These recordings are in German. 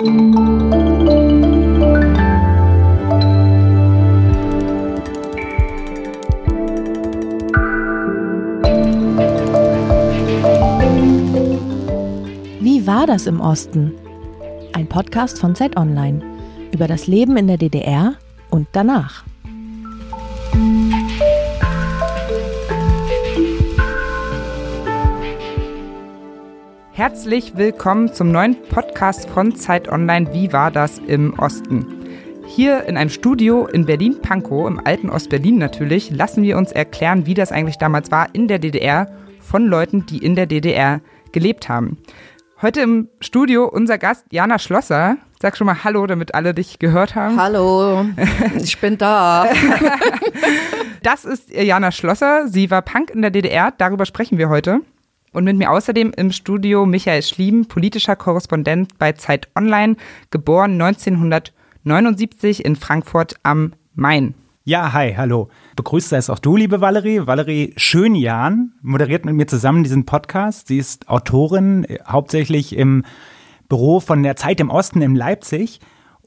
Wie war das im Osten? Ein Podcast von Zeit Online über das Leben in der DDR und danach. Herzlich willkommen zum neuen Podcast von Zeit Online. Wie war das im Osten? Hier in einem Studio in Berlin-Pankow, im alten Ostberlin natürlich, lassen wir uns erklären, wie das eigentlich damals war in der DDR von Leuten, die in der DDR gelebt haben. Heute im Studio unser Gast Jana Schlosser. Sag schon mal Hallo, damit alle dich gehört haben. Hallo, ich bin da. das ist Jana Schlosser. Sie war Punk in der DDR. Darüber sprechen wir heute. Und mit mir außerdem im Studio Michael Schlieben, politischer Korrespondent bei Zeit Online, geboren 1979 in Frankfurt am Main. Ja, hi, hallo. Begrüßt es auch du, liebe Valerie. Valerie Schönjahn moderiert mit mir zusammen diesen Podcast. Sie ist Autorin, äh, hauptsächlich im Büro von der Zeit im Osten in Leipzig.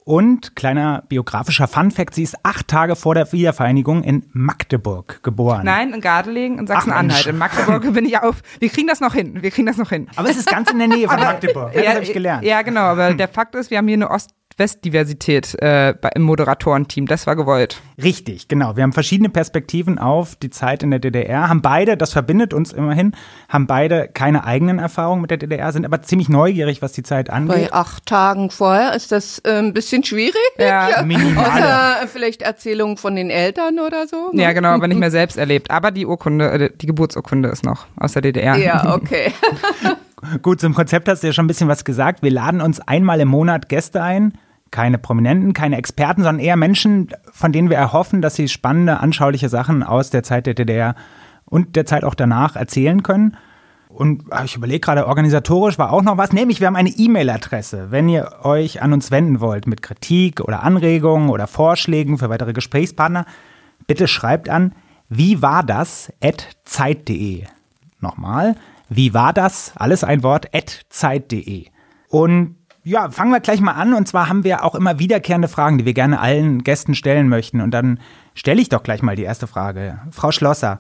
Und kleiner biografischer Funfact, sie ist acht Tage vor der Wiedervereinigung in Magdeburg geboren. Nein, in Gardelegen, in Sachsen-Anhalt. In Magdeburg bin ich auf. Wir kriegen das noch hin. Wir kriegen das noch hin. Aber es ist ganz in der Nähe von Magdeburg. Ja, das habe ich gelernt. Ja, genau. Aber der Fakt ist, wir haben hier eine Ost Westdiversität äh, im Moderatorenteam. Das war gewollt. Richtig, genau. Wir haben verschiedene Perspektiven auf die Zeit in der DDR, haben beide, das verbindet uns immerhin, haben beide keine eigenen Erfahrungen mit der DDR, sind aber ziemlich neugierig, was die Zeit angeht. Bei acht Tagen vorher ist das äh, ein bisschen schwierig. Ja, ja. minimal. Außer vielleicht Erzählungen von den Eltern oder so. Ne? Ja, genau, aber nicht mehr selbst erlebt. Aber die Urkunde, äh, die Geburtsurkunde ist noch aus der DDR. Ja, okay. Gut, zum Konzept hast du ja schon ein bisschen was gesagt. Wir laden uns einmal im Monat Gäste ein. Keine Prominenten, keine Experten, sondern eher Menschen, von denen wir erhoffen, dass sie spannende, anschauliche Sachen aus der Zeit der DDR und der Zeit auch danach erzählen können. Und ah, ich überlege gerade, organisatorisch war auch noch was. Nämlich, wir haben eine E-Mail-Adresse. Wenn ihr euch an uns wenden wollt mit Kritik oder Anregungen oder Vorschlägen für weitere Gesprächspartner, bitte schreibt an wie war das at zeit.de. Nochmal, wie war das? Alles ein Wort, zeit.de. Und ja, fangen wir gleich mal an. Und zwar haben wir auch immer wiederkehrende Fragen, die wir gerne allen Gästen stellen möchten. Und dann stelle ich doch gleich mal die erste Frage. Frau Schlosser.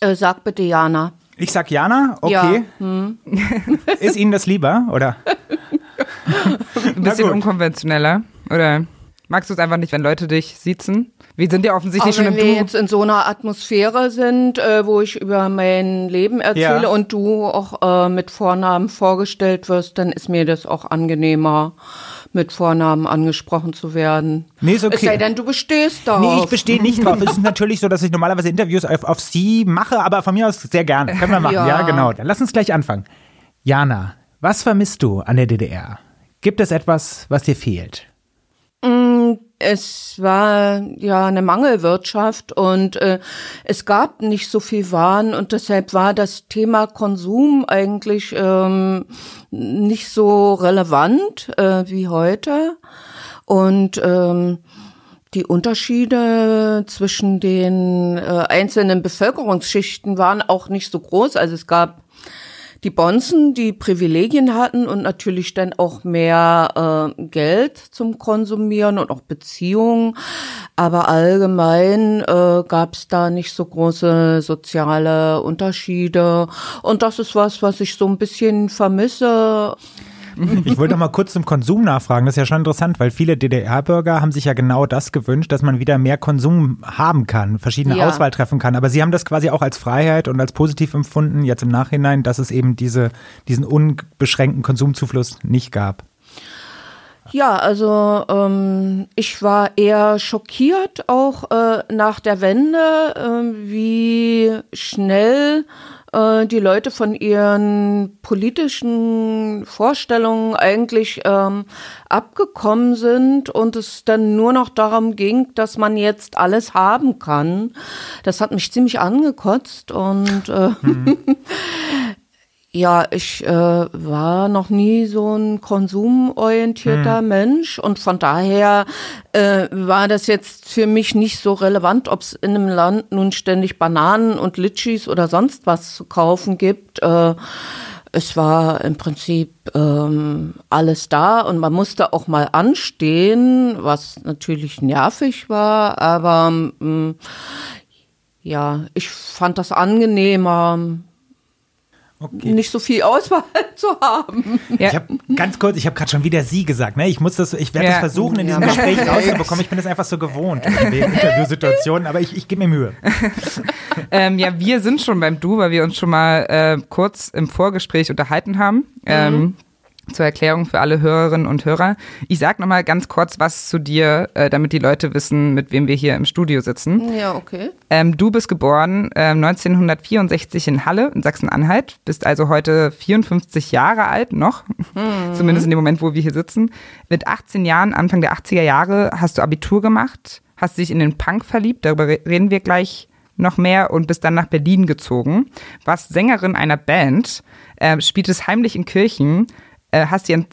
Äh, sag bitte Jana. Ich sag Jana? Okay. Ja. Hm. Ist Ihnen das lieber, oder? Ein bisschen unkonventioneller, oder? Magst du es einfach nicht, wenn Leute dich siezen? Wir sind ja offensichtlich Auch schon im wenn wir jetzt in so einer Atmosphäre sind, äh, wo ich über mein Leben erzähle ja. und du auch äh, mit Vornamen vorgestellt wirst, dann ist mir das auch angenehmer, mit Vornamen angesprochen zu werden. Nee, ist okay. Es sei denn, du bestehst darauf. Nee, ich bestehe nicht drauf. es ist natürlich so, dass ich normalerweise Interviews auf, auf sie mache, aber von mir aus sehr gerne. Können wir machen. ja. ja, genau. Dann lass uns gleich anfangen. Jana, was vermisst du an der DDR? Gibt es etwas, was dir fehlt? Mm, es war ja eine Mangelwirtschaft und äh, es gab nicht so viel Waren und deshalb war das Thema Konsum eigentlich ähm, nicht so relevant äh, wie heute. Und ähm, die Unterschiede zwischen den äh, einzelnen Bevölkerungsschichten waren auch nicht so groß. Also es gab die Bonzen, die Privilegien hatten und natürlich dann auch mehr äh, Geld zum Konsumieren und auch Beziehungen. Aber allgemein äh, gab es da nicht so große soziale Unterschiede. Und das ist was, was ich so ein bisschen vermisse. Ich wollte noch mal kurz zum Konsum nachfragen. Das ist ja schon interessant, weil viele DDR-Bürger haben sich ja genau das gewünscht, dass man wieder mehr Konsum haben kann, verschiedene ja. Auswahl treffen kann. Aber sie haben das quasi auch als Freiheit und als positiv empfunden, jetzt im Nachhinein, dass es eben diese, diesen unbeschränkten Konsumzufluss nicht gab. Ja, also ähm, ich war eher schockiert auch äh, nach der Wende, äh, wie schnell äh, die Leute von ihren politischen Vorstellungen eigentlich ähm, abgekommen sind und es dann nur noch darum ging, dass man jetzt alles haben kann. Das hat mich ziemlich angekotzt und äh, mhm. Ja, ich äh, war noch nie so ein konsumorientierter hm. Mensch und von daher äh, war das jetzt für mich nicht so relevant, ob es in einem Land nun ständig Bananen und Litschis oder sonst was zu kaufen gibt. Äh, es war im Prinzip ähm, alles da und man musste auch mal anstehen, was natürlich nervig war, aber ähm, ja, ich fand das angenehmer, Okay. nicht so viel Auswahl zu haben. Ja. Ich habe ganz kurz, ich habe gerade schon wieder Sie gesagt. Ne? Ich muss das, ich werde ja. das versuchen in diesem ja. Gespräch rauszubekommen. Ich bin das einfach so gewohnt in den Interviewsituationen, aber ich, ich gebe mir Mühe. ähm, ja, wir sind schon beim Du, weil wir uns schon mal äh, kurz im Vorgespräch unterhalten haben. Ähm, mhm zur Erklärung für alle Hörerinnen und Hörer. Ich sag noch mal ganz kurz was zu dir, äh, damit die Leute wissen, mit wem wir hier im Studio sitzen. Ja, okay. Ähm, du bist geboren äh, 1964 in Halle in Sachsen-Anhalt, bist also heute 54 Jahre alt noch, mhm. zumindest in dem Moment, wo wir hier sitzen. Mit 18 Jahren, Anfang der 80er Jahre, hast du Abitur gemacht, hast dich in den Punk verliebt, darüber reden wir gleich noch mehr und bist dann nach Berlin gezogen. Warst Sängerin einer Band, äh, spieltest heimlich in Kirchen, äh, hast, dir ein,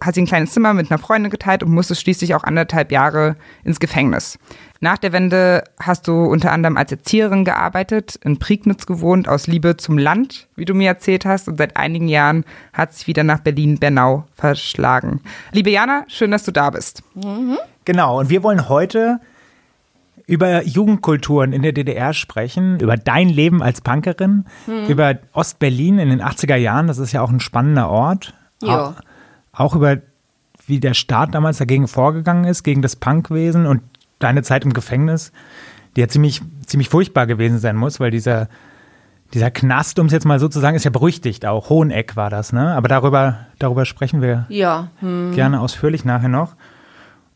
hast dir ein kleines Zimmer mit einer Freundin geteilt und musstest schließlich auch anderthalb Jahre ins Gefängnis. Nach der Wende hast du unter anderem als Erzieherin gearbeitet, in Prignitz gewohnt, aus Liebe zum Land, wie du mir erzählt hast, und seit einigen Jahren hat sich wieder nach Berlin-Bernau verschlagen. Liebe Jana, schön, dass du da bist. Mhm. Genau, und wir wollen heute über Jugendkulturen in der DDR sprechen, über dein Leben als Punkerin, mhm. über Ostberlin in den 80er Jahren, das ist ja auch ein spannender Ort. Ja. Auch, über wie der Staat damals dagegen vorgegangen ist, gegen das Punkwesen und deine Zeit im Gefängnis, die ja ziemlich, ziemlich furchtbar gewesen sein muss, weil dieser, dieser Knast, um es jetzt mal so zu sagen, ist ja berüchtigt auch. Hoheneck war das, ne? Aber darüber, darüber sprechen wir ja. hm. gerne ausführlich nachher noch.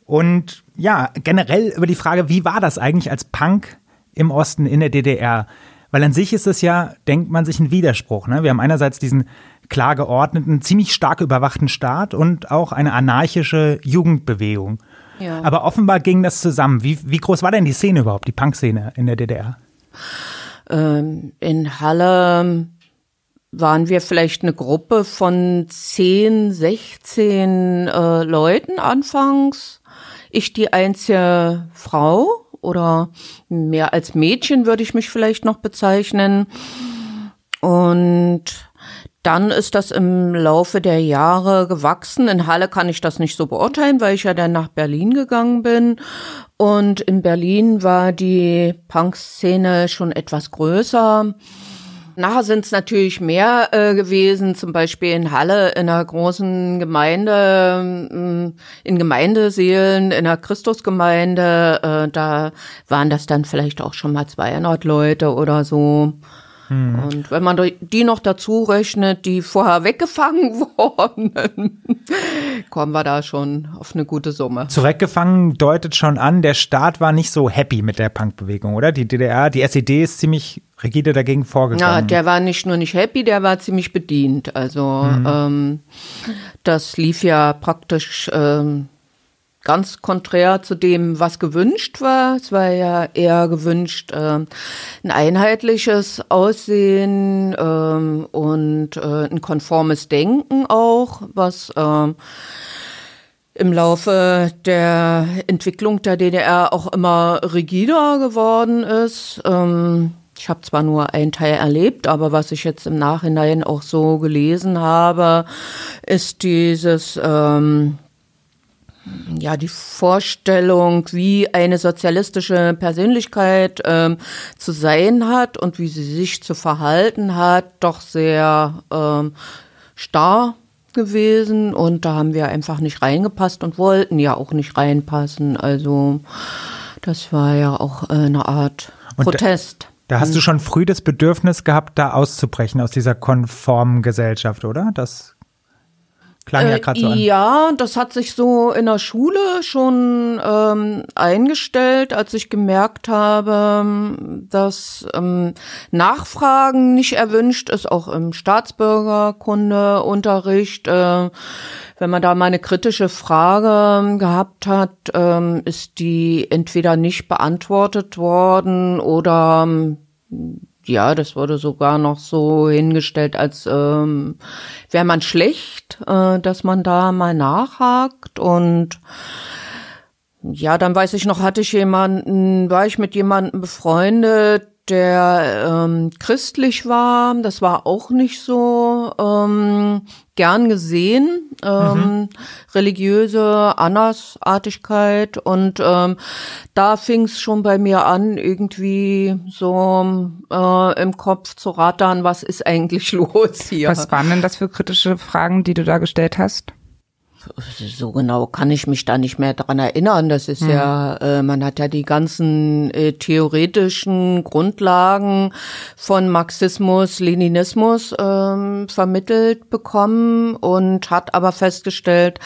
Und ja, generell über die Frage, wie war das eigentlich als Punk im Osten in der DDR? Weil an sich ist es ja, denkt man sich, ein Widerspruch. Ne? Wir haben einerseits diesen klar geordneten, ziemlich stark überwachten Staat und auch eine anarchische Jugendbewegung. Ja. Aber offenbar ging das zusammen. Wie, wie groß war denn die Szene überhaupt, die Punkszene in der DDR? Ähm, in Halle waren wir vielleicht eine Gruppe von 10, 16 äh, Leuten anfangs. Ich die einzige Frau oder mehr als Mädchen würde ich mich vielleicht noch bezeichnen. Und dann ist das im Laufe der Jahre gewachsen. In Halle kann ich das nicht so beurteilen, weil ich ja dann nach Berlin gegangen bin. Und in Berlin war die Punk-Szene schon etwas größer. Nachher sind es natürlich mehr äh, gewesen, zum Beispiel in Halle in einer großen Gemeinde, mm, in Gemeindeseelen, in einer Christusgemeinde. Äh, da waren das dann vielleicht auch schon mal 200 Leute oder so. Hm. Und wenn man die noch dazu rechnet, die vorher weggefangen wurden, kommen wir da schon auf eine gute Summe. Zurückgefangen deutet schon an, der Staat war nicht so happy mit der Punkbewegung, oder? Die DDR, die SED ist ziemlich rigide dagegen vorgegangen. Ja, der war nicht nur nicht happy, der war ziemlich bedient. Also mhm. ähm, das lief ja praktisch ähm, ganz konträr zu dem, was gewünscht war. Es war ja eher gewünscht äh, ein einheitliches Aussehen äh, und äh, ein konformes Denken auch, was äh, im Laufe der Entwicklung der DDR auch immer rigider geworden ist. Ähm, ich habe zwar nur einen Teil erlebt, aber was ich jetzt im Nachhinein auch so gelesen habe, ist dieses ähm, ja, die Vorstellung, wie eine sozialistische Persönlichkeit ähm, zu sein hat und wie sie sich zu verhalten hat, doch sehr ähm, starr gewesen und da haben wir einfach nicht reingepasst und wollten ja auch nicht reinpassen. Also das war ja auch äh, eine Art und Protest. Da, da hast du mhm. schon früh das Bedürfnis gehabt, da auszubrechen aus dieser konformen Gesellschaft, oder? Das Klang ja gerade so an. Ja, das hat sich so in der Schule schon ähm, eingestellt, als ich gemerkt habe, dass ähm, Nachfragen nicht erwünscht ist, auch im Staatsbürgerkundeunterricht. Äh, wenn man da mal eine kritische Frage gehabt hat, ähm, ist die entweder nicht beantwortet worden oder ja, das wurde sogar noch so hingestellt, als ähm, wäre man schlecht, äh, dass man da mal nachhakt. Und ja, dann weiß ich noch, hatte ich jemanden, war ich mit jemandem befreundet, der ähm, christlich war. Das war auch nicht so ähm, gern gesehen. Ähm, mhm. Religiöse Andersartigkeit. Und ähm, da fing es schon bei mir an, irgendwie so äh, im Kopf zu rattern, was ist eigentlich los hier. Was waren denn das für kritische Fragen, die du da gestellt hast? So genau kann ich mich da nicht mehr dran erinnern. Das ist mhm. ja, äh, man hat ja die ganzen äh, theoretischen Grundlagen von Marxismus, Leninismus ähm, vermittelt bekommen und hat aber festgestellt,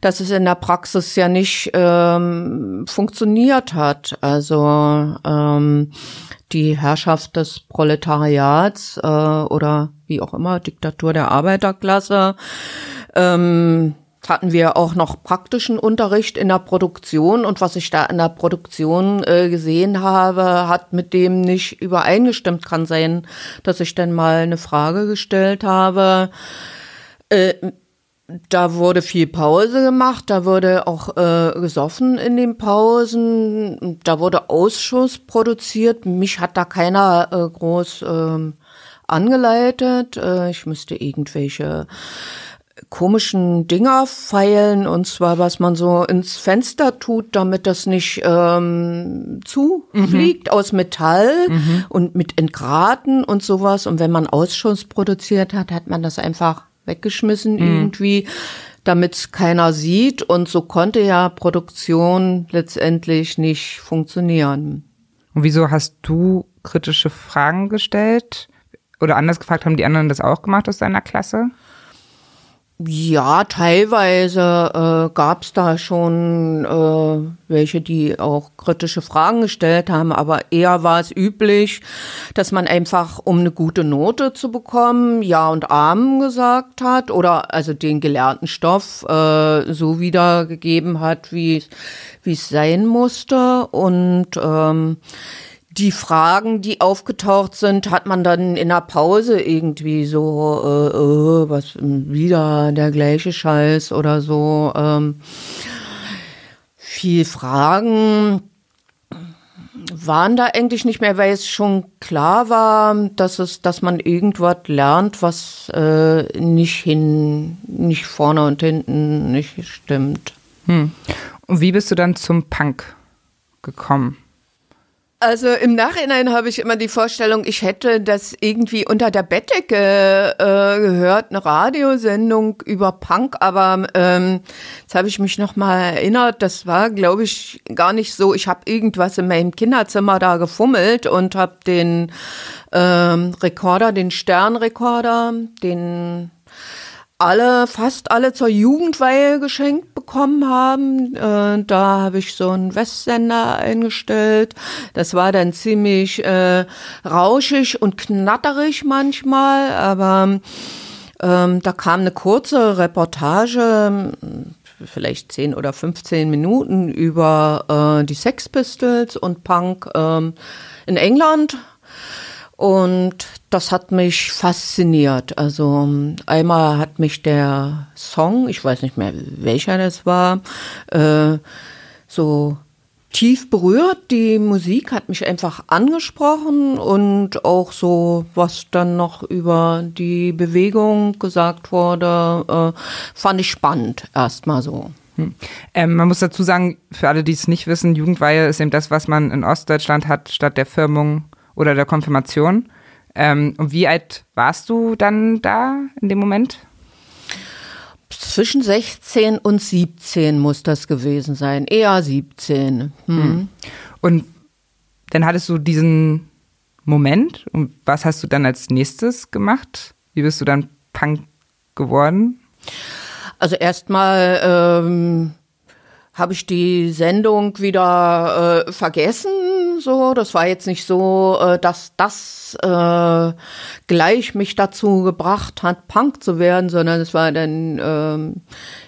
dass es in der Praxis ja nicht ähm, funktioniert hat. Also ähm, die Herrschaft des Proletariats äh, oder wie auch immer, Diktatur der Arbeiterklasse. Ähm, hatten wir auch noch praktischen Unterricht in der Produktion und was ich da in der Produktion äh, gesehen habe, hat mit dem nicht übereingestimmt. Kann sein, dass ich dann mal eine Frage gestellt habe. Äh, da wurde viel Pause gemacht, da wurde auch äh, gesoffen in den Pausen, da wurde Ausschuss produziert. Mich hat da keiner äh, groß äh, angeleitet. Äh, ich müsste irgendwelche komischen Dinger feilen und zwar was man so ins Fenster tut, damit das nicht ähm, zufliegt mhm. aus Metall mhm. und mit Entgraten und sowas. Und wenn man Ausschuss produziert hat, hat man das einfach weggeschmissen mhm. irgendwie, damit keiner sieht. Und so konnte ja Produktion letztendlich nicht funktionieren. Und wieso hast du kritische Fragen gestellt? Oder anders gefragt, haben die anderen das auch gemacht aus deiner Klasse? Ja, teilweise äh, gab es da schon äh, welche, die auch kritische Fragen gestellt haben, aber eher war es üblich, dass man einfach, um eine gute Note zu bekommen, Ja und Amen gesagt hat oder also den gelehrten Stoff äh, so wiedergegeben hat, wie es sein musste. Und ähm, die Fragen, die aufgetaucht sind, hat man dann in der Pause irgendwie so, äh, äh, was wieder der gleiche Scheiß oder so. Ähm, viel Fragen waren da eigentlich nicht mehr, weil es schon klar war, dass es, dass man irgendwas lernt, was äh, nicht hin, nicht vorne und hinten nicht stimmt. Hm. Und wie bist du dann zum Punk gekommen? Also im Nachhinein habe ich immer die Vorstellung, ich hätte das irgendwie unter der Bettdecke äh, gehört, eine Radiosendung über Punk, aber ähm, jetzt habe ich mich noch mal erinnert, das war, glaube ich, gar nicht so. Ich habe irgendwas in meinem Kinderzimmer da gefummelt und habe den ähm, Rekorder, den Sternrekorder, den alle, fast alle zur Jugendweihe geschenkt bekommen haben. Äh, da habe ich so einen Westsender eingestellt. Das war dann ziemlich äh, rauschig und knatterig manchmal, aber ähm, da kam eine kurze Reportage, vielleicht 10 oder 15 Minuten über äh, die Sex Pistols und Punk ähm, in England und das hat mich fasziniert. Also einmal hat mich der Song, ich weiß nicht mehr welcher das war, äh, so tief berührt. Die Musik hat mich einfach angesprochen und auch so, was dann noch über die Bewegung gesagt wurde, äh, fand ich spannend erstmal so. Hm. Ähm, man muss dazu sagen, für alle, die es nicht wissen, Jugendweihe ist eben das, was man in Ostdeutschland hat, statt der Firmung oder der Konfirmation. Ähm, und wie alt warst du dann da in dem Moment? Zwischen 16 und 17 muss das gewesen sein. Eher 17. Hm. hm. Und dann hattest du diesen Moment. Und was hast du dann als nächstes gemacht? Wie bist du dann Punk geworden? Also erstmal ähm, habe ich die Sendung wieder äh, vergessen. So, das war jetzt nicht so, äh, dass das äh, gleich mich dazu gebracht hat, Punk zu werden, sondern es war dann ähm,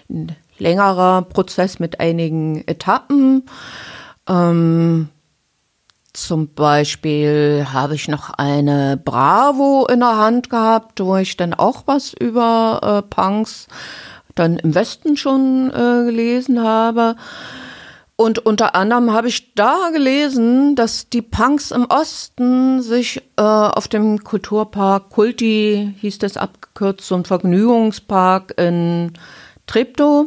ein längerer Prozess mit einigen Etappen. Ähm, zum Beispiel habe ich noch eine Bravo in der Hand gehabt, wo ich dann auch was über äh, Punks dann im Westen schon äh, gelesen habe. Und unter anderem habe ich da gelesen, dass die Punks im Osten sich äh, auf dem Kulturpark Kulti, hieß das abgekürzt, so ein Vergnügungspark in Treptow,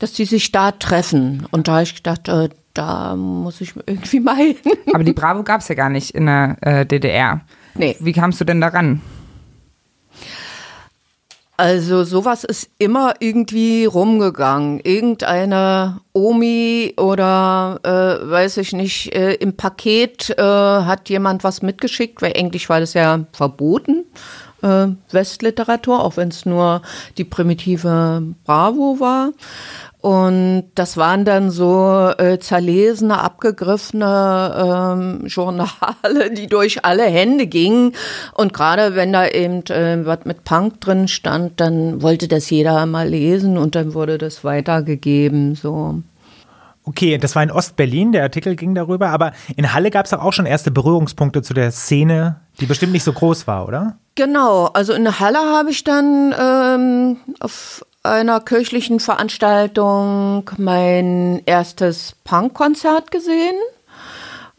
dass die sich da treffen. Und da habe ich gedacht, äh, da muss ich irgendwie mal hin. Aber die Bravo gab es ja gar nicht in der äh, DDR. Nee. Wie kamst du denn daran? Also sowas ist immer irgendwie rumgegangen. Irgendeine Omi oder äh, weiß ich nicht, äh, im Paket äh, hat jemand was mitgeschickt, weil eigentlich war das ja verboten, äh, Westliteratur, auch wenn es nur die primitive Bravo war. Und das waren dann so äh, zerlesene, abgegriffene ähm, Journale, die durch alle Hände gingen. Und gerade wenn da eben äh, was mit Punk drin stand, dann wollte das jeder mal lesen und dann wurde das weitergegeben. So. Okay, das war in Ostberlin, der Artikel ging darüber, aber in Halle gab es auch schon erste Berührungspunkte zu der Szene, die bestimmt nicht so groß war, oder? Genau, also in Halle habe ich dann ähm, auf einer kirchlichen Veranstaltung mein erstes Punkkonzert gesehen.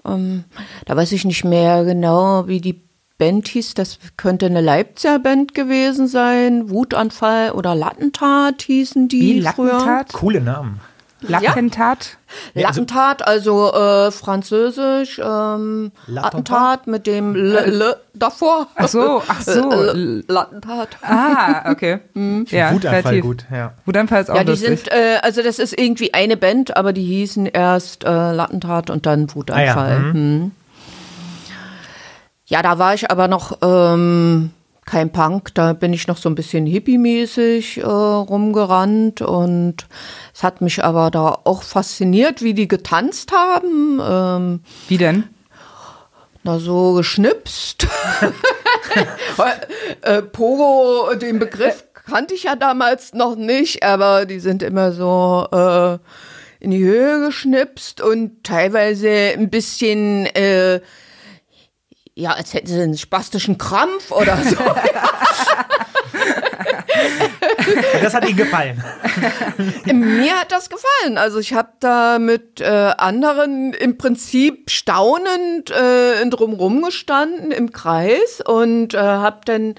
Ähm, da weiß ich nicht mehr genau, wie die Band hieß. Das könnte eine Leipziger Band gewesen sein. Wutanfall oder Lattentat hießen die Wie früher. Lattentat? Coole Namen. Lattentat? Lattentat, also äh, französisch, ähm, Lattentat mit dem L, L davor. Ach so, ach so. L- Lattentat. Ah, okay. Ja, Wutanfall gut, ja. Wutanfall ist auch Ja, die lustig. sind, äh, also das ist irgendwie eine Band, aber die hießen erst äh, Lattentat und dann Wutanfall. Ah ja, hm. ja, da war ich aber noch ähm, kein Punk, da bin ich noch so ein bisschen hippie-mäßig äh, rumgerannt und es hat mich aber da auch fasziniert, wie die getanzt haben. Ähm, Wie denn? na, so geschnipst. äh, Pogo, den Begriff kannte ich ja damals noch nicht, aber die sind immer so äh, in die Höhe geschnipst und teilweise ein bisschen, äh, ja, als hätten sie einen spastischen Krampf oder so. Das hat Ihnen gefallen. Mir hat das gefallen. Also ich habe da mit äh, anderen im Prinzip staunend äh, drumrum gestanden im Kreis und äh, habe dann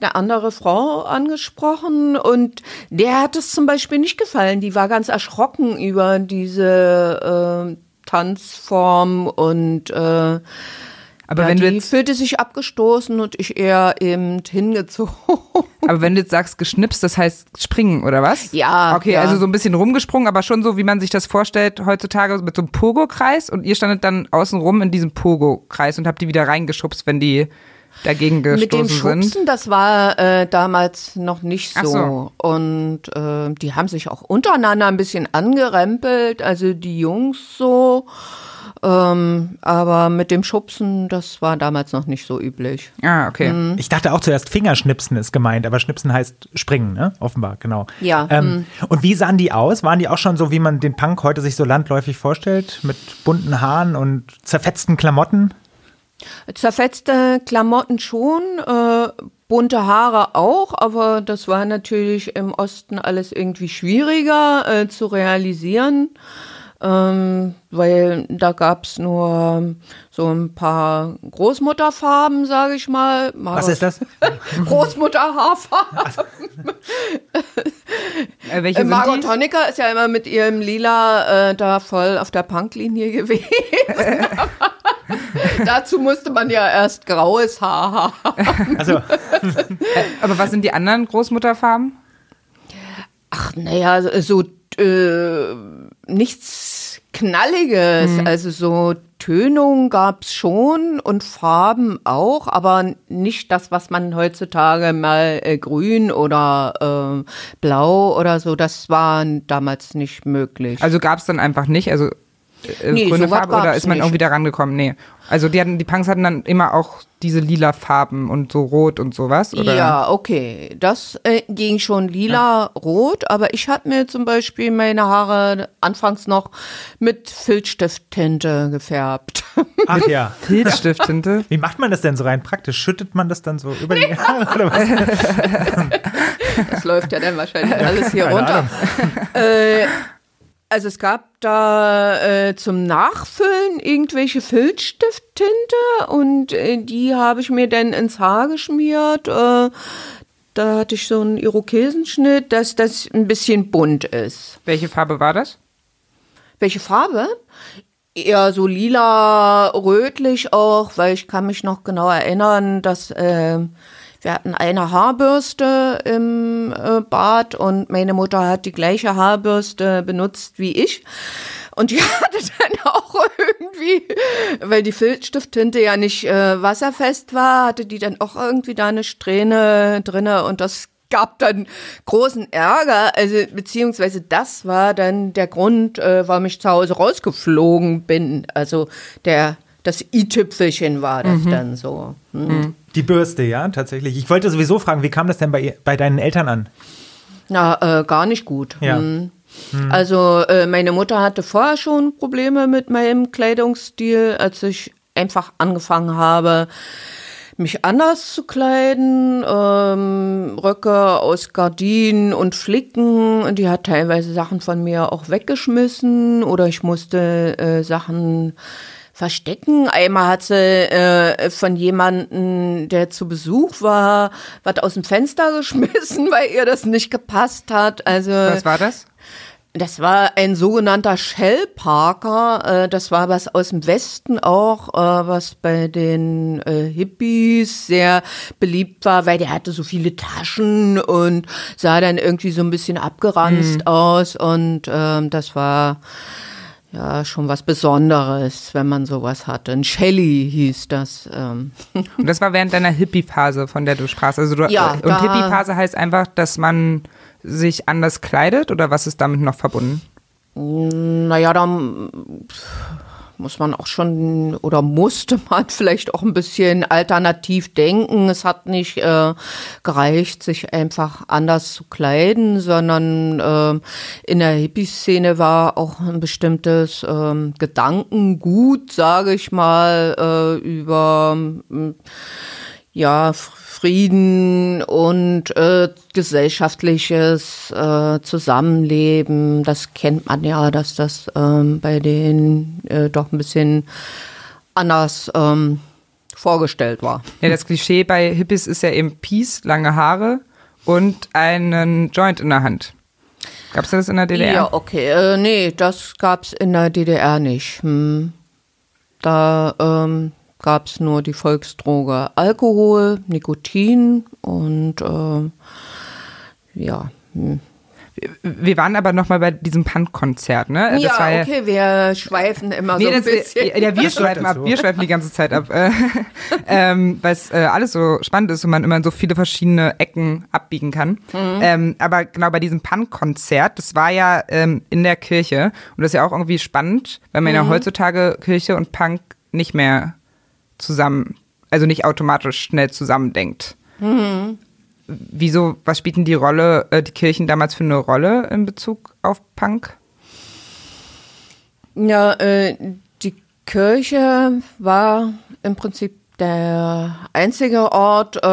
eine andere Frau angesprochen und der hat es zum Beispiel nicht gefallen. Die war ganz erschrocken über diese äh, Tanzform und äh, Aber ja, wenn du die jetzt, fühlte sich abgestoßen und ich eher eben hingezogen. aber wenn du jetzt sagst geschnipst, das heißt springen oder was? Ja, Okay, ja. also so ein bisschen rumgesprungen, aber schon so, wie man sich das vorstellt heutzutage mit so einem Pogo-Kreis und ihr standet dann außen rum in diesem Pogo-Kreis und habt die wieder reingeschubst, wenn die dagegen gestoßen Mit dem sind. Schubsen, das war äh, damals noch nicht so. so. Und äh, die haben sich auch untereinander ein bisschen angerempelt, also die Jungs so. Ähm, aber mit dem Schubsen, das war damals noch nicht so üblich. Ah, okay. Mhm. Ich dachte auch zuerst Fingerschnipsen ist gemeint, aber Schnipsen heißt springen, ne? Offenbar, genau. Ja, Ähm, Und wie sahen die aus? Waren die auch schon so, wie man den Punk heute sich so landläufig vorstellt? Mit bunten Haaren und zerfetzten Klamotten? Zerfetzte Klamotten schon, äh, bunte Haare auch, aber das war natürlich im Osten alles irgendwie schwieriger äh, zu realisieren. Ähm, weil da gab's nur so ein paar Großmutterfarben, sage ich mal. Was ist das? Großmutterhaarfarben. Äh, welche Äh, Margot sind? Honecker ist ja immer mit ihrem Lila äh, da voll auf der Punklinie gewesen. Dazu musste man ja erst graues Haar haben. Also, Aber was sind die anderen Großmutterfarben? Ach, naja, so äh, nichts Knalliges. Also so Tönung gab's schon und Farben auch, aber nicht das, was man heutzutage mal äh, grün oder äh, blau oder so, das war damals nicht möglich. Also gab es dann einfach nicht, also äh, Nee, grüne Farbe oder ist man nicht. irgendwie da rangekommen? Nee. Also die, hatten, die Punks hatten dann immer auch diese lila Farben und so rot und sowas, oder? Ja, okay. Das äh, ging schon lila, rot, aber ich habe mir zum Beispiel meine Haare anfangs noch mit Filzstifttinte gefärbt. ach ja. Filzstifttinte. Wie macht man das denn so rein praktisch? Schüttet man das dann so über die Haare oder was? Das läuft ja dann wahrscheinlich alles hier Keine runter. Äh, Also es gab da äh, zum Nachfüllen irgendwelche Filzstifttinte und äh, die habe ich mir dann ins Haar geschmiert. Äh, da hatte ich so einen Irokesenschnitt, dass das ein bisschen bunt ist. Welche Farbe war das? Welche Farbe? Eher so lila, rötlich auch, weil ich kann mich noch genau erinnern, dass äh, wir hatten eine Haarbürste im äh, Bad und meine Mutter hat die gleiche Haarbürste benutzt wie ich. Und die hatte dann auch irgendwie, weil die Filzstifttinte ja nicht äh, wasserfest war, hatte die dann auch irgendwie da eine Strähne drinne und das gab dann großen Ärger, also beziehungsweise das war dann der Grund, äh, warum ich zu Hause rausgeflogen bin. Also der das i-Tüpfelchen war das mhm. dann so. Mhm. Die Bürste, ja, tatsächlich. Ich wollte sowieso fragen, wie kam das denn bei, bei deinen Eltern an? Na, äh, gar nicht gut. Ja. Hm. Hm. Also äh, meine Mutter hatte vorher schon Probleme mit meinem Kleidungsstil, als ich einfach angefangen habe, mich anders zu kleiden, ähm, Röcke aus Gardinen und Flicken. Und die hat teilweise Sachen von mir auch weggeschmissen oder ich musste äh, Sachen verstecken. Einmal hat sie äh, von jemandem, der zu Besuch war, was aus dem Fenster geschmissen, weil ihr das nicht gepasst hat. Also was war das? Das war ein sogenannter Shellparker. Äh, das war was aus dem Westen auch, äh, was bei den äh, Hippies sehr beliebt war, weil der hatte so viele Taschen und sah dann irgendwie so ein bisschen abgeranzt mhm. aus. Und ähm, das war ja schon was Besonderes, wenn man sowas hatte. Ein Shelly hieß das. Ähm. Und das war während deiner Hippie-Phase, von der du sprachst. Also du, ja, und Hippie-Phase heißt einfach, dass man sich anders kleidet oder was ist damit noch verbunden? Naja, dann muss man auch schon oder musste man vielleicht auch ein bisschen alternativ denken. Es hat nicht äh, gereicht, sich einfach anders zu kleiden, sondern äh, in der Hippie-Szene war auch ein bestimmtes äh, Gedankengut, sage ich mal, äh, über ja Frieden und äh, gesellschaftliches äh, Zusammenleben. Das kennt man ja, dass das ähm, bei denen äh, doch ein bisschen anders ähm, vorgestellt war. Ja, das Klischee bei Hippies ist ja eben Peace, lange Haare und einen Joint in der Hand. Gab es das in der DDR? Ja, okay. Äh, nee, das gab es in der DDR nicht. Hm. Da ähm, gab es nur die Volksdroge Alkohol, Nikotin und äh, ja. Hm. Wir waren aber noch mal bei diesem Punk-Konzert, ne? Das ja, ja, okay, wir schweifen immer nee, so ein bisschen. Ja, wir schweifen ab, wir schweifen die ganze Zeit ab, äh, ähm, weil es äh, alles so spannend ist und man immer in so viele verschiedene Ecken abbiegen kann. Mhm. Ähm, aber genau bei diesem Punk-Konzert, das war ja ähm, in der Kirche und das ist ja auch irgendwie spannend, weil man mhm. ja heutzutage Kirche und Punk nicht mehr zusammen, also nicht automatisch schnell zusammendenkt. Mhm. Wieso, was spielten die Rolle, äh, die Kirchen damals für eine Rolle in Bezug auf Punk? Ja, äh, die Kirche war im Prinzip der einzige Ort, äh,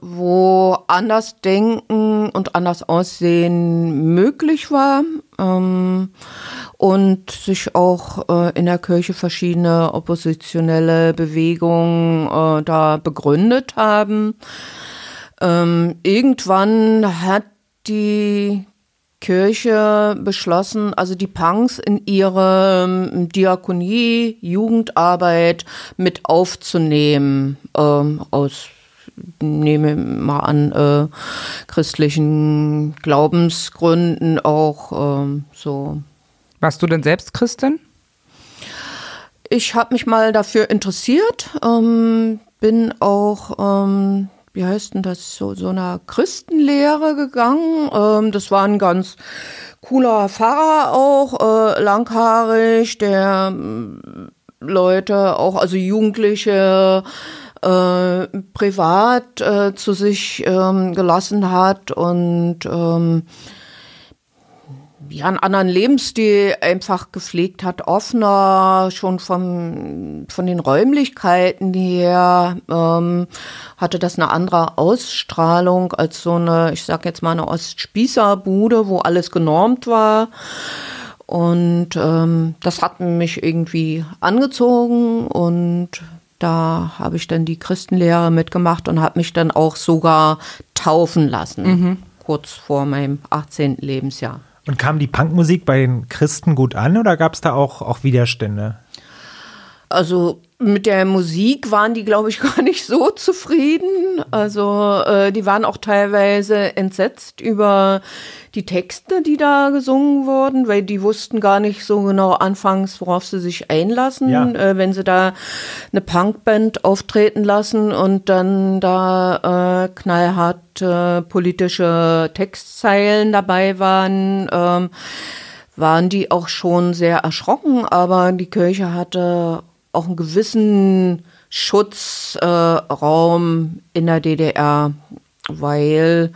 wo anders denken und anders aussehen möglich war ähm, und sich auch äh, in der Kirche verschiedene oppositionelle Bewegungen äh, da begründet haben. Ähm, irgendwann hat die Kirche beschlossen, also die Punks in ihre ähm, Diakonie, Jugendarbeit mit aufzunehmen, ähm, aus nehme mal an äh, christlichen Glaubensgründen auch ähm, so. Warst du denn selbst Christin? Ich habe mich mal dafür interessiert, ähm, bin auch ähm, wie heißt denn das, so, so einer Christenlehre gegangen. Ähm, das war ein ganz cooler Pfarrer auch, äh, langhaarig, der äh, Leute, auch also Jugendliche, äh, privat äh, zu sich ähm, gelassen hat und ähm, ja, einen anderen Lebensstil einfach gepflegt hat, offener, schon vom, von den Räumlichkeiten her, ähm, hatte das eine andere Ausstrahlung als so eine, ich sag jetzt mal eine Ostspießerbude, wo alles genormt war. Und ähm, das hat mich irgendwie angezogen und da habe ich dann die Christenlehre mitgemacht und habe mich dann auch sogar taufen lassen, mhm. kurz vor meinem 18. Lebensjahr. Und kam die Punkmusik bei den Christen gut an oder gab es da auch, auch Widerstände? Also mit der Musik waren die, glaube ich, gar nicht so zufrieden. Also äh, die waren auch teilweise entsetzt über die Texte, die da gesungen wurden, weil die wussten gar nicht so genau anfangs, worauf sie sich einlassen, ja. äh, wenn sie da eine Punkband auftreten lassen und dann da äh, knallhart äh, politische Textzeilen dabei waren. Ähm, waren die auch schon sehr erschrocken, aber die Kirche hatte auch einen gewissen Schutzraum äh, in der DDR, weil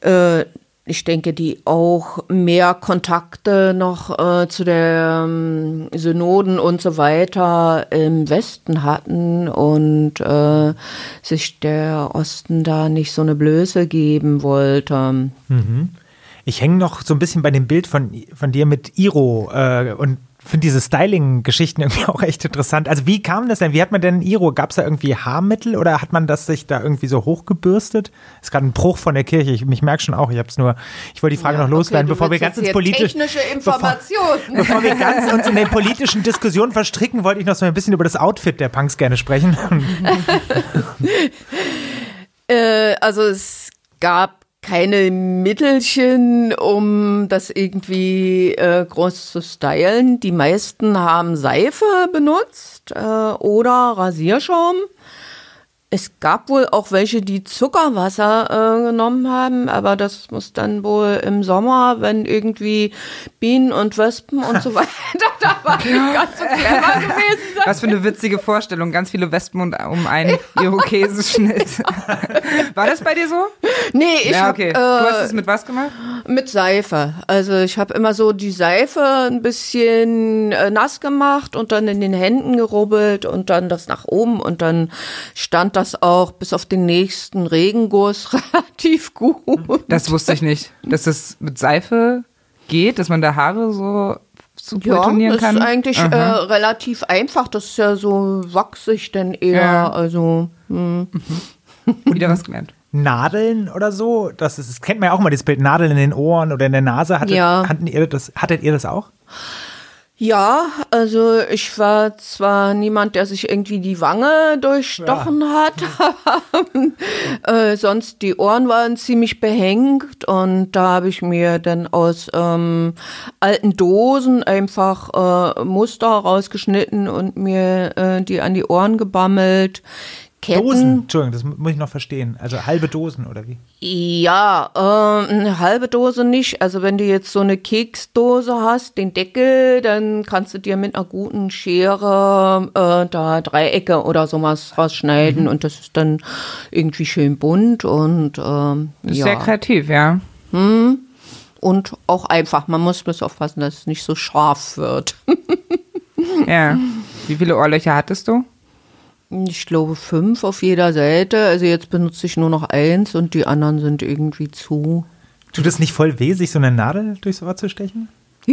äh, ich denke, die auch mehr Kontakte noch äh, zu den ähm, Synoden und so weiter im Westen hatten und äh, sich der Osten da nicht so eine Blöße geben wollte. Mhm. Ich hänge noch so ein bisschen bei dem Bild von, von dir mit Iro äh, und finde diese Styling-Geschichten irgendwie auch echt interessant. Also wie kam das denn? Wie hat man denn Iro? Gab es da irgendwie Haarmittel oder hat man das sich da irgendwie so hochgebürstet? Ist gerade ein Bruch von der Kirche. Ich, ich merke schon auch, ich habe es nur, ich wollte die Frage ja, noch loswerden, okay, bevor wir ganz ins politische technische Informationen. Bevor, bevor, wir ganz uns in den politischen Diskussionen verstricken, wollte ich noch so ein bisschen über das Outfit der Punks gerne sprechen. äh, also es gab keine Mittelchen, um das irgendwie äh, groß zu stylen. Die meisten haben Seife benutzt äh, oder Rasierschaum. Es gab wohl auch welche, die Zuckerwasser äh, genommen haben, aber das muss dann wohl im Sommer, wenn irgendwie Bienen und Wespen und so weiter da war nicht ganz so clever gewesen sein. Was für eine witzige Vorstellung, ganz viele Wespen und um einen Irokesenschnitt. War das bei dir so? Nee, ich ja, okay. Hab, äh, du hast es mit was gemacht? Mit Seife. Also ich habe immer so die Seife ein bisschen äh, nass gemacht und dann in den Händen gerubbelt und dann das nach oben und dann stand das auch bis auf den nächsten Regenguss relativ gut. Das wusste ich nicht, dass das mit Seife geht, dass man da Haare so zu ja, kann? Ja, das ist eigentlich äh, relativ einfach. Das ist ja so wachsig denn eher. Ja. Also hm. wieder was gelernt. Nadeln oder so, das, ist, das kennt man ja auch mal, das Bild Nadeln in den Ohren oder in der Nase. Hattet, ja. hattet, ihr, das, hattet ihr das auch? Ja, also ich war zwar niemand, der sich irgendwie die Wange durchstochen ja. hat, aber äh, sonst die Ohren waren ziemlich behängt und da habe ich mir dann aus ähm, alten Dosen einfach äh, Muster rausgeschnitten und mir äh, die an die Ohren gebammelt. Ketten. Dosen, Entschuldigung, das muss ich noch verstehen. Also halbe Dosen oder wie? Ja, äh, eine halbe Dose nicht. Also wenn du jetzt so eine Keksdose hast, den Deckel, dann kannst du dir mit einer guten Schere äh, da Dreiecke oder sowas rausschneiden mhm. und das ist dann irgendwie schön bunt und ähm, ja. Sehr kreativ, ja. Hm. Und auch einfach. Man muss bloß aufpassen, dass es nicht so scharf wird. ja. Wie viele Ohrlöcher hattest du? Ich glaube fünf auf jeder Seite. Also jetzt benutze ich nur noch eins und die anderen sind irgendwie zu. Tut es nicht voll weh, sich so eine Nadel durchs Ohr zu stechen?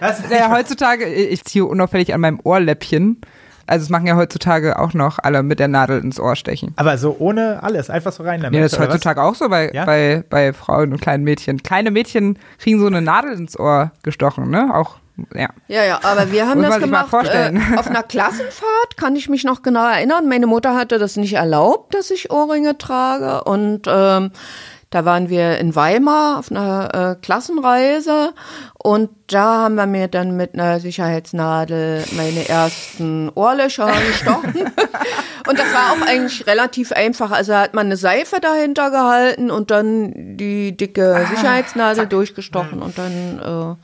Was? Ja, heutzutage, ich ziehe unauffällig an meinem Ohrläppchen. Also es machen ja heutzutage auch noch alle mit der Nadel ins Ohr stechen. Aber so ohne alles, einfach so rein damit. Ja, das ist heutzutage was? auch so bei, ja? bei, bei Frauen und kleinen Mädchen. Kleine Mädchen kriegen so eine Nadel ins Ohr gestochen, ne? Auch ja. Ja, ja, aber wir haben Muss das gemacht äh, auf einer Klassenfahrt, kann ich mich noch genau erinnern. Meine Mutter hatte das nicht erlaubt, dass ich Ohrringe trage und ähm, da waren wir in Weimar auf einer äh, Klassenreise und da haben wir mir dann mit einer Sicherheitsnadel meine ersten Ohrlöcher gestochen. und das war auch eigentlich relativ einfach. Also hat man eine Seife dahinter gehalten und dann die dicke ah, Sicherheitsnadel ah, durchgestochen und dann,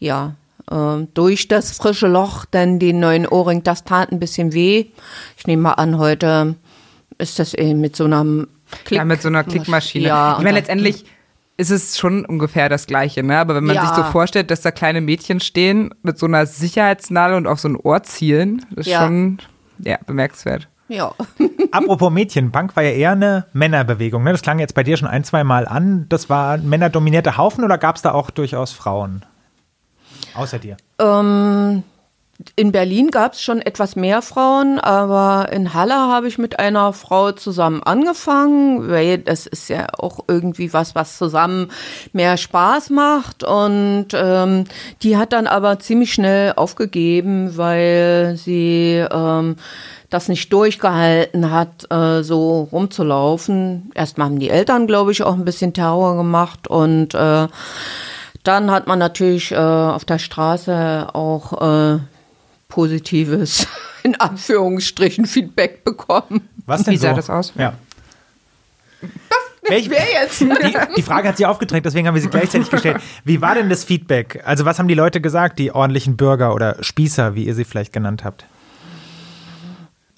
äh, ja, äh, durch das frische Loch dann den neuen Ohrring. Das tat ein bisschen weh. Ich nehme mal an, heute ist das eben mit so einer Klick ja, mit so einer Klickmaschine. Ja, ich meine, letztendlich ist es schon ungefähr das Gleiche, ne? Aber wenn man ja. sich so vorstellt, dass da kleine Mädchen stehen mit so einer Sicherheitsnadel und auf so ein Ohr zielen, ist ja. schon ja, bemerkenswert. Ja. Apropos Mädchen, Punk war ja eher eine Männerbewegung. Ne? Das klang jetzt bei dir schon ein, zwei Mal an. Das war ein männerdominierter Haufen oder gab es da auch durchaus Frauen? Außer dir. Ähm, in Berlin gab es schon etwas mehr Frauen, aber in Halle habe ich mit einer Frau zusammen angefangen, weil das ist ja auch irgendwie was, was zusammen mehr Spaß macht. Und ähm, die hat dann aber ziemlich schnell aufgegeben, weil sie ähm, das nicht durchgehalten hat, äh, so rumzulaufen. Erstmal haben die Eltern, glaube ich, auch ein bisschen Terror gemacht und äh, dann hat man natürlich äh, auf der Straße auch äh, positives, in Anführungsstrichen, Feedback bekommen. Was denn Wie sah so? das aus? Ja. Welch, Wer jetzt? die, die Frage hat sie aufgedrängt, deswegen haben wir sie gleichzeitig gestellt. Wie war denn das Feedback? Also was haben die Leute gesagt, die ordentlichen Bürger oder Spießer, wie ihr sie vielleicht genannt habt?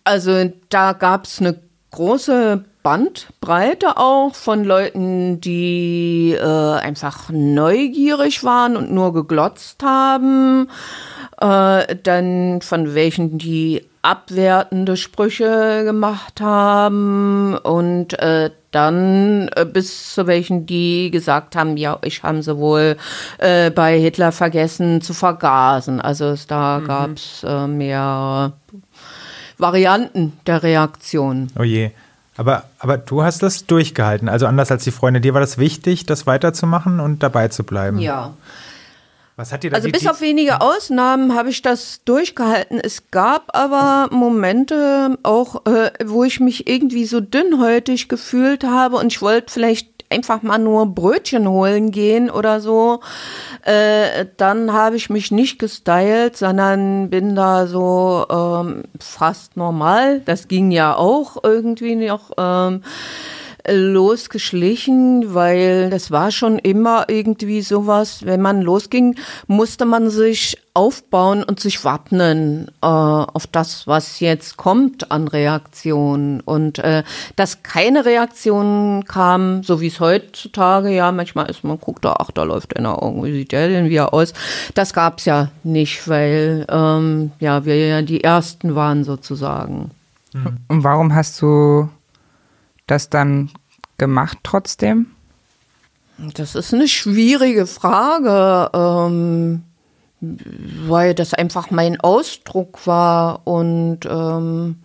Also da gab es eine große Bandbreite auch von Leuten, die äh, einfach neugierig waren und nur geglotzt haben. Äh, dann von welchen, die abwertende Sprüche gemacht haben und äh, dann äh, bis zu welchen, die gesagt haben, ja, ich haben sie wohl äh, bei Hitler vergessen zu vergasen. Also es, da Mhm. gab's äh, mehr Varianten der Reaktion. Oh je. Aber, aber du hast das durchgehalten. Also anders als die Freunde. Dir war das wichtig, das weiterzumachen und dabei zu bleiben. Ja. Was hat dir da Also bis auf wenige Ausnahmen habe ich das durchgehalten. Es gab aber Momente auch, äh, wo ich mich irgendwie so dünnhäutig gefühlt habe und ich wollte vielleicht einfach mal nur Brötchen holen gehen oder so. Äh, dann habe ich mich nicht gestylt, sondern bin da so ähm, fast normal. Das ging ja auch irgendwie noch. Ähm, losgeschlichen, weil das war schon immer irgendwie sowas, wenn man losging, musste man sich aufbauen und sich wappnen äh, auf das, was jetzt kommt an Reaktionen. Und äh, dass keine Reaktion kam, so wie es heutzutage, ja, manchmal ist man guckt da, ach, da läuft einer irgendwie, sieht der denn wie er aus. Das gab's ja nicht, weil ähm, ja, wir ja die Ersten waren sozusagen. Und warum hast du das dann gemacht trotzdem? Das ist eine schwierige Frage, ähm, weil das einfach mein Ausdruck war und ähm,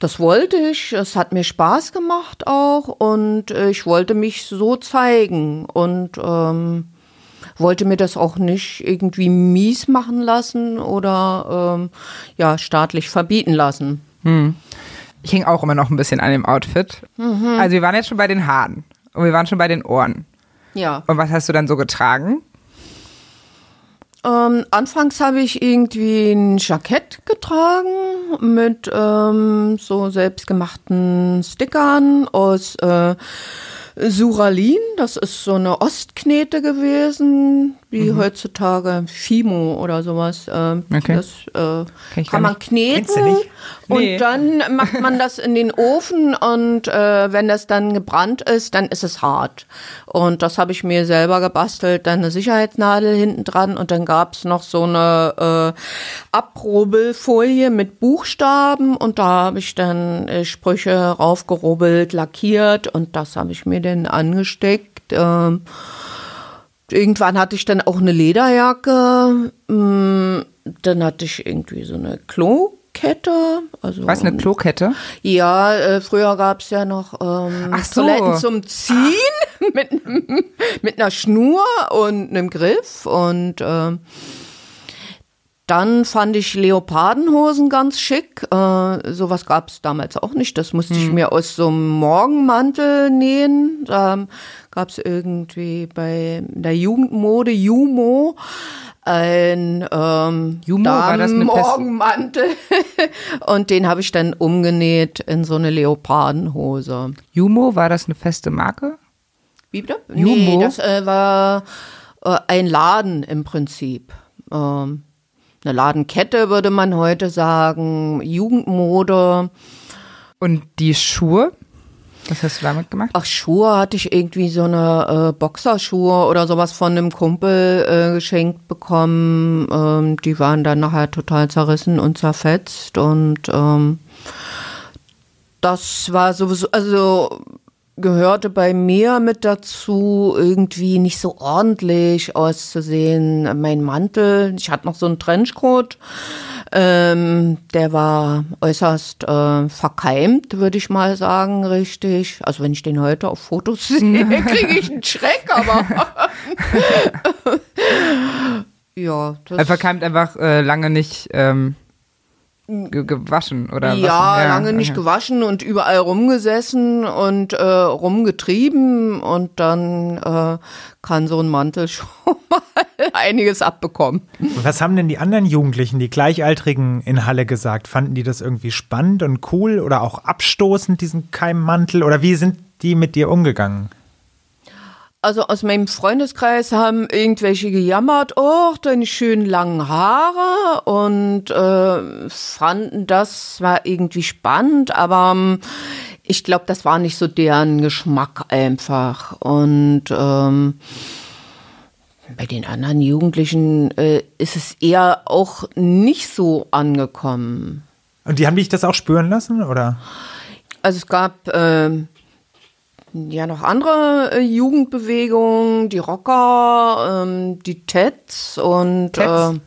das wollte ich. Es hat mir Spaß gemacht auch und äh, ich wollte mich so zeigen und ähm, wollte mir das auch nicht irgendwie mies machen lassen oder ähm, ja staatlich verbieten lassen. Ich hing auch immer noch ein bisschen an dem Outfit. Also wir waren jetzt schon bei den Haaren und wir waren schon bei den Ohren. Ja. Und was hast du dann so getragen? Ähm, anfangs habe ich irgendwie ein Jackett getragen mit ähm, so selbstgemachten Stickern aus äh, Suralin. Das ist so eine Ostknete gewesen, wie heutzutage Fimo oder sowas. Ähm, Okay. Das äh, kann man kneten und Nee. dann macht man das in den Ofen und äh, wenn das dann gebrannt ist, dann ist es hart. Und das habe ich mir selber gebastelt, dann eine Sicherheitsnadel hinten dran und dann gab's noch so eine äh, Abrubbelfolie mit Buchstaben und da habe ich dann äh, Sprüche raufgerubbelt, lackiert und das habe ich mir dann angesteckt. Ähm, Irgendwann hatte ich dann auch eine Lederjacke. mm, Dann hatte ich irgendwie so eine Klokette. Also Was, eine Klokette? ja, äh, früher gab's ja noch ähm, Ach so. Toiletten zum Ziehen mit, mit einer Schnur und einem Griff. Und ähm, dann fand ich Leopardenhosen ganz schick. Äh, sowas gab's damals auch nicht. Das musste ich mir aus so einem Morgenmantel nähen. Da gab's irgendwie bei der Jugendmode Jumo ein ähm, Jumo, Morgenmantel. Und den habe ich dann umgenäht in so eine Leopardenhose. Jumo, war das eine feste Marke? Wie bitte? Jumo? Nee, das äh, war äh, ein Laden im Prinzip. Ähm, eine Ladenkette würde man heute sagen, Jugendmode. Und die Schuhe? Was hast du damit gemacht? Ach, Schuhe hatte ich irgendwie so eine äh, Boxerschuhe oder sowas von einem Kumpel äh, geschenkt bekommen. Ähm, die waren dann nachher total zerrissen und zerfetzt und ähm, das war sowieso, also gehörte bei mir mit dazu, irgendwie nicht so ordentlich auszusehen. Mein Mantel, ich hatte noch so einen Trenchcoat, ähm, der war äußerst äh, verkeimt, würde ich mal sagen, richtig. Also wenn ich den heute auf Fotos sehe, kriege ich einen Schreck, aber ja. Das er verkeimt einfach äh, lange nicht. Ähm Ge gewaschen oder ja, ja, lange nicht okay. gewaschen und überall rumgesessen und äh, rumgetrieben und dann äh, kann so ein Mantel schon mal einiges abbekommen. Was haben denn die anderen Jugendlichen, die Gleichaltrigen in Halle gesagt? Fanden die das irgendwie spannend und cool oder auch abstoßend, diesen Keimmantel? Oder wie sind die mit dir umgegangen? Also aus meinem Freundeskreis haben irgendwelche gejammert, oh, deine schönen langen Haare und äh, fanden das war irgendwie spannend, aber ähm, ich glaube, das war nicht so deren Geschmack einfach. Und ähm, bei den anderen Jugendlichen äh, ist es eher auch nicht so angekommen. Und die haben dich das auch spüren lassen, oder? Also es gab äh, ja noch andere äh, Jugendbewegungen, die Rocker, ähm, die Teds und Teds. Äh,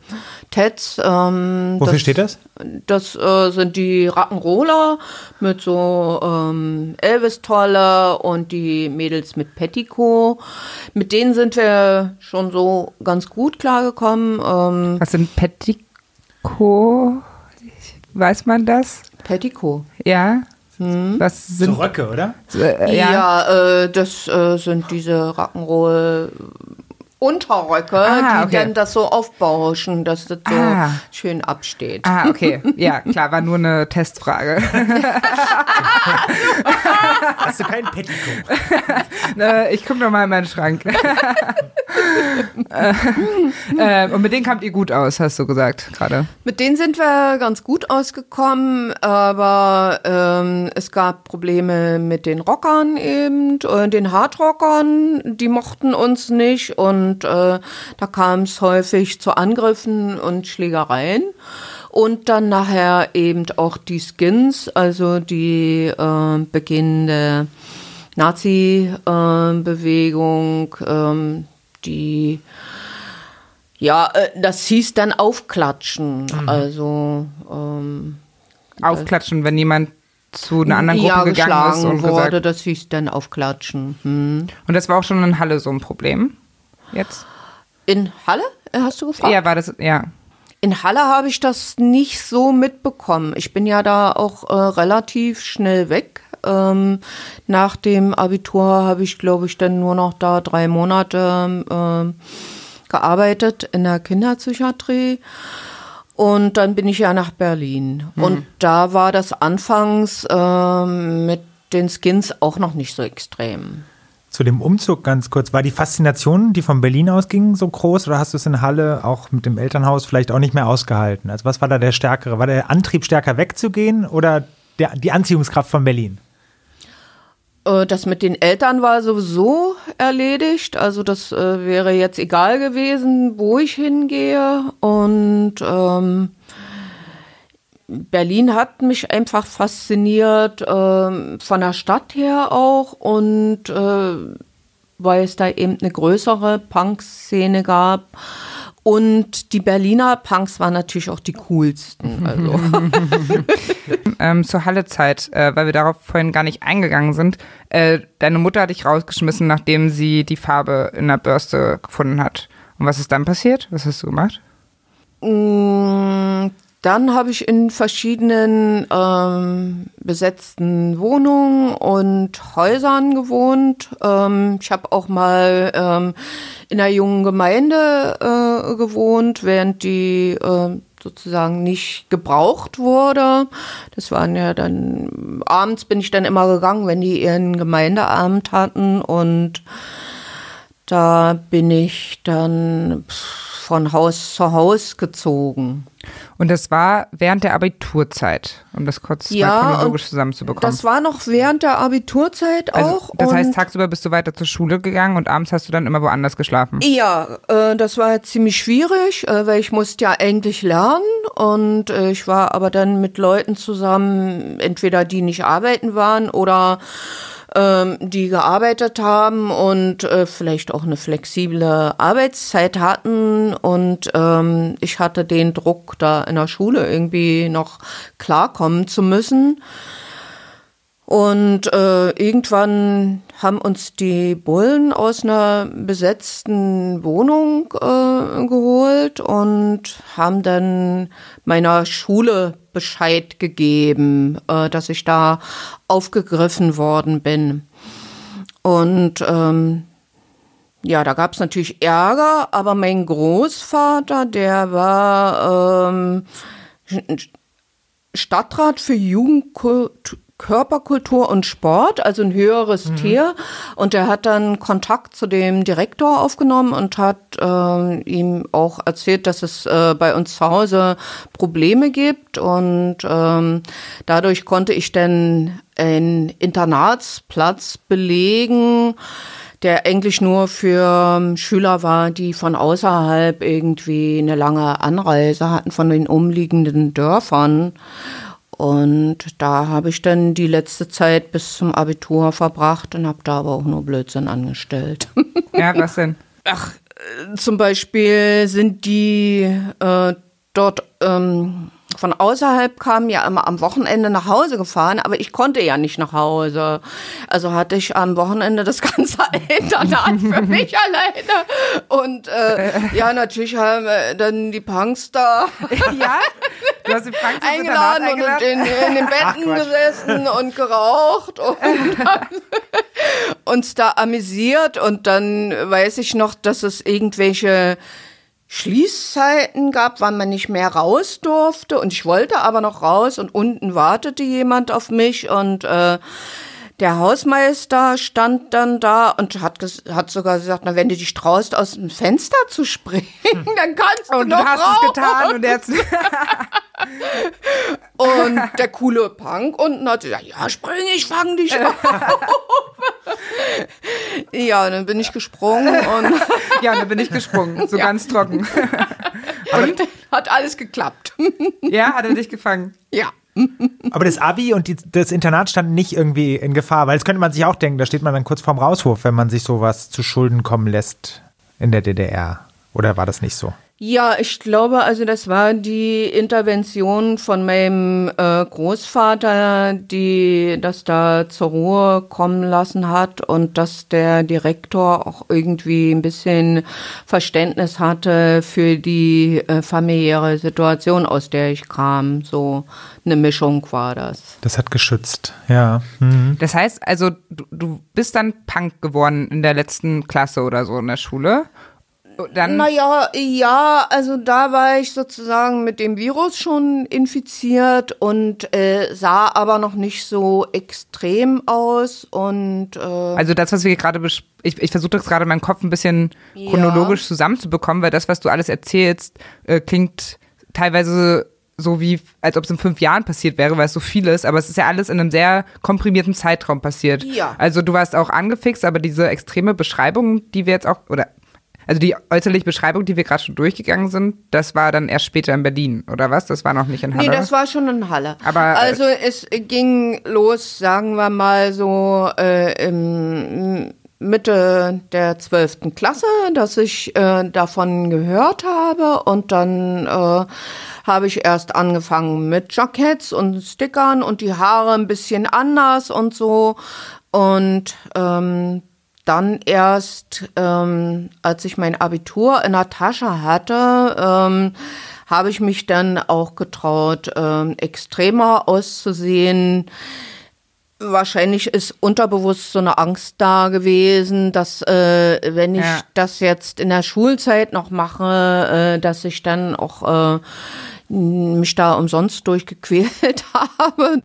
Teds ähm, Wofür das, steht das? Das äh, sind die Rock'n'Roller mit so ähm, Elvis-Tolle und die Mädels mit Petticoat. Mit denen sind wir schon so ganz gut klargekommen. Ähm, Was sind Petticoat? Weiß man das? Petticoat. Ja. Hm. Was sind so Röcke, oder? Äh, ja, ja äh, das äh, sind diese Rock'n'Roll Unterröcke, ah, die dann das so aufbauschen, dass das so ah. schön absteht. Ah, okay. Ja, klar, war nur eine Testfrage. Hast du keinen Petticoat? ich gucke noch mal in meinen Schrank. äh, und mit denen kamt ihr gut aus, hast du gesagt gerade. Mit denen sind wir ganz gut ausgekommen, aber ähm, es gab Probleme mit den Rockern eben, äh, den Hardrockern, die mochten uns nicht und und äh, da kam es häufig zu Angriffen und Schlägereien. Und dann nachher eben auch die Skins, also die äh, beginnende Nazi-Bewegung, äh, ähm, die ja, äh, das hieß dann aufklatschen. Mhm. Also ähm, aufklatschen, wenn jemand zu einer anderen Gruppe ja, gegangen ist und wurde, gesagt, das hieß dann aufklatschen. Hm. Und das war auch schon in Halle so ein Problem jetzt? In Halle, äh, hast du gefragt? Ja, war das, ja. In Halle habe ich das nicht so mitbekommen. Ich bin ja da auch äh, relativ schnell weg. Ähm, nach dem Abitur habe ich, glaube ich, dann nur noch da drei Monate äh, gearbeitet in der Kinderpsychiatrie. Und dann bin ich ja nach Berlin. Mhm. Und da war das anfangs äh, mit den Skins auch noch nicht so extrem. Zu dem Umzug ganz kurz. War die Faszination, die von Berlin ausging, so groß oder hast du es in Halle auch mit dem Elternhaus vielleicht auch nicht mehr ausgehalten? Also was war da der stärkere? War der Antrieb stärker wegzugehen oder der, die Anziehungskraft von Berlin? Äh, das mit den Eltern war sowieso erledigt. Also das äh, wäre jetzt egal gewesen, wo ich hingehe. Und ähm, Berlin hat mich einfach fasziniert, äh, von der Stadt her auch und äh, weil es da eben eine größere Punk-Szene gab. Und die Berliner Punks waren natürlich auch die coolsten. Also. ähm, zur Halle-Zeit, äh, weil wir darauf vorhin gar nicht eingegangen sind. Äh, deine Mutter hat dich rausgeschmissen, nachdem sie die Farbe in der Bürste gefunden hat. Und was ist dann passiert? Was hast du gemacht? Dann habe ich in verschiedenen ähm, besetzten Wohnungen und Häusern gewohnt. Ähm, ich habe auch mal ähm, in einer jungen Gemeinde äh, gewohnt, während die äh, sozusagen nicht gebraucht wurde. Das waren ja dann, abends bin ich dann immer gegangen, wenn die ihren Gemeindeabend hatten und Da bin ich dann von Haus zu Haus gezogen. Und das war während der Abiturzeit, um das kurz Ja, chronologisch zusammenzubekommen. Das war noch während der Abiturzeit also, auch. das heißt, tagsüber bist du weiter zur Schule gegangen und abends hast du dann immer woanders geschlafen. Ja, äh, das war ziemlich schwierig, äh, weil ich musste ja eigentlich lernen und äh, ich war aber dann mit Leuten zusammen, entweder die nicht arbeiten waren oder ähm, die gearbeitet haben und äh, vielleicht auch eine flexible Arbeitszeit hatten und ähm, ich hatte den Druck, da in der Schule irgendwie noch klarkommen zu müssen. Und äh, irgendwann haben uns die Bullen aus einer besetzten Wohnung äh, geholt und haben dann meiner Schule Bescheid gegeben, äh, dass ich da aufgegriffen worden bin. Und ähm, ja, da gab es natürlich Ärger, aber mein Großvater, der war ähm, Stadtrat für Jugendkultur. Körperkultur und Sport, also ein höheres Tier. Und er hat dann Kontakt zu dem Direktor aufgenommen und hat äh, ihm auch erzählt, dass es äh, bei uns zu Hause Probleme gibt. Und ähm, dadurch konnte ich dann einen Internatsplatz belegen der eigentlich nur für ähm, Schüler war, die von außerhalb irgendwie eine lange Anreise hatten von den umliegenden Dörfern. Und da habe ich dann die letzte Zeit bis zum Abitur verbracht und habe da aber auch nur Blödsinn angestellt. Ja, was denn? Ach, äh, zum Beispiel sind die äh, dort ähm, von außerhalb kamen ja immer am Wochenende nach Hause gefahren, aber ich konnte ja nicht nach Hause. Also hatte ich am Wochenende das ganze Internat für mich alleine. Und äh, ja, natürlich haben dann die Punks da Ja? Du hast die zum eingeladen Internat und in, in den Betten Quatsch. gesessen und geraucht und uns da amüsiert und dann weiß ich noch, dass es irgendwelche Schließzeiten gab, wann man nicht mehr raus durfte. Und ich wollte aber noch raus und unten wartete jemand auf mich. Und äh, der Hausmeister stand dann da und hat, hat sogar gesagt, na, wenn du dich traust, aus dem Fenster zu springen, dann kannst du Und du noch hast raus. es getan und jetzt. Und der coole Punk unten hat gesagt, ja, spring, ich fang dich auf. ja, dann bin ich gesprungen und, ja, da bin ich gesprungen. So ganz trocken. und hat alles geklappt. Ja, hat er dich gefangen. ja. Aber das Abi und die, das Internat standen nicht irgendwie in Gefahr, weil das könnte man sich auch denken, da steht man dann kurz vorm Rauswurf, wenn man sich sowas zu Schulden kommen lässt in der DDR. Oder war das nicht so? Ja, ich glaube, also das war die Intervention von meinem äh, Großvater, die das da zur Ruhe kommen lassen hat und dass der Direktor auch irgendwie ein bisschen Verständnis hatte für die äh, familiäre Situation, aus der ich kam. So eine Mischung war das. Das hat geschützt, ja. Mhm. Das heißt, also du, du bist dann Punk geworden in der letzten Klasse oder so in der Schule. Dann, Naja, ja, also da war ich sozusagen mit dem Virus schon infiziert und äh, sah aber noch nicht so extrem aus und äh, also das, was wir gerade ich, ich versuche das gerade in meinem Kopf ein bisschen Ja. chronologisch zusammenzubekommen, weil das, was du alles erzählst, äh, klingt teilweise so wie, als ob es in fünf Jahren passiert wäre, weil es so viel ist, aber es ist ja alles in einem sehr komprimierten Zeitraum passiert. Ja. Also du warst auch angefixt, aber diese extreme Beschreibung, die wir jetzt auch, oder also die äußerliche Beschreibung, die wir gerade schon durchgegangen sind, das war dann erst später in Berlin, oder was? Das war noch nicht in Halle. Nee, das war schon in Halle. Aber, äh, also es ging los, sagen wir mal so äh, im Mitte der zwölften Klasse, dass ich äh, davon gehört habe und dann äh, habe ich erst angefangen mit Jacketts und Stickern und die Haare ein bisschen anders und so und ähm, dann erst, ähm, als ich mein Abitur in der Tasche hatte, ähm, habe ich mich dann auch getraut, ähm, extremer auszusehen. Wahrscheinlich ist unterbewusst so eine Angst da gewesen, dass äh, wenn ich Ja. das jetzt in der Schulzeit noch mache, äh, dass ich dann auch äh, mich da umsonst durchgequält habe.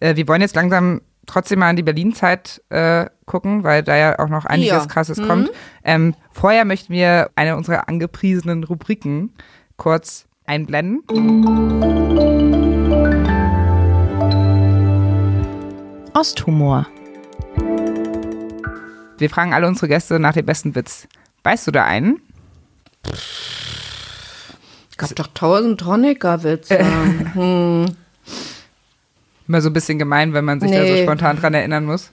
äh, wir wollen jetzt langsam trotzdem mal an die Berlin-Zeit äh, gucken, weil da ja auch noch einiges Ja. Krasses Mhm. kommt. Ähm, vorher möchten wir eine unserer angepriesenen Rubriken kurz einblenden. Osthumor. Wir fragen alle unsere Gäste nach dem besten Witz. Weißt du da einen? Es gab doch tausend Honecker-Witze. hm. Immer so ein bisschen gemein, wenn man sich da so Nee. spontan dran erinnern muss.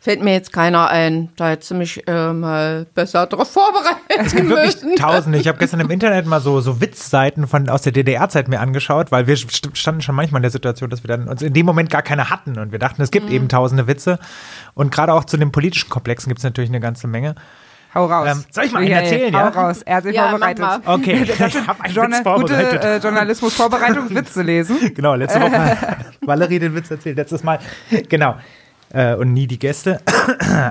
Fällt mir jetzt keiner ein. Da hätte mich äh, mal besser darauf vorbereiten Es gibt wirklich müssen. Tausende. Ich habe gestern im Internet mal so, so Witzseiten von, aus der DDR-Zeit mir angeschaut, weil wir st- standen schon manchmal in der Situation, dass wir dann uns in dem Moment gar keine hatten und wir dachten, es Mhm. gibt eben tausende Witze. Und gerade auch zu den politischen Komplexen gibt es natürlich eine ganze Menge. Hau raus. Ähm, soll ich mal einen erzählen, hau ja? raus. Er hat sich Ja, vorbereitet. mach mal. Okay, ich habe einen Journa Witz vorbereitet. gute äh, Journalismusvorbereitung, Witze lesen. Genau, letzte Woche hat Valerie den Witz erzählt, letztes Mal. Genau. Äh, und nie die Gäste.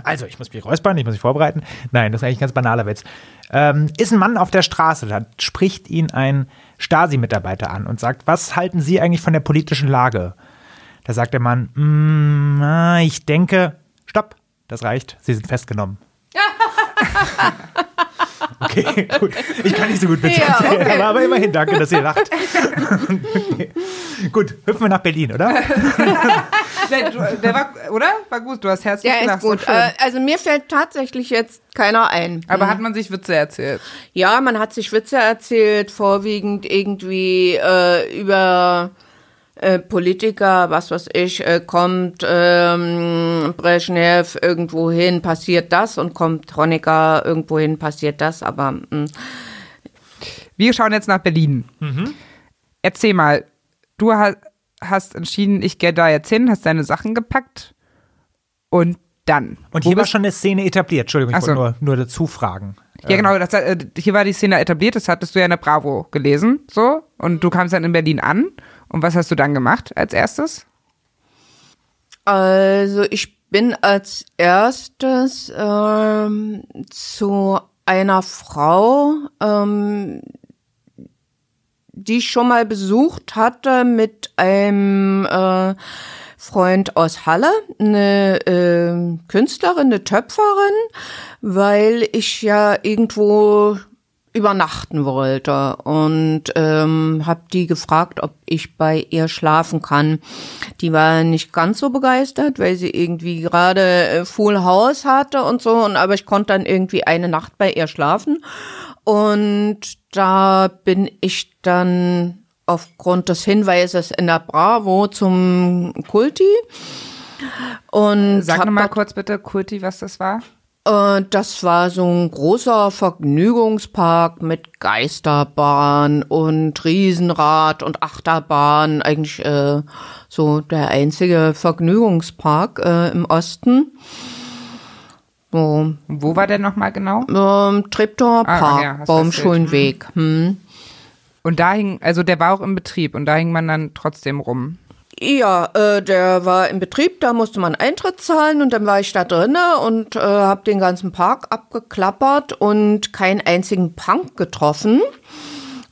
Also, ich muss mich räuspern, ich muss mich vorbereiten. Nein, das ist eigentlich ein ganz banaler Witz. Ähm, ist ein Mann auf der Straße, da spricht ihn ein Stasi-Mitarbeiter an und sagt, was halten Sie eigentlich von der politischen Lage? Da sagt der Mann, "Mm, ich denke, stopp, das reicht, Sie sind festgenommen. Okay, gut. Ich kann nicht so gut Witze Ja, erzählen, okay. aber, aber immerhin danke, dass ihr lacht. Okay. Gut, hüpfen wir nach Berlin, oder? Der, du- der war, oder? War gut, du hast herzlich Ja, gelacht. ist gut. Äh, also mir fällt tatsächlich jetzt keiner ein. Aber hat man sich Witze erzählt? Ja, man hat sich Witze erzählt, vorwiegend irgendwie äh, über äh, Politiker, was weiß ich, äh, kommt ähm, Brezhnev irgendwo hin, passiert das und kommt Honecker irgendwo hin, passiert das, aber mh. Wir schauen jetzt nach Berlin. Mhm. Erzähl mal, du ha hast entschieden, ich gehe da jetzt hin, hast deine Sachen gepackt und dann. Und hier war schon eine Szene etabliert. Entschuldigung, ich so. wollte nur, nur dazu fragen. Ja, genau, das, äh, hier war die Szene etabliert, das hattest du ja in der Bravo gelesen, so. Und du kamst dann in Berlin an. Und was hast du dann gemacht als erstes? Also ich bin als erstes ähm, zu einer Frau, ähm, die ich schon mal besucht hatte mit einem äh, Freund aus Halle, eine äh, Künstlerin, eine Töpferin, weil ich ja irgendwo übernachten wollte und ähm, habe die gefragt, ob ich bei ihr schlafen kann. Die war nicht ganz so begeistert, weil sie irgendwie gerade äh, Full House hatte und so. Und aber ich konnte dann irgendwie eine Nacht bei ihr schlafen und da bin ich dann aufgrund des Hinweises in der Bravo zum Kulti und Sag hab noch mal dort- kurz bitte, Kurti, was das war. Äh, das war so ein großer Vergnügungspark mit Geisterbahn und Riesenrad und Achterbahn. Eigentlich äh, so der einzige Vergnügungspark äh, im Osten. So, Wo war der nochmal genau? ähm, Treptower Ah, Park, ja, hast du Baumschulenweg. Hm. Und da hing, also der war auch im Betrieb und da hing man dann trotzdem rum. Ja, äh, der war im Betrieb, da musste man Eintritt zahlen und dann war ich da drinne und äh, habe den ganzen Park abgeklappert und keinen einzigen Punk getroffen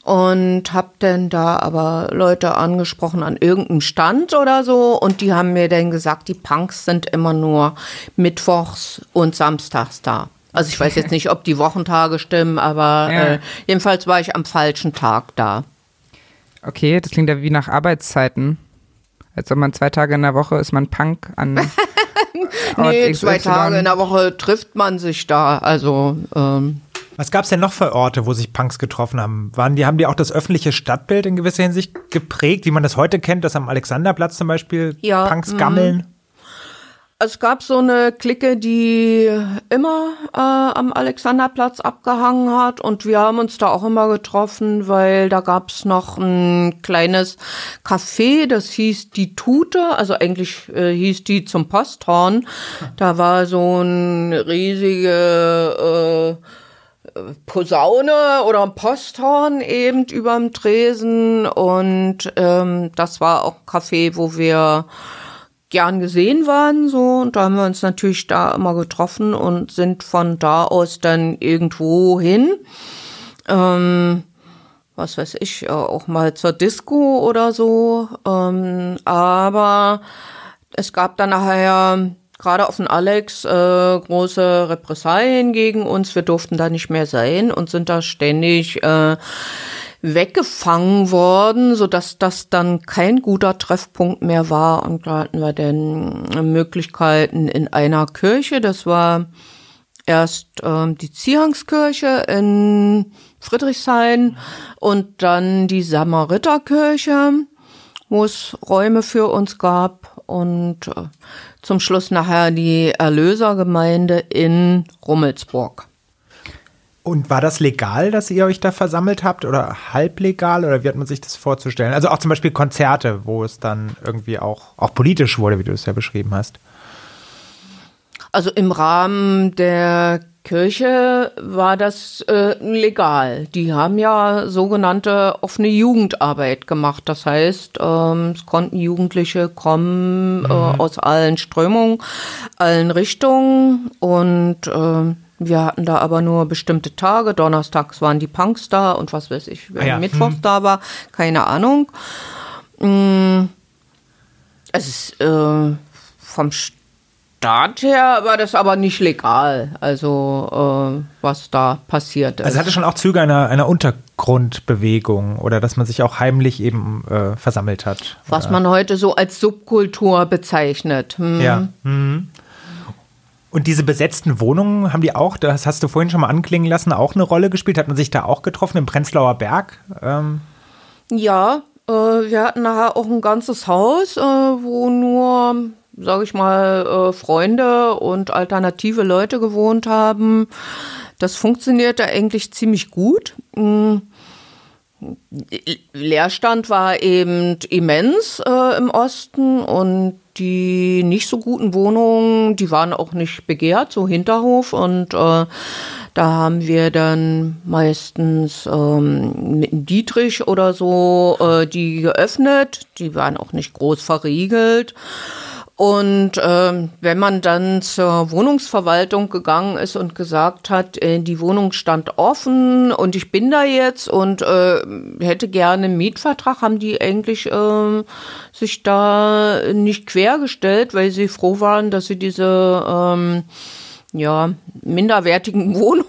und habe dann da aber Leute angesprochen an irgendeinem Stand oder so und die haben mir dann gesagt, die Punks sind immer nur mittwochs und samstags da. Also ich weiß jetzt nicht, ob die Wochentage stimmen, aber Ja. äh, jedenfalls war ich am falschen Tag da. Okay, das klingt ja wie nach Arbeitszeiten. Als ob man zwei Tage in der Woche ist man Punk an. Nee, XY. zwei Tage in der Woche trifft man sich da. Also ähm, Was gab es denn noch für Orte, wo sich Punks getroffen haben? Waren die, haben die auch das öffentliche Stadtbild in gewisser Hinsicht geprägt, wie man das heute kennt, dass am Alexanderplatz zum Beispiel Ja, Punks mhm. gammeln? Es gab so eine Clique, die immer äh, am Alexanderplatz abgehangen hat und wir haben uns da auch immer getroffen, weil da gab's noch ein kleines Café, das hieß die Tute, also eigentlich äh, hieß die zum Posthorn. Da war so ein riesige äh, Posaune oder ein Posthorn eben überm Tresen und ähm, das war auch ein Café, wo wir gern gesehen waren so und da haben wir uns natürlich da immer getroffen und sind von da aus dann irgendwo hin. Ähm, was weiß ich, äh, auch mal zur Disco oder so. Ähm, aber es gab dann nachher gerade auf den Alex äh, große Repressalien gegen uns. Wir durften da nicht mehr sein und sind da ständig äh, weggefangen worden, so dass das dann kein guter Treffpunkt mehr war. Und da hatten wir dann Möglichkeiten in einer Kirche. Das war erst ähm, die Zierangskirche in Friedrichshain und dann die Samariterkirche, wo es Räume für uns gab und äh, zum Schluss nachher die Erlösergemeinde in Rummelsburg. Und war das legal, dass ihr euch da versammelt habt oder halblegal oder wie hat man sich das vorzustellen? Also auch zum Beispiel Konzerte, wo es dann irgendwie auch, auch politisch wurde, wie du es ja beschrieben hast. Also im Rahmen der Kirche war das äh, legal. Die haben ja sogenannte offene Jugendarbeit gemacht. Das heißt, ähm, es konnten Jugendliche kommen äh, mhm. aus allen Strömungen, allen Richtungen und äh, wir hatten da aber nur bestimmte Tage. Donnerstags waren die Punks da und was weiß ich, wer ah ja. Mittwochs hm. da war, keine Ahnung. Mm, es ist äh, vom Staat her war das aber nicht legal, also äh, was da passiert ist. Also es hatte schon auch Züge einer, einer Untergrundbewegung oder dass man sich auch heimlich eben äh, versammelt hat. Was oder? man heute so als Subkultur bezeichnet. Hm. Ja. Hm. Und diese besetzten Wohnungen haben die auch, das hast du vorhin schon mal anklingen lassen, auch eine Rolle gespielt? Hat man sich da auch getroffen im Prenzlauer Berg? Ähm ja, äh, wir hatten nachher auch ein ganzes Haus, äh, wo nur, sage ich mal, äh, Freunde und alternative Leute gewohnt haben. Das funktionierte eigentlich ziemlich gut. Mhm. Leerstand war eben immens äh, im Osten und die nicht so guten Wohnungen, die waren auch nicht begehrt, so Hinterhof. Und äh, da haben wir dann meistens ähm, mit Dietrich oder so äh, die geöffnet. Die waren auch nicht groß verriegelt. Und äh, wenn man dann zur Wohnungsverwaltung gegangen ist und gesagt hat, äh, die Wohnung stand offen und ich bin da jetzt und äh, hätte gerne einen Mietvertrag, haben die eigentlich äh, sich da nicht quergestellt, weil sie froh waren, dass sie diese ähm, ja, minderwertigen Wohnungen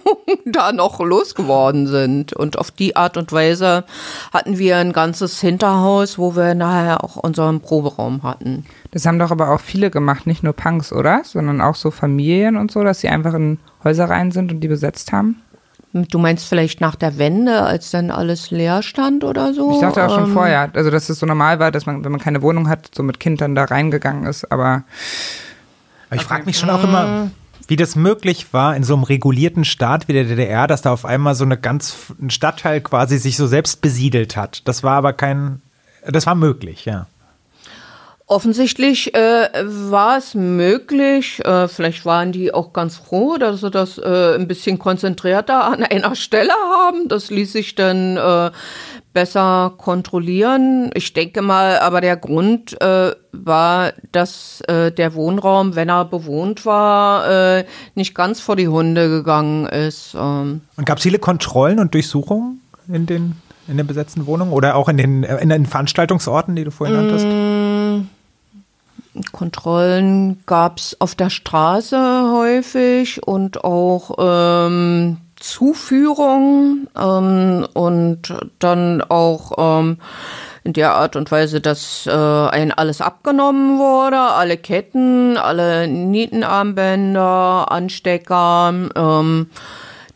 da noch losgeworden sind. Und auf die Art und Weise hatten wir ein ganzes Hinterhaus, wo wir nachher auch unseren Proberaum hatten. Das haben doch aber auch viele gemacht, nicht nur Punks, oder? Sondern auch so Familien und so, dass sie einfach in Häuser rein sind und die besetzt haben. Du meinst vielleicht nach der Wende, als dann alles leer stand oder so? Ich dachte auch schon ähm, vorher, also dass es so normal war, dass man, wenn man keine Wohnung hat, so mit Kindern da reingegangen ist, aber. aber ich frage mich schon auch immer, wie das möglich war in so einem regulierten Staat wie der DDR, dass da auf einmal so eine ganz ein Stadtteil quasi sich so selbst besiedelt hat. Das war aber kein, das war möglich, ja. Offensichtlich äh, war es möglich, äh, vielleicht waren die auch ganz froh, dass sie das äh, ein bisschen konzentrierter an einer Stelle haben. Das ließ sich dann äh, besser kontrollieren. Ich denke mal, aber der Grund äh, war, dass äh, der Wohnraum, wenn er bewohnt war, äh, nicht ganz vor die Hunde gegangen ist. Ähm. Und gab es viele Kontrollen und Durchsuchungen in den in den besetzten Wohnungen oder auch in den, in den Veranstaltungsorten, die du vorhin nanntest? Kontrollen gab es auf der Straße häufig und auch ähm, Zuführung ähm, und dann auch ähm, in der Art und Weise, dass äh, ein alles abgenommen wurde, alle Ketten, alle Nietenarmbänder, Anstecker. Ähm,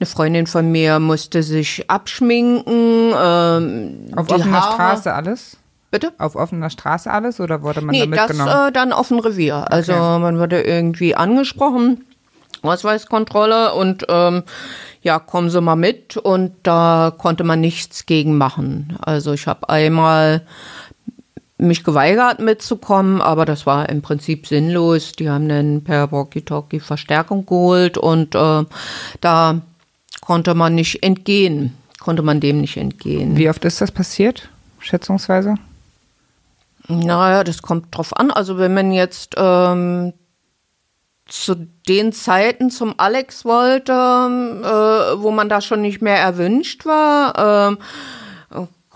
eine Freundin von mir musste sich abschminken. Ähm, Auf offener Haare. Straße alles? Bitte? Auf offener Straße alles oder wurde man nee, da mitgenommen? Nee, das äh, dann auf dem Revier. Also okay. man wurde irgendwie angesprochen, Ausweiskontrolle und ähm, ja, kommen Sie mal mit und da konnte man nichts gegen machen. Also ich habe einmal mich geweigert mitzukommen, aber das war im Prinzip sinnlos. Die haben dann per Walkie-Talkie Verstärkung geholt und äh, da konnte man nicht entgehen, konnte man dem nicht entgehen. Wie oft ist das passiert, schätzungsweise? Naja, das kommt drauf an. Also wenn man jetzt ähm, zu den Zeiten zum Alex wollte, äh, wo man da schon nicht mehr erwünscht war, äh,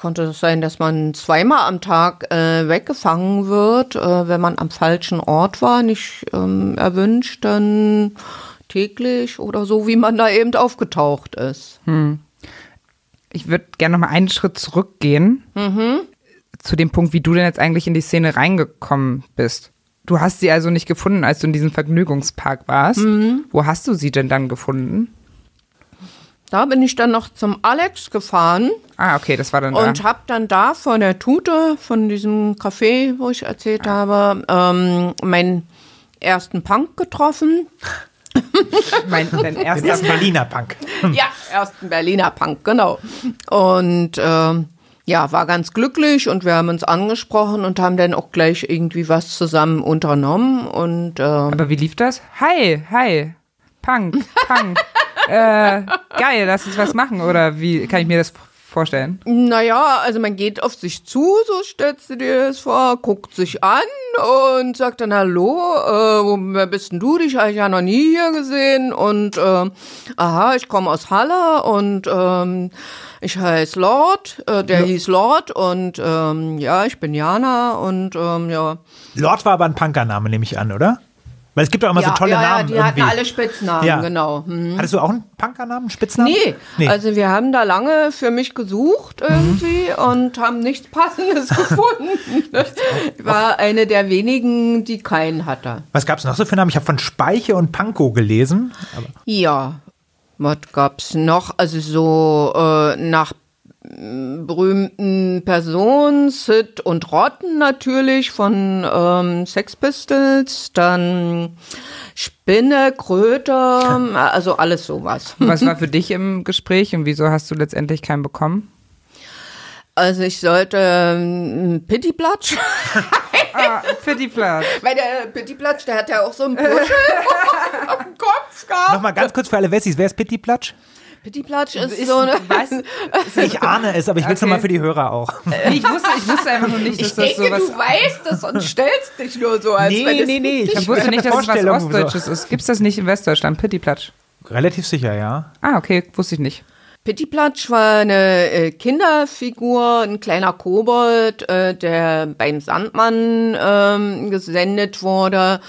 konnte es sein, dass man zweimal am Tag äh, weggefangen wird, äh, wenn man am falschen Ort war, nicht ähm, erwünscht, dann täglich oder so, wie man da eben aufgetaucht ist. Hm. Ich würde gerne noch mal einen Schritt zurückgehen Mhm. Zu dem Punkt, wie du denn jetzt eigentlich in die Szene reingekommen bist. Du hast sie also nicht gefunden, als du in diesem Vergnügungspark warst. Mhm. Wo hast du sie denn dann gefunden? Da bin ich dann noch zum Alex gefahren Ah, okay, das war dann und da. habe dann da vor der Tute von diesem Café, wo ich erzählt habe, ähm, meinen ersten Punk getroffen. Mein, dein Den erster ersten Berliner Punk. Ja, ersten Berliner Punk, genau. Und ähm, ja, war ganz glücklich und wir haben uns angesprochen und haben dann auch gleich irgendwie was zusammen unternommen und ähm, Aber wie lief das? Hi, hi. Punk, Punk. äh, geil, lass uns was machen. Oder wie kann ich mir das vorstellen? Naja, also man geht auf sich zu, so stellst du dir das vor, guckt sich an und sagt dann Hallo, äh, wo wer bist denn du? Dich habe ich ja noch nie hier gesehen und äh, aha, ich komme aus Halle und ähm, ich heiße Lord, äh, der hieß Lord und ähm, ja, ich bin Jana und ähm, ja. Lord war aber ein Punkername, nehme ich an, oder? Weil es gibt doch immer ja, so tolle ja, Namen Ja, die irgendwie. hatten alle Spitznamen, Ja. genau. Hm. Hattest du auch einen Punkernamen, Spitznamen? Nee, nee. also wir haben da lange für mich gesucht irgendwie und haben nichts Passendes gefunden. Ich war eine der wenigen, die keinen hatte. Was gab es noch so für Namen? Ich habe von Speiche und Pankow gelesen. Ja, was gab's noch? Also so äh, nach berühmten Personen, Sid und Rotten natürlich von ähm, Sex Pistols, dann Spinne, Kröte, also alles sowas. Was war für dich im Gespräch und wieso hast du letztendlich keinen bekommen? Also ich sollte ähm, Pittiplatsch, Ah, Pittiplatsch. weil der Pittiplatsch, der hat ja auch so einen Puschel auf dem Kopf gehabt. Nochmal ganz kurz für alle Wessis, wer ist Pittiplatsch? Pittiplatsch ist, so eine... Ich ahne es, aber ich will es Okay. nochmal für die Hörer auch. Ich wusste, ich wusste einfach nur nicht, dass Ich das denke, sowas. du weißt es und stellst dich nur so, als wenn Nee, es nee, nee. Ich Ich wusste nicht, dass es was Vorstellung, so. Ostdeutsches ist. Gibt es das nicht in Westdeutschland? Pittiplatsch. Relativ sicher, ja. Ah, okay, wusste ich nicht. Pittiplatsch war eine äh, Kinderfigur, ein kleiner Kobold, äh, der beim Sandmann ähm, gesendet wurde.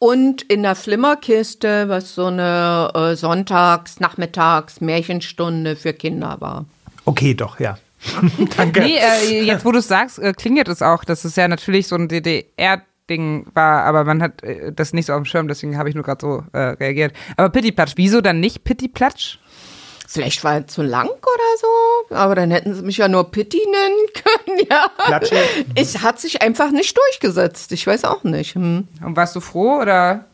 Und in der Flimmerkiste, was so eine äh, Sonntags-, Nachmittags-, Märchenstunde für Kinder war. Okay, doch, ja. Danke. Nee, äh, jetzt wo du es sagst, äh, klingelt es auch, dass es ja natürlich so ein DDR-Ding war, aber man hat äh, das nicht so auf dem Schirm, deswegen habe ich nur gerade so äh, reagiert. Aber Pittiplatsch, wieso dann nicht Pittiplatsch? Vielleicht war er zu lang oder so, aber dann hätten sie mich ja nur Pitti nennen können, ja. Platsche. Es hat sich einfach nicht durchgesetzt. Ich weiß auch nicht. Hm. Und warst du froh oder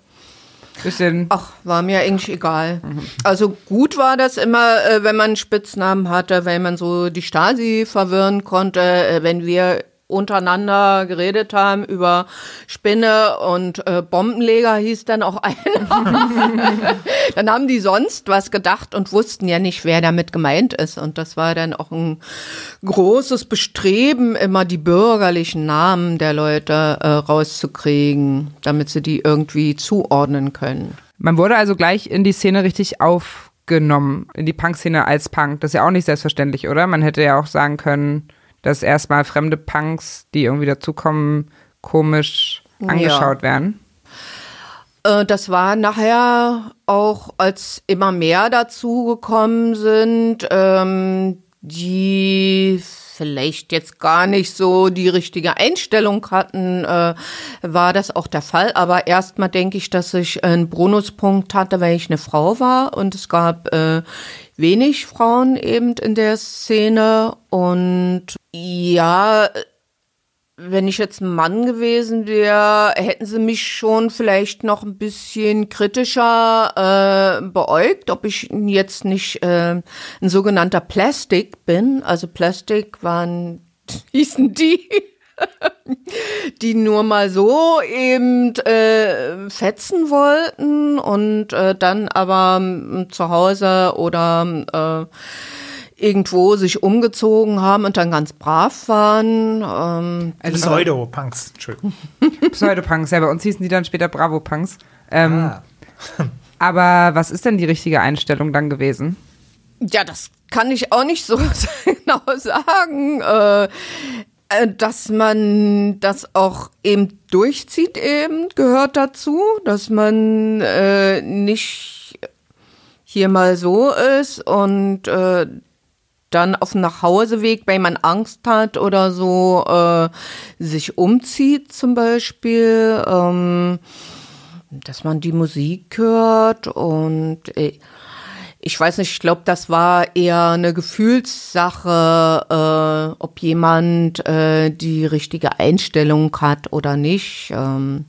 bisschen. Ach, war mir eigentlich egal. Also gut war das immer, äh, wenn man einen Spitznamen hatte, weil man so die Stasi verwirren konnte, äh, wenn wir untereinander geredet haben über Spinne und äh, Bombenleger hieß dann auch einer. dann haben die sonst was gedacht und wussten ja nicht, wer damit gemeint ist. Und das war dann auch ein großes Bestreben, immer die bürgerlichen Namen der Leute äh, rauszukriegen, damit sie die irgendwie zuordnen können. Man wurde also gleich in die Szene richtig aufgenommen, in die Punk-Szene als Punk. Das ist ja auch nicht selbstverständlich, oder? Man hätte ja auch sagen können, dass erstmal fremde Punks, die irgendwie dazukommen, komisch angeschaut werden. Äh, Das war nachher auch, als immer mehr dazugekommen sind, ähm, die vielleicht jetzt gar nicht so die richtige Einstellung hatten, äh, war das auch der Fall. Aber erstmal denke ich, dass ich einen Bonuspunkt hatte, weil ich eine Frau war und es gab äh, wenig Frauen eben in der Szene und ja, wenn ich jetzt ein Mann gewesen wäre, hätten sie mich schon vielleicht noch ein bisschen kritischer äh, beäugt, ob ich jetzt nicht äh, ein sogenannter Plastik bin. Also Plastik waren, hießen die, die nur mal so eben äh, fetzen wollten und äh, dann aber ähm, zu Hause oder äh, irgendwo sich umgezogen haben und dann ganz brav waren. Ähm, Also Pseudo-Punks, Entschuldigung. Pseudopunks, ja, bei uns hießen die dann später Bravo-Punks. Ähm, Ah. Aber was ist denn die richtige Einstellung dann gewesen? Ja, das kann ich auch nicht so genau sagen. Äh, äh, dass man das auch eben durchzieht, eben gehört dazu, dass man äh, nicht hier mal so ist und äh, dann auf dem Nachhauseweg, weil man Angst hat oder so, äh, sich umzieht zum Beispiel, ähm, dass man die Musik hört und äh, ich weiß nicht, ich glaube, das war eher eine Gefühlssache, äh, ob jemand äh, die richtige Einstellung hat oder nicht. Ähm,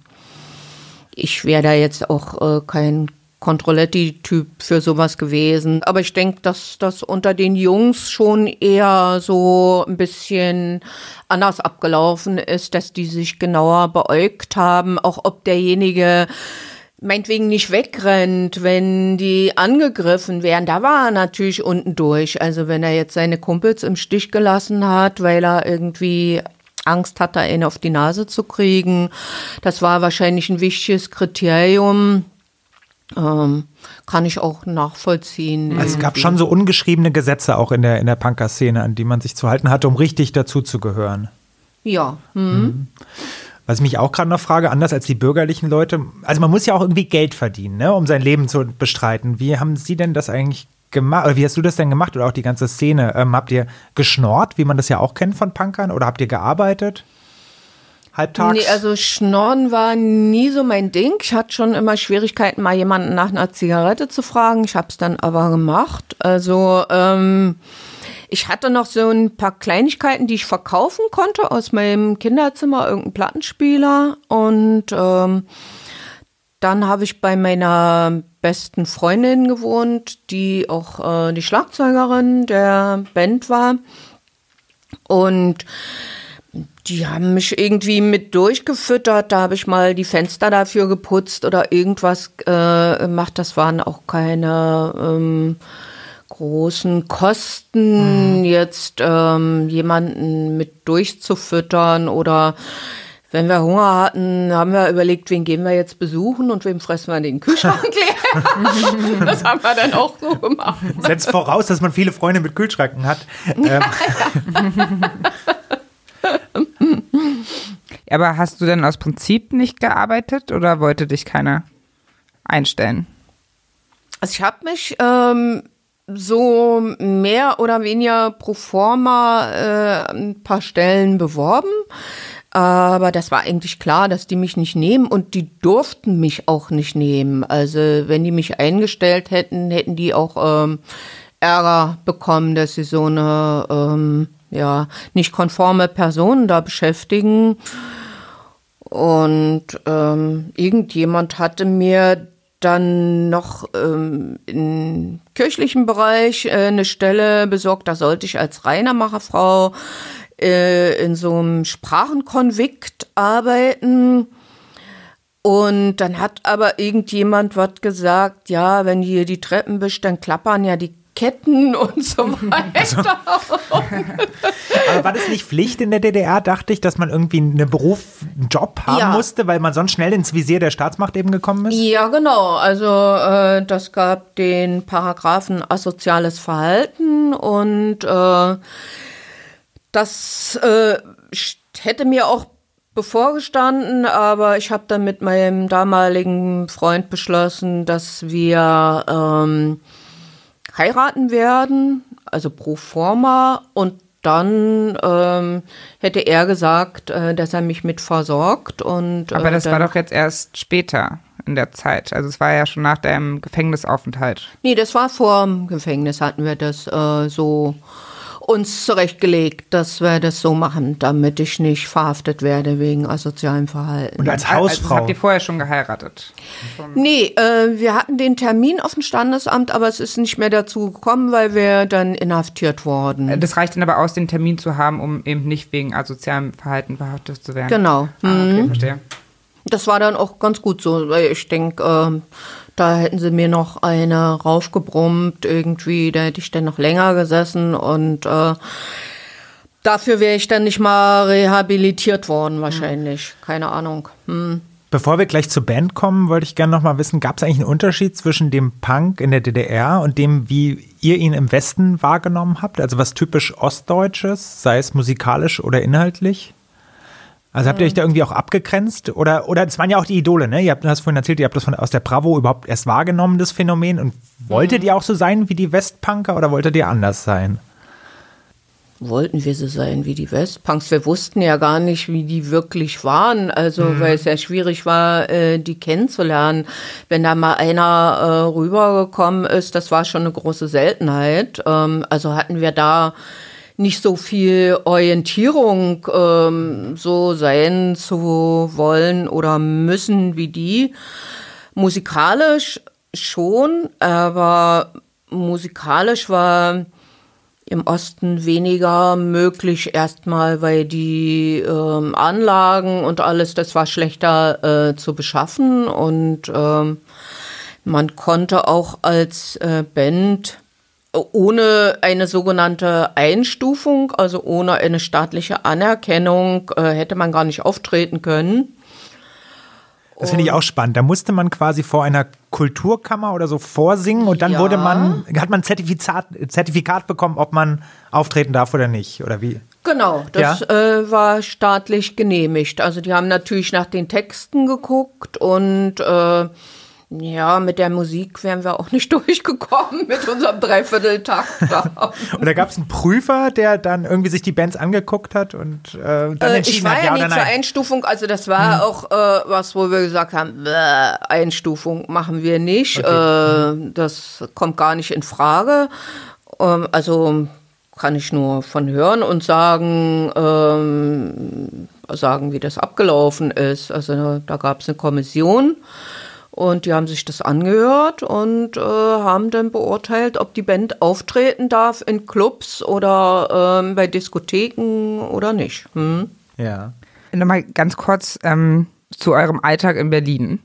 ich wäre da jetzt auch äh, kein Controletti-Typ für sowas gewesen. Aber ich denke, dass das unter den Jungs schon eher so ein bisschen anders abgelaufen ist, dass die sich genauer beäugt haben, auch ob derjenige meinetwegen nicht wegrennt, wenn die angegriffen werden. Da war er natürlich unten durch. Also wenn er jetzt seine Kumpels im Stich gelassen hat, weil er irgendwie Angst hatte, ihn auf die Nase zu kriegen, das war wahrscheinlich ein wichtiges Kriterium. Ähm, kann ich auch nachvollziehen. Also es gab schon so ungeschriebene Gesetze auch in der, in der Punker-Szene, an die man sich zu halten hatte, um richtig dazu zu gehören. Ja. Hm. Mhm. Was ich mich auch gerade noch frage, anders als die bürgerlichen Leute, also man muss ja auch irgendwie Geld verdienen, ne, um sein Leben zu bestreiten. Wie haben Sie denn das eigentlich gemacht? Oder wie hast du das denn gemacht? Oder auch die ganze Szene? Ähm, habt ihr geschnorrt, wie man das ja auch kennt von Punkern? Oder habt ihr gearbeitet? Halbtags? Nee, also Schnorren war nie so mein Ding. Ich hatte schon immer Schwierigkeiten, mal jemanden nach einer Zigarette zu fragen. Ich habe es dann aber gemacht. Also ähm, ich hatte noch so ein paar Kleinigkeiten, die ich verkaufen konnte aus meinem Kinderzimmer, irgendein Plattenspieler. Und ähm, dann habe ich bei meiner besten Freundin gewohnt, die auch äh, die Schlagzeugerin der Band war. Und die haben mich irgendwie mit durchgefüttert. Da habe ich mal die Fenster dafür geputzt oder irgendwas äh, gemacht. Das waren auch keine ähm, großen Kosten, mhm. jetzt ähm, jemanden mit durchzufüttern oder wenn wir Hunger hatten, haben wir überlegt, wen gehen wir jetzt besuchen und wem fressen wir den Kühlschrank leer. das haben wir dann auch so gemacht. Setzt voraus, dass man viele Freunde mit Kühlschranken hat. Ähm. Aber hast du denn aus Prinzip nicht gearbeitet oder wollte dich keiner einstellen? Also ich habe mich ähm, so mehr oder weniger pro forma äh, ein paar Stellen beworben. Aber das war eigentlich klar, dass die mich nicht nehmen und die durften mich auch nicht nehmen. Also wenn die mich eingestellt hätten, hätten die auch ähm, Ärger bekommen, dass sie so eine ähm, ja nicht konforme Person da beschäftigen. Und ähm, irgendjemand hatte mir dann noch ähm, im kirchlichen Bereich äh, eine Stelle besorgt. Da sollte ich als Reinermacherfrau äh, in so einem Sprachenkonvikt arbeiten. Und dann hat aber irgendjemand was gesagt, ja, wenn hier die Treppen bist, dann klappern ja die Ketten und so weiter. Also, aber war das nicht Pflicht in der DDR, dachte ich, dass man irgendwie einen Beruf, einen Job haben ja. musste, weil man sonst schnell ins Visier der Staatsmacht eben gekommen ist? Ja, genau. Also äh, das gab den Paragraphen asoziales Verhalten und äh, das äh, hätte mir auch bevorgestanden, aber ich habe dann mit meinem damaligen Freund beschlossen, dass wir ähm, heiraten werden, also pro forma, und dann ähm, hätte er gesagt, äh, dass er mich mit versorgt. Und, äh, Aber das war doch jetzt erst später in der Zeit. Also es war ja schon nach deinem Gefängnisaufenthalt. Nee, das war vor dem Gefängnis, hatten wir das äh, so uns zurechtgelegt, dass wir das so machen, damit ich nicht verhaftet werde wegen asozialem Verhalten. Und als Hausfrau? Also habt ihr vorher schon geheiratet? Nee, äh, wir hatten den Termin auf dem Standesamt, aber es ist nicht mehr dazu gekommen, weil wir dann inhaftiert wurden. Das reicht dann aber aus, den Termin zu haben, um eben nicht wegen asozialem Verhalten verhaftet zu werden? Genau. Ah, okay, mhm. verstehe. Das war dann auch ganz gut so, weil ich denke, äh, da hätten sie mir noch eine raufgebrummt irgendwie, da hätte ich dann noch länger gesessen und äh, dafür wäre ich dann nicht mal rehabilitiert worden wahrscheinlich. Keine Ahnung. Hm. Bevor wir gleich zur Band kommen, wollte ich gerne noch mal wissen, gab es eigentlich einen Unterschied zwischen dem Punk in der DDR und dem, wie ihr ihn im Westen wahrgenommen habt? Also was typisch Ostdeutsches, sei es musikalisch oder inhaltlich? Also habt ihr euch da irgendwie auch abgegrenzt? Oder, oder es waren ja auch die Idole, ne? Ihr habt, du hast vorhin erzählt, ihr habt das von, aus der Bravo überhaupt erst wahrgenommen, das Phänomen. Und wolltet ihr auch so sein wie die Westpunker oder wolltet ihr anders sein? wollten wir so sein wie die Westpunks. Wir wussten ja gar nicht, wie die wirklich waren, also mhm. weil es ja schwierig war, äh, die kennenzulernen. Wenn da mal einer äh, rübergekommen ist, das war schon eine große Seltenheit. Ähm, also hatten wir da nicht so viel Orientierung, ähm, so sein zu wollen oder müssen wie die. Musikalisch schon, aber musikalisch war im Osten weniger möglich, erstmal, weil die ähm, Anlagen und alles, das war schlechter äh, zu beschaffen und ähm, man konnte auch als äh, Band ohne eine sogenannte Einstufung, also ohne eine staatliche Anerkennung, äh, hätte man gar nicht auftreten können. Das finde ich auch spannend. Da musste man quasi vor einer Kulturkammer oder so vorsingen und dann ja. wurde man, hat man Zertifikat, Zertifikat bekommen, ob man auftreten darf oder nicht, oder wie? Genau, das ja? äh, war staatlich genehmigt. Also die haben natürlich nach den Texten geguckt und äh, ja, mit der Musik wären wir auch nicht durchgekommen mit unserem Dreivierteltakt. und da gab es einen Prüfer, der dann irgendwie sich die Bands angeguckt hat und äh, dann äh, entschieden ich war hat, ja, ja nie zur Einstufung, also das war hm. auch äh, was, wo wir gesagt haben, Einstufung machen wir nicht, okay. äh, das kommt gar nicht in Frage. Ähm, also kann ich nur von hören und sagen, ähm, sagen, wie das abgelaufen ist. Also da gab es eine Kommission und die haben sich das angehört und äh, haben dann beurteilt, ob die Band auftreten darf in Clubs oder ähm, bei Diskotheken oder nicht. Hm? Ja. Nochmal ganz kurz ähm, zu eurem Alltag in Berlin.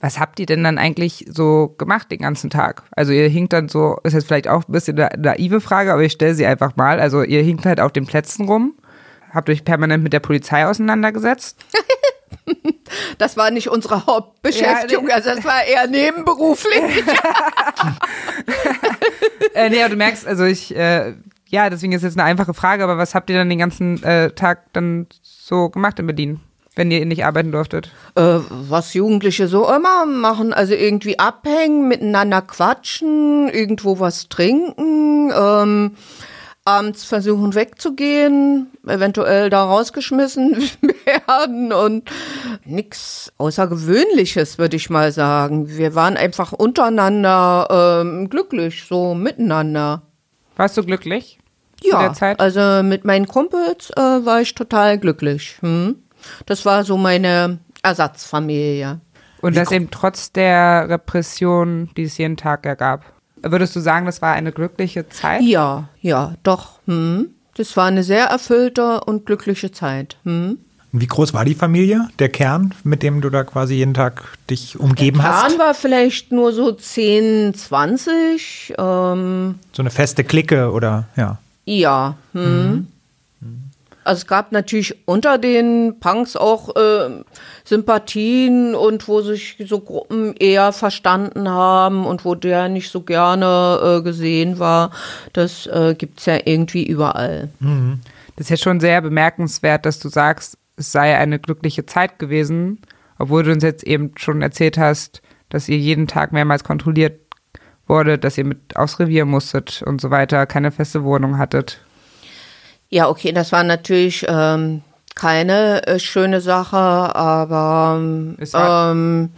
Was habt ihr denn dann eigentlich so gemacht den ganzen Tag? Also ihr hinkt dann so, ist jetzt vielleicht auch ein bisschen eine naive Frage, aber ich stelle sie einfach mal. Also ihr hinkt halt auf den Plätzen rum, habt euch permanent mit der Polizei auseinandergesetzt. Das war nicht unsere Hauptbeschäftigung, ja, also das war eher nebenberuflich. äh, nee, du merkst, also ich, äh, ja, deswegen ist jetzt eine einfache Frage, aber was habt ihr dann den ganzen äh, Tag dann so gemacht in Berlin? wenn ihr nicht arbeiten durftet? Äh, was Jugendliche so immer machen, also irgendwie abhängen, miteinander quatschen, irgendwo was trinken, ähm, abends versuchen wegzugehen, eventuell da rausgeschmissen werden und nichts Außergewöhnliches, würde ich mal sagen. Wir waren einfach untereinander ähm, glücklich, so miteinander. Warst du glücklich? Ja, also mit meinen Kumpels äh, war ich total glücklich. Hm? Das war so meine Ersatzfamilie. Und das eben trotz der Repression, die es jeden Tag ergab. Würdest du sagen, das war eine glückliche Zeit? Ja, ja, doch. Hm. Das war eine sehr erfüllte und glückliche Zeit. Hm. Wie groß war die Familie, der Kern, mit dem du da quasi jeden Tag dich umgeben der hast? Der Kern war vielleicht nur so 10, 20. Ähm, so eine feste Clique oder ja? Ja. Hm. Mhm. Also es gab natürlich unter den Punks auch äh, Sympathien und wo sich so Gruppen eher verstanden haben und wo der nicht so gerne äh, gesehen war. Das äh, gibt es ja irgendwie überall. Mhm. Das ist ja schon sehr bemerkenswert, dass du sagst, es sei eine glückliche Zeit gewesen, obwohl du uns jetzt eben schon erzählt hast, dass ihr jeden Tag mehrmals kontrolliert wurde, dass ihr mit aufs Revier musstet und so weiter, keine feste Wohnung hattet. Ja, okay, das war natürlich ähm, keine äh, schöne Sache, aber es war, ähm,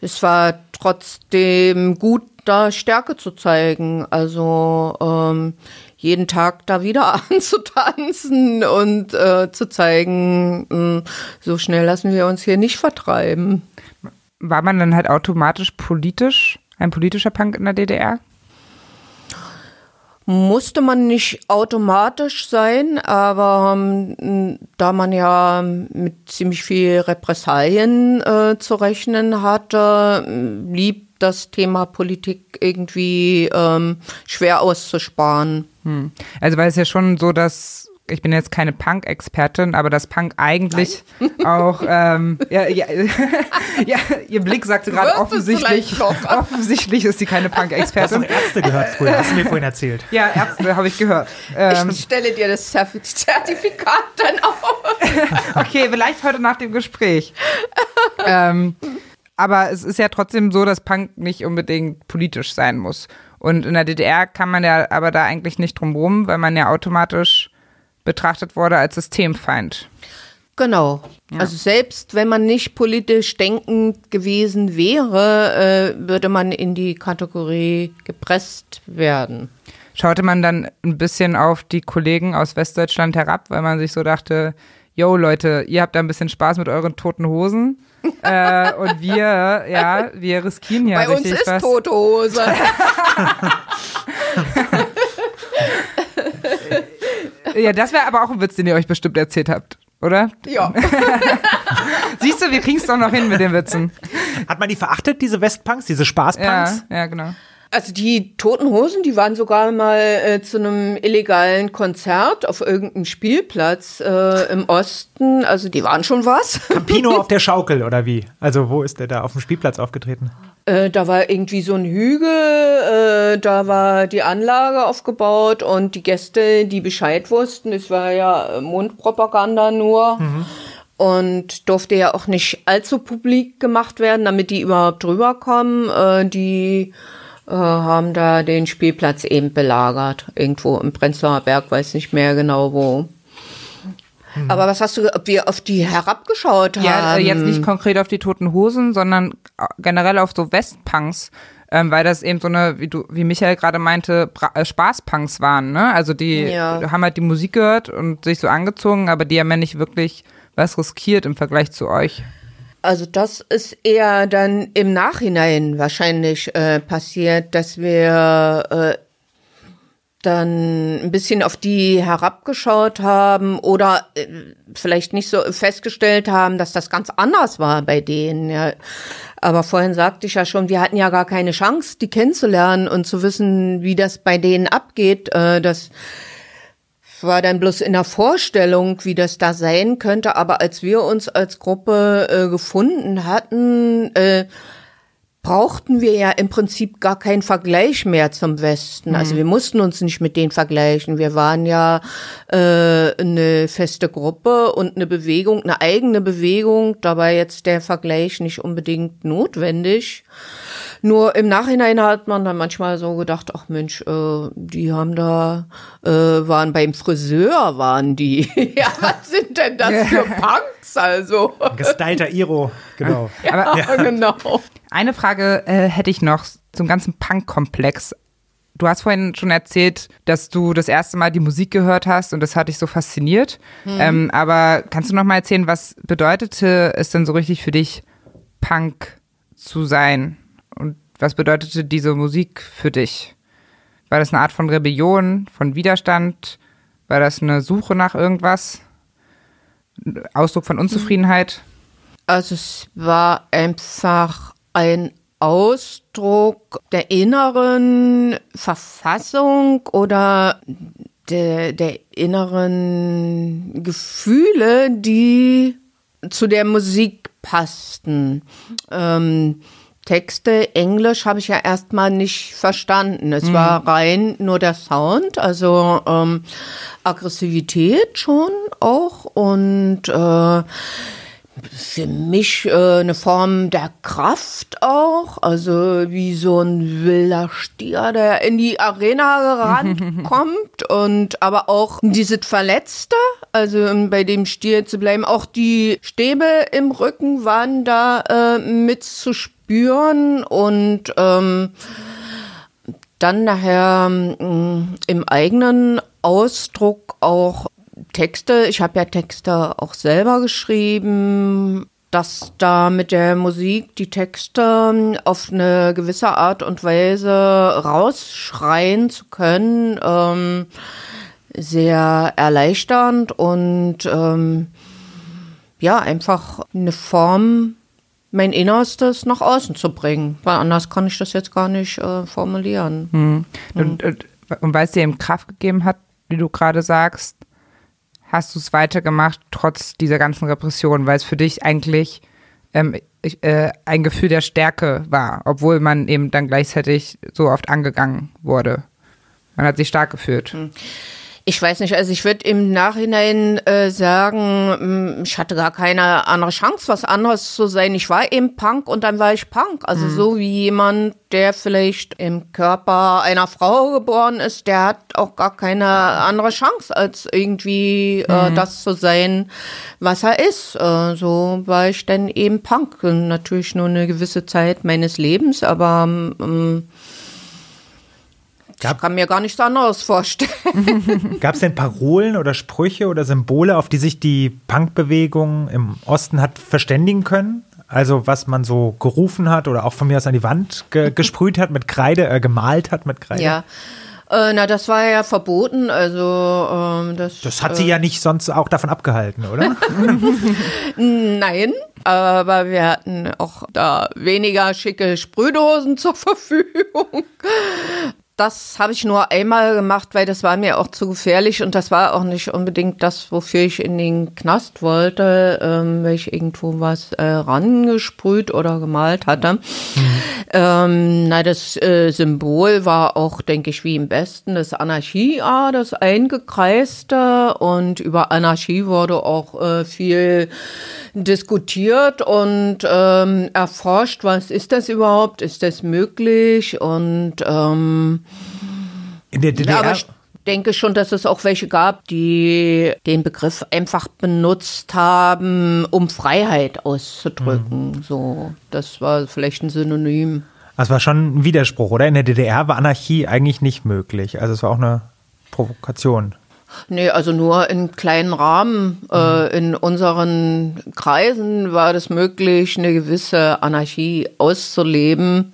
es war trotzdem gut, da Stärke zu zeigen. Also ähm, jeden Tag da wieder anzutanzen und äh, zu zeigen, mh, hm, so schnell lassen wir uns hier nicht vertreiben. War man dann halt automatisch politisch, ein politischer Punk in der DDR? Musste man nicht automatisch sein, aber ähm, da man ja mit ziemlich viel Repressalien äh, zu rechnen hatte, blieb das Thema Politik irgendwie ähm, schwer auszusparen. Hm. Also weil es ja schon so, dass ich bin jetzt keine Punk-Expertin, aber dass Punk eigentlich auch, ähm, ja, ja, ja, ihr Blick sagte gerade offensichtlich, offensichtlich ist sie keine Punk-Expertin. Du hast Ärzte gehört früher, hast du mir vorhin erzählt. Ja, Ärzte habe ich gehört. Ähm, ich stelle dir das Zertifikat dann auf. okay, vielleicht heute nach dem Gespräch. ähm, aber es ist ja trotzdem so, dass Punk nicht unbedingt politisch sein muss. Und in der DDR kann man ja aber da eigentlich nicht drum rum, weil man ja automatisch betrachtet wurde als Systemfeind. Genau. Ja. Also selbst wenn man nicht politisch denkend gewesen wäre, äh, würde man in die Kategorie gepresst werden. Schaute man dann ein bisschen auf die Kollegen aus Westdeutschland herab, weil man sich so dachte, yo Leute, ihr habt da ein bisschen Spaß mit euren toten Hosen. äh, und wir, ja, wir riskieren ja Bei richtig uns ist was. tote Hose. Ja, das wäre aber auch ein Witz, den ihr euch bestimmt erzählt habt, oder? Ja. Siehst du, wir kriegen es doch noch hin mit den Witzen. Hat man die verachtet, diese Westpunks, diese Spaßpunks? Ja, ja, genau. Also die Toten Hosen, die waren sogar mal äh, zu einem illegalen Konzert auf irgendeinem Spielplatz äh, im Osten. Also die waren schon was. Campino auf der Schaukel oder wie? Also wo ist der da auf dem Spielplatz aufgetreten? Äh, da war irgendwie so ein Hügel, äh, da war die Anlage aufgebaut und die Gäste, die Bescheid wussten, es war ja Mundpropaganda nur. Mhm. Und durfte ja auch nicht allzu publik gemacht werden, damit die überhaupt drüber kommen. Äh, die äh, haben da den Spielplatz eben belagert. Irgendwo im Prenzlauer Berg, weiß nicht mehr genau wo. Mhm. Aber was hast du, ob wir auf die herabgeschaut haben? Ja, äh, jetzt nicht konkret auf die Toten Hosen, sondern äh, generell auf so Westpunks. Ähm, weil das eben so eine, wie du, wie Michael gerade meinte, Bra äh, Spaßpunks waren, ne? Also die ja. haben halt die Musik gehört und sich so angezogen, aber die haben ja nicht wirklich was riskiert im Vergleich zu euch. Also das ist eher dann im Nachhinein wahrscheinlich äh, passiert, dass wir äh, dann ein bisschen auf die herabgeschaut haben oder äh, vielleicht nicht so festgestellt haben, dass das ganz anders war bei denen. Ja. Aber vorhin sagte ich ja schon, wir hatten ja gar keine Chance, die kennenzulernen und zu wissen, wie das bei denen abgeht. Äh, das war dann bloß in der Vorstellung, wie das da sein könnte. Aber als wir uns als Gruppe äh, gefunden hatten, brauchten wir ja im Prinzip gar keinen Vergleich mehr zum Westen. Mhm. Also wir mussten uns nicht mit denen vergleichen. Wir waren ja äh, eine feste Gruppe und eine Bewegung, eine eigene Bewegung. Da war jetzt der Vergleich nicht unbedingt notwendig. Nur im Nachhinein hat man dann manchmal so gedacht, ach Mensch, äh, die haben da, äh, waren beim Friseur, waren die. ja, was sind denn das für Punks also? Gestylter Iro, genau. ja, Aber, ja. genau. Eine Frage äh, hätte ich noch zum ganzen Punk-Komplex. Du hast vorhin schon erzählt, dass du das erste Mal die Musik gehört hast und das hat dich so fasziniert. Hm. Ähm, aber kannst du noch mal erzählen, was bedeutete es denn so richtig für dich, Punk zu sein? Und was bedeutete diese Musik für dich? War das eine Art von Rebellion, von Widerstand? War das eine Suche nach irgendwas? Ausdruck von Unzufriedenheit? Also es war einfach ein Ausdruck der inneren Verfassung oder der, der inneren Gefühle, die zu der Musik passten. Ähm, Texte, Englisch habe ich ja erstmal nicht verstanden. Es mhm. war rein nur der Sound, also ähm, Aggressivität schon auch und äh, für mich äh, eine Form der Kraft auch, also wie so ein wilder Stier, der in die Arena gerannt kommt und aber auch dieses Verletzte, also um bei dem Stier zu bleiben, auch die Stäbe im Rücken waren da äh, mit zu spüren und ähm, dann nachher äh, im eigenen Ausdruck auch Texte. Ich habe ja Texte auch selber geschrieben, dass da mit der Musik die Texte auf eine gewisse Art und Weise rausschreien zu können, ähm, sehr erleichternd und ähm, ja, einfach eine Form, mein Innerstes nach außen zu bringen. Weil anders kann ich das jetzt gar nicht äh, formulieren. Hm. Und, und, und weil es dir eben Kraft gegeben hat, wie du gerade sagst, hast du es weitergemacht, trotz dieser ganzen Repression, weil es für dich eigentlich ähm, äh, ein Gefühl der Stärke war, obwohl man eben dann gleichzeitig so oft angegangen wurde. Man hat sich stark gefühlt. Hm. Ich weiß nicht, also ich würde im Nachhinein äh, sagen, hm, ich hatte gar keine andere Chance, was anderes zu sein. Ich war eben Punk und dann war ich Punk. Also mhm. so wie jemand, der vielleicht im Körper einer Frau geboren ist, der hat auch gar keine andere Chance, als irgendwie äh, mhm. das zu sein, was er ist. Äh, so war ich dann eben Punk. natürlich nur eine gewisse Zeit meines Lebens, aber ähm, Gab, ich kann mir gar nichts anderes vorstellen. Gab es denn Parolen oder Sprüche oder Symbole, auf die sich die Punkbewegung im Osten hat verständigen können? Also was man so gerufen hat oder auch von mir aus an die Wand ge gesprüht hat mit Kreide, äh, gemalt hat mit Kreide? Ja. Äh, na, das war ja verboten, also ähm, das. Das hat sie äh, ja nicht sonst auch davon abgehalten, oder? Nein, aber wir hatten auch da weniger schicke Sprühdosen zur Verfügung das habe ich nur einmal gemacht, weil das war mir auch zu gefährlich und das war auch nicht unbedingt das, wofür ich in den Knast wollte, ähm, weil ich irgendwo was äh, rangesprüht oder gemalt hatte. Mhm. Ähm, na, das äh, Symbol war auch, denke ich, wie im Besten das Anarchie, ah, das Eingekreiste und über Anarchie wurde auch äh, viel diskutiert und ähm, erforscht, was ist das überhaupt, ist das möglich und ähm, in der DDR. Ja, aber ich denke schon, dass es auch welche gab, die den Begriff einfach benutzt haben, um Freiheit auszudrücken. Mhm. So, das war vielleicht ein Synonym. Das war schon ein Widerspruch, oder? In der DDR war Anarchie eigentlich nicht möglich. Also es war auch eine Provokation. Nee, also nur in kleinen Rahmen. Mhm. Äh, in unseren Kreisen war es möglich, eine gewisse Anarchie auszuleben.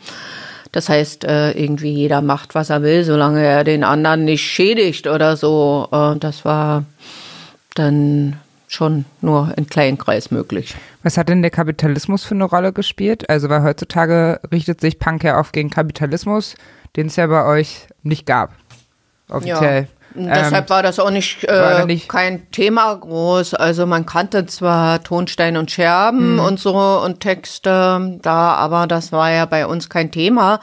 Das heißt, äh, irgendwie jeder macht, was er will, solange er den anderen nicht schädigt oder so. Äh, das war dann schon nur in kleinen Kreis möglich. Was hat denn der Kapitalismus für eine Rolle gespielt? Also, weil heutzutage richtet sich Punk ja oft gegen Kapitalismus, den es ja bei euch nicht gab. Offiziell. Ja. Deshalb ähm, war das auch nicht, äh, nicht, kein Thema groß. Also man kannte zwar Tonstein und Scherben mhm. und so und Texte da, aber das war ja bei uns kein Thema.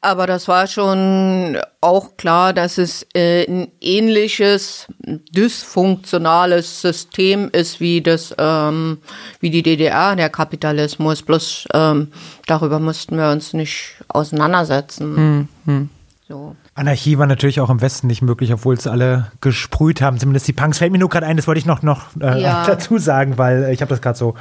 Aber das war schon auch klar, dass es äh, ein ähnliches dysfunktionales System ist wie das, ähm, wie die DDR, der Kapitalismus. Bloß ähm, darüber mussten wir uns nicht auseinandersetzen. Mhm. So. Anarchie war natürlich auch im Westen nicht möglich, obwohl es alle gesprüht haben. Zumindest die Punks. Fällt mir nur gerade ein, das wollte ich noch, noch äh, ja. dazu sagen, weil äh, ich habe das gerade so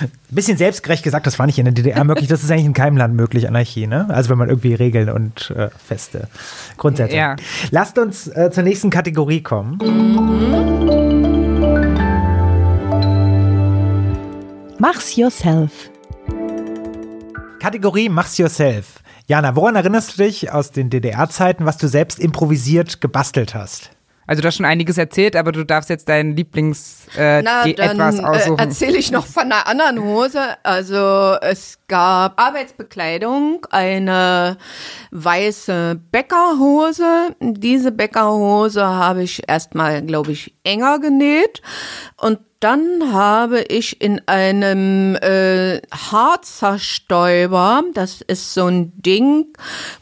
ein bisschen selbstgerecht gesagt, das war nicht in der DDR möglich. Das ist eigentlich in keinem Land möglich, Anarchie. Ne? Also wenn man irgendwie Regeln und äh, feste Grundsätze. Ja. Lasst uns äh, zur nächsten Kategorie kommen. Mach's yourself. Kategorie Mach's yourself. Jana, woran erinnerst du dich aus den DDR-Zeiten, was du selbst improvisiert gebastelt hast? Also du hast schon einiges erzählt, aber du darfst jetzt deinen Lieblings äh, Na, etwas äh, aussuchen. Äh, erzähle ich noch von einer anderen Hose. Also es gab Arbeitsbekleidung, eine weiße Bäckerhose. Diese Bäckerhose habe ich erstmal, glaube ich, enger genäht und dann habe ich in einem äh, Harzerstäuber, das ist so ein Ding,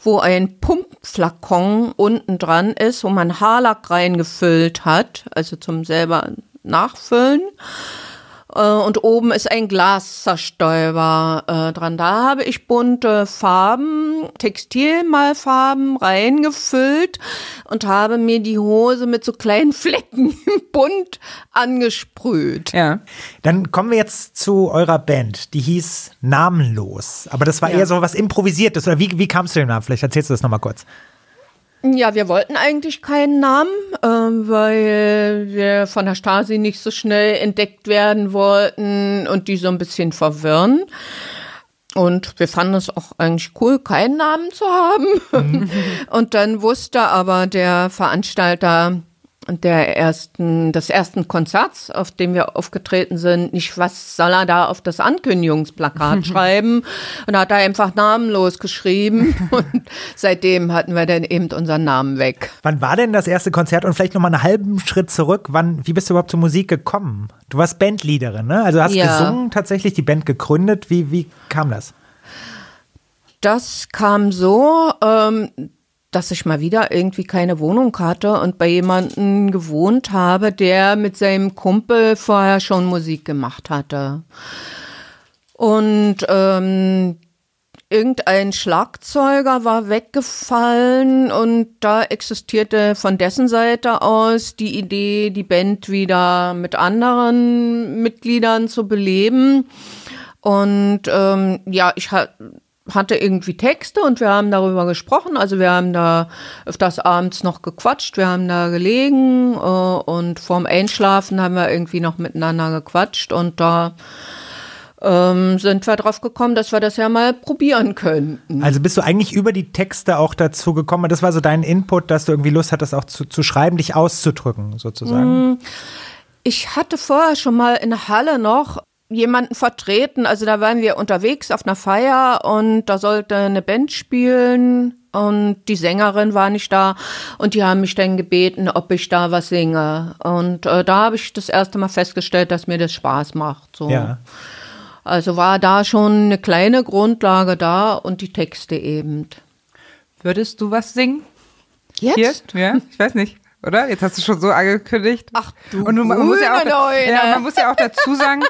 wo ein Pumpflakon unten dran ist, wo man Haarlack reingefüllt hat, also zum selber nachfüllen. Äh, und oben ist ein Glaszerstäuber äh, dran. Da habe ich bunte Farben, Textilmalfarben reingefüllt und habe mir die Hose mit so kleinen Flecken bunt angesprüht. Ja. Dann kommen wir jetzt zu eurer Band. Die hieß Namenlos. Aber das war ja. eher so was Improvisiertes. Oder wie, wie kamst du dem Namen? Vielleicht erzählst du das nochmal kurz. Ja, wir wollten eigentlich keinen Namen, äh, weil wir von der Stasi nicht so schnell entdeckt werden wollten und die so ein bisschen verwirren. Und wir fanden es auch eigentlich cool, keinen Namen zu haben. Mhm. Und dann wusste aber der Veranstalter, der ersten, des ersten Konzerts, auf dem wir aufgetreten sind, nicht, was soll er da auf das Ankündigungsplakat schreiben? Und hat er einfach namenlos geschrieben. Und seitdem hatten wir dann eben unseren Namen weg. Wann war denn das erste Konzert und vielleicht nochmal einen halben Schritt zurück? Wann, wie bist du überhaupt zur Musik gekommen? Du warst Bandleaderin, ne? Also hast Ja. gesungen, tatsächlich die Band gegründet. Wie, wie kam das? Das kam so, ähm, dass ich mal wieder irgendwie keine Wohnung hatte und bei jemandem gewohnt habe, der mit seinem Kumpel vorher schon Musik gemacht hatte. Und ähm, irgendein Schlagzeuger war weggefallen und da existierte von dessen Seite aus die Idee, die Band wieder mit anderen Mitgliedern zu beleben. Und ähm, ja, ich ha hatte irgendwie Texte und wir haben darüber gesprochen. Also wir haben da öfters abends noch gequatscht, wir haben da gelegen äh, und vorm Einschlafen haben wir irgendwie noch miteinander gequatscht und da ähm, sind wir drauf gekommen, dass wir das ja mal probieren könnten. Also bist du eigentlich über die Texte auch dazu gekommen? Das war so dein Input, dass du irgendwie Lust hattest, auch zu, zu schreiben, dich auszudrücken, sozusagen. Ich hatte vorher schon mal in der Halle noch jemanden vertreten. Also da waren wir unterwegs auf einer Feier und da sollte eine Band spielen und die Sängerin war nicht da und die haben mich dann gebeten, ob ich da was singe. Und äh, da habe ich das erste Mal festgestellt, dass mir das Spaß macht. So. Ja. Also war da schon eine kleine Grundlage da und die Texte eben. Würdest du was singen? Jetzt? Hier? Ja, ich weiß nicht. Oder? Jetzt hast du schon so angekündigt. Ach du Und du, man, muss ja auch, ja, man muss ja auch dazu sagen,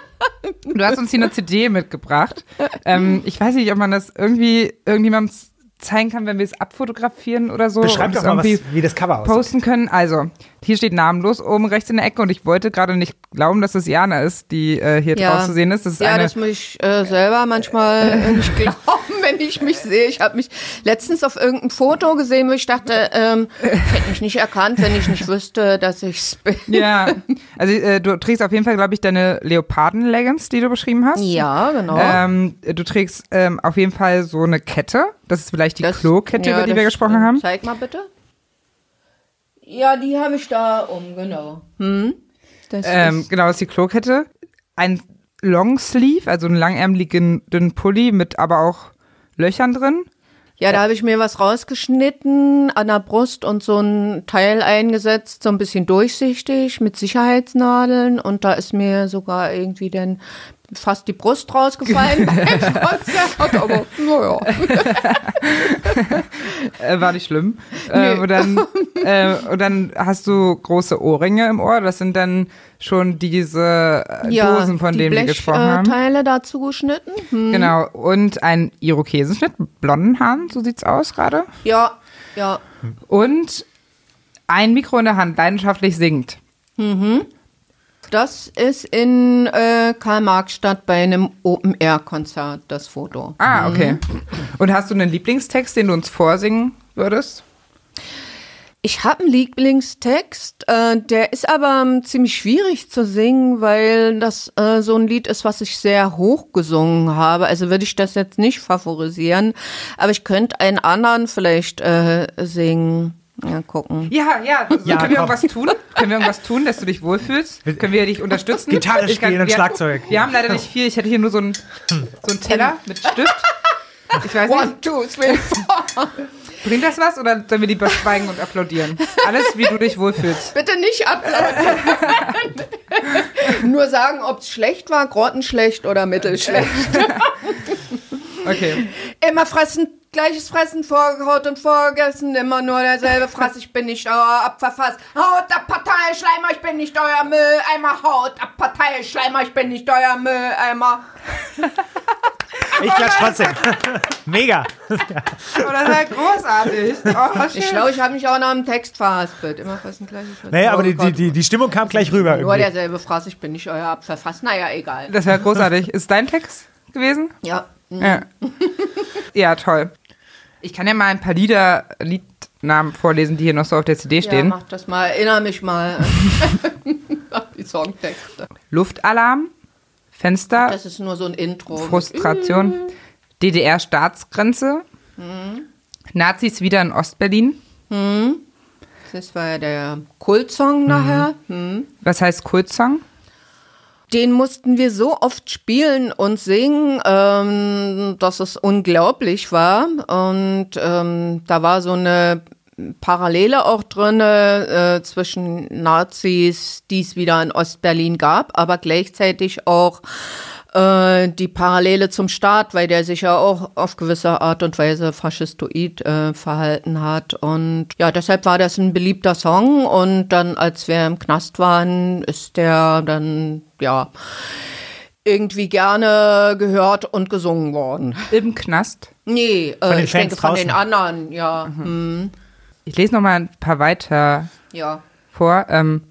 du hast uns hier eine CD mitgebracht. Ähm, ich weiß nicht, ob man das irgendwie irgendjemandem zeigen kann, wenn wir es abfotografieren oder so. Beschreib doch es mal, was, irgendwie wie das Cover aussieht. posten können. Also, hier steht namenlos oben rechts in der Ecke und ich wollte gerade nicht glauben, dass es Jana ist, die äh, hier Ja. drauf zu sehen ist. Das ist ja, eine, das muss ich äh, selber manchmal äh, nicht glauben, wenn ich mich sehe. Ich habe mich letztens auf irgendeinem Foto gesehen, wo ich dachte, ähm, ich hätte mich nicht erkannt, wenn ich nicht wüsste, dass ich's bin. ja, also äh, du trägst auf jeden Fall, glaube ich, deine Leoparden-Leggings, die du beschrieben hast. Ja, genau. Ähm, du trägst ähm, auf jeden Fall so eine Kette. Das ist vielleicht die Das- Klo-Kette, ja, über die wir gesprochen äh, haben. Zeig mal bitte. Ja, die habe ich da um, genau. Hm? Das Ähm, ist, genau, das ist die Klo-Kette. Ein Longsleeve, also einen langärmeligen dünnen Pulli mit aber auch Löchern drin. ja, da habe ich mir was rausgeschnitten an der Brust und so ein Teil eingesetzt, so ein bisschen durchsichtig mit Sicherheitsnadeln und da ist mir sogar irgendwie dann fast die Brust rausgefallen aber naja. Äh, war nicht schlimm. Äh, und, dann, äh, und dann hast du große Ohrringe im Ohr. Das sind dann schon diese äh, Dosen, von die denen wir gesprochen haben. Teile dazu geschnitten. Hm. Genau. Und ein Irokesenschnitt blonden Haaren, so sieht's aus gerade. Ja, ja. Und ein Mikro in der Hand, leidenschaftlich singt. Das ist in äh, Karl-Marx-Stadt bei einem Open-Air-Konzert, das Foto. Ah, okay. Und hast du einen Lieblingstext, den du uns vorsingen würdest? Ich habe einen Lieblingstext, äh, der ist aber ähm, ziemlich schwierig zu singen, weil das äh, so ein Lied ist, was ich sehr hoch gesungen habe. Also würde ich das jetzt nicht favorisieren, aber ich könnte einen anderen vielleicht äh, singen. Ja, gucken. Ja, ja. So, Ja, können wir irgendwas tun? Können wir irgendwas tun, dass du dich wohlfühlst? Können wir dich unterstützen? Gitarre Ich spielen und wir, Schlagzeug. Wir haben leider nicht viel. Ich hätte hier nur so einen, so einen Teller mit Stift. Ich weiß nicht, One, two, three, four. bringt das was oder sollen wir lieber schweigen und applaudieren? Alles, wie du dich wohlfühlst. Bitte nicht applaudieren. Nur sagen, ob es schlecht war, grottenschlecht oder mittelschlecht. Okay. Immer fressen, gleiches Fressen, vorgehaut und vorgegessen, immer nur derselbe Fraß, ich bin nicht euer Abverfass. Haut ab, Parteischleimer, ich bin nicht euer Mülleimer. Haut ab, Parteischleimer, ich bin nicht euer Mülleimer. Ich klatsch trotzdem. Mega. Oh, das ist ja großartig. Oh. Ich glaube, ich habe mich auch nach dem Text verhaspelt. Immer fressen, gleiches Fressen. Naja, aber die, die, die, die Stimmung kam gleich rüber. Nur Irgendwie. derselbe Fraß, ich bin nicht euer Abverfass. Naja, egal. Das wäre großartig. Ist dein Text gewesen? Ja. Ja. ja, toll. Ich kann ja mal ein paar Lieder, Liednamen vorlesen, die hier noch so auf der CD Ja, stehen. mach das mal. Erinnere mich mal an die Songtexte. Luftalarm, Fenster, Das ist nur so ein Intro. Frustration, DDR-Staatsgrenze, Nazis wieder in Ostberlin, Das war ja der Kultsong nachher. Hm. Was heißt Kultsong? Den mussten wir so oft spielen und singen, ähm, dass es unglaublich war. Und ähm, da war so eine Parallele auch drin äh, zwischen Nazis, die es wieder in Ostberlin gab, aber gleichzeitig auch äh, die Parallele zum Staat, weil der sich ja auch auf gewisse Art und Weise faschistoid äh, verhalten hat. Und ja, deshalb war das ein beliebter Song. Und dann, als wir im Knast waren, ist der dann, ja, irgendwie gerne gehört und gesungen worden. Im Knast? Nee, Von den äh, ich Fans denke von draußen. den anderen, ja. Mhm. Ich lese noch mal ein paar weiter Ja. vor. Ähm,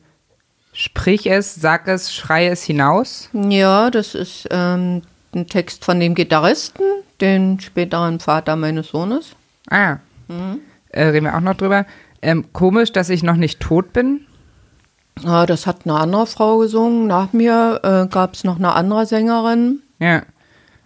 sprich es, sag es, schrei es hinaus. Ja, das ist ähm, ein Text von dem Gitarristen, den späteren Vater meines Sohnes. Ah, äh, reden wir auch noch drüber. Ähm, komisch, dass ich noch nicht tot bin. Ja, das hat eine andere Frau gesungen. Nach mir äh, gab es noch eine andere Sängerin. Ja.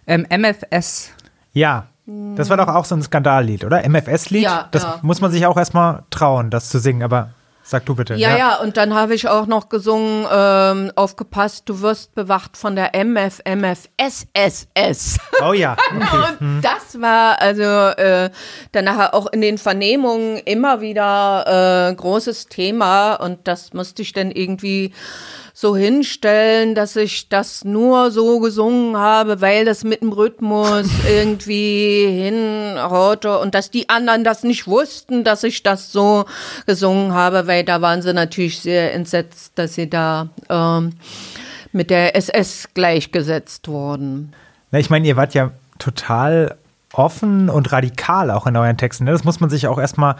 Ähm, MFS. Ja, das war doch auch so ein Skandallied, oder? MFS-Lied? Ja, das ja. muss man sich auch erstmal trauen, das zu singen, aber sag du bitte. Ja, ja, und dann habe ich auch noch gesungen, ähm, aufgepasst, du wirst bewacht von der MF, MF, SSS. Oh ja. Okay. Und das war also äh, dann nachher auch in den Vernehmungen immer wieder äh, großes Thema und das musste ich dann irgendwie so hinstellen, dass ich das nur so gesungen habe, weil das mit dem Rhythmus irgendwie hinhaute und dass die anderen das nicht wussten, dass ich das so gesungen habe, weil da waren sie natürlich sehr entsetzt, dass sie da ähm, mit der SS gleichgesetzt wurden. Na, ich meine, ihr wart ja total offen und radikal auch in euren Texten. Ne? Das muss man sich auch erstmal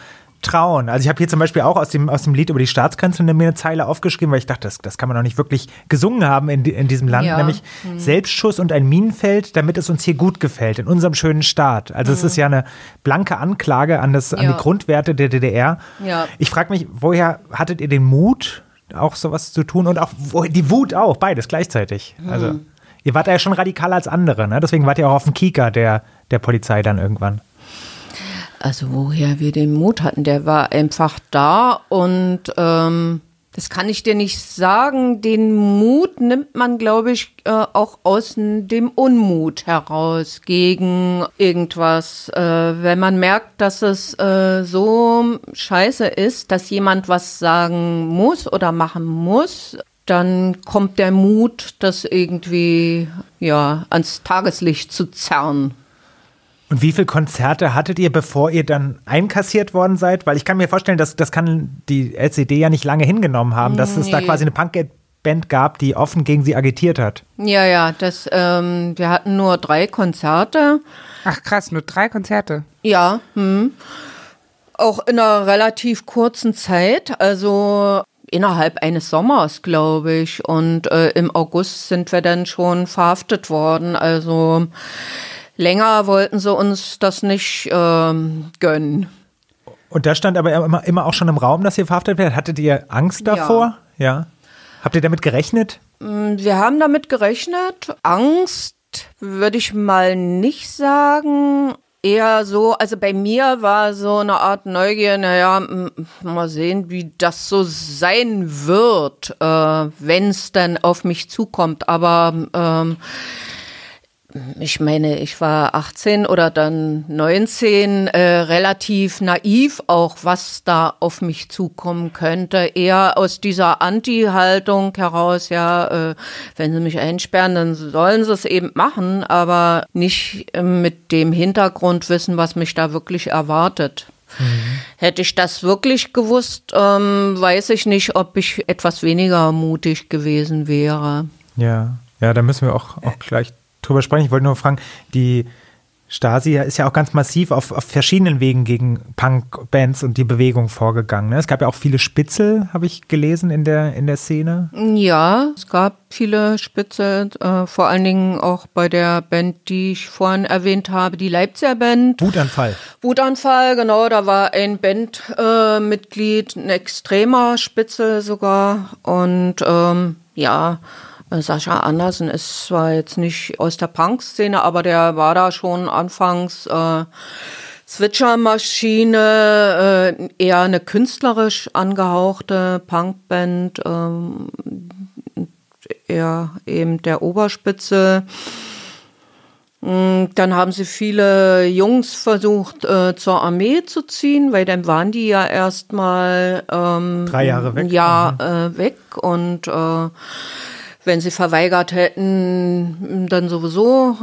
trauen. Also ich habe hier zum Beispiel auch aus dem, aus dem Lied über die Staatskanzlerin mir eine Zeile aufgeschrieben, weil ich dachte, das, das kann man doch nicht wirklich gesungen haben in, in diesem Land, Ja. nämlich Selbstschuss und ein Minenfeld, damit es uns hier gut gefällt, in unserem schönen Staat. Also es ist ja eine blanke Anklage an, das, an Ja. die Grundwerte der DDR. Ja. Ich frage mich, woher hattet ihr den Mut, auch sowas zu tun und auch die Wut auch, beides gleichzeitig. Also ihr wart ja schon radikaler als andere, ne? deswegen wart ihr auch auf dem Kieker der, der Polizei dann irgendwann. Also woher wir den Mut hatten, der war einfach da und ähm, das kann ich dir nicht sagen. Den Mut nimmt man, glaube ich, äh, auch aus dem Unmut heraus gegen irgendwas. Äh, wenn man merkt, dass es äh, so scheiße ist, dass jemand was sagen muss oder machen muss, dann kommt der Mut, das irgendwie ja ans Tageslicht zu zerren. Und wie viele Konzerte hattet ihr, bevor ihr dann einkassiert worden seid? Weil ich kann mir vorstellen, dass das kann die LCD ja nicht lange hingenommen haben, dass es da Nee. quasi eine Punkband gab, die offen gegen sie agitiert hat. Ja, ja, das, ähm, wir hatten nur drei Konzerte. Ach krass, nur drei Konzerte. Ja, hm. auch in einer relativ kurzen Zeit, also innerhalb eines Sommers, glaube ich. Und äh, im August sind wir dann schon verhaftet worden. Also länger wollten sie uns das nicht ähm, gönnen. Und da stand aber immer, immer auch schon im Raum, dass ihr verhaftet werdet. Hattet ihr Angst Ja. davor? Ja. Habt ihr damit gerechnet? Wir haben damit gerechnet. Angst würde ich mal nicht sagen. Eher so, also bei mir war so eine Art Neugier, naja, mal sehen, wie das so sein wird, äh, wenn es dann auf mich zukommt. Aber ähm, ich meine, ich war 18 oder dann 19, äh, relativ naiv auch, was da auf mich zukommen könnte. Eher aus dieser Anti-Haltung heraus, ja, äh, wenn sie mich einsperren, dann sollen sie es eben machen, aber nicht äh, mit dem Hintergrundwissen, was mich da wirklich erwartet. Hätte ich das wirklich gewusst, ähm, weiß ich nicht, ob ich etwas weniger mutig gewesen wäre. Ja. Ja, da müssen wir auch, auch gleich drüber sprechen. Ich wollte nur fragen, die Stasi ist ja auch ganz massiv auf, auf verschiedenen Wegen gegen Punk-Bands und die Bewegung vorgegangen. Ne? Es gab ja auch viele Spitzel, habe ich gelesen in der, in der Szene. Ja, es gab viele Spitze, äh, vor allen Dingen auch bei der Band, die ich vorhin erwähnt habe, die Leipziger Band. Wutanfall. Wutanfall, genau, da war ein Bandmitglied, äh, ein extremer Spitze sogar. Und ähm, ja, Sascha Andersen ist zwar jetzt nicht aus der Punk-Szene, aber der war da schon anfangs äh, Switchermaschine, äh, eher eine künstlerisch angehauchte Punkband, ähm, eher eben der Oberspitze. Mm, dann haben sie viele Jungs versucht, äh, zur Armee zu ziehen, weil dann waren die ja erstmal ähm, drei Jahre weg. Ja, mhm. äh, weg und äh, wenn sie verweigert hätten, dann sowieso.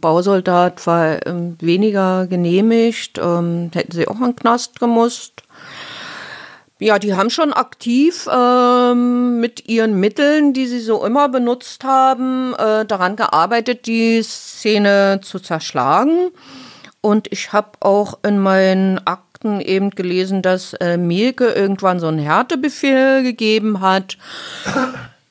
Bausoldat war ähm, weniger genehmigt, ähm, hätten sie auch in den Knast gemusst. Ja, die haben schon aktiv ähm, mit ihren Mitteln, die sie so immer benutzt haben, äh, daran gearbeitet, die Szene zu zerschlagen. Und ich habe auch in meinen Akten eben gelesen, dass äh, Mielke irgendwann so einen Härtebefehl gegeben hat.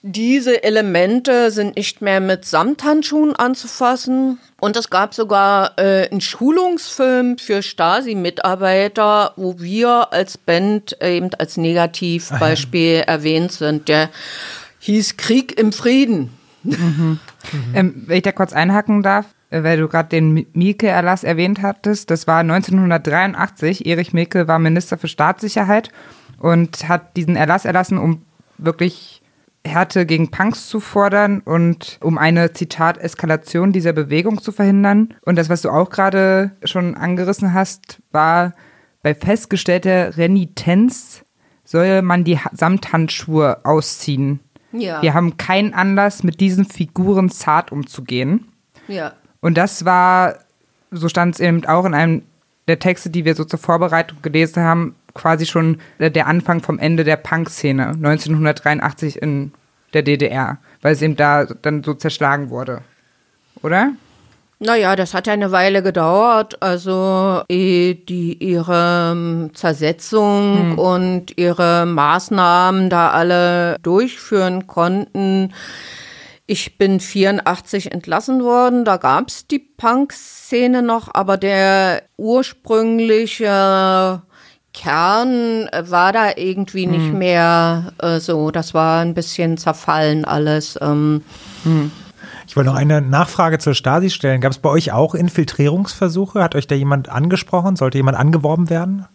Diese Elemente sind nicht mehr mit Samthandschuhen anzufassen. Und es gab sogar äh, einen Schulungsfilm für Stasi-Mitarbeiter, wo wir als Band eben als Negativbeispiel erwähnt sind. Der hieß Krieg im Frieden. Mhm. Mhm. Ähm, wenn ich da kurz einhaken darf, äh, weil du gerade den Mielke-Erlass erwähnt hattest, das war 1983. Erich Mielke war Minister für Staatssicherheit und hat diesen Erlass erlassen, um wirklich Härte gegen Punks zu fordern und um eine, Zitat, Eskalation dieser Bewegung zu verhindern. Und das, was du auch gerade schon angerissen hast, war, bei festgestellter Renitenz soll man die Samthandschuhe ausziehen. Ja. Wir haben keinen Anlass, mit diesen Figuren zart umzugehen. Ja. Und das war, so stand es eben auch in einem der Texte, die wir so zur Vorbereitung gelesen haben, quasi schon der Anfang vom Ende der Punk-Szene 1983 in der DDR, weil es eben da dann so zerschlagen wurde. Oder? Naja, das hat ja eine Weile gedauert. Also die ihre ähm, Zersetzung hm. und ihre Maßnahmen da alle durchführen konnten. Ich bin 84 entlassen worden, da gab es die Punk-Szene noch, aber der ursprüngliche Kern war da irgendwie hm. nicht mehr äh, so. Das war ein bisschen zerfallen alles. Ähm. Hm. Ich wollte noch eine Nachfrage zur Stasi stellen. Gab es bei euch auch Infiltrierungsversuche? Hat euch da jemand angesprochen? Sollte jemand angeworben werden?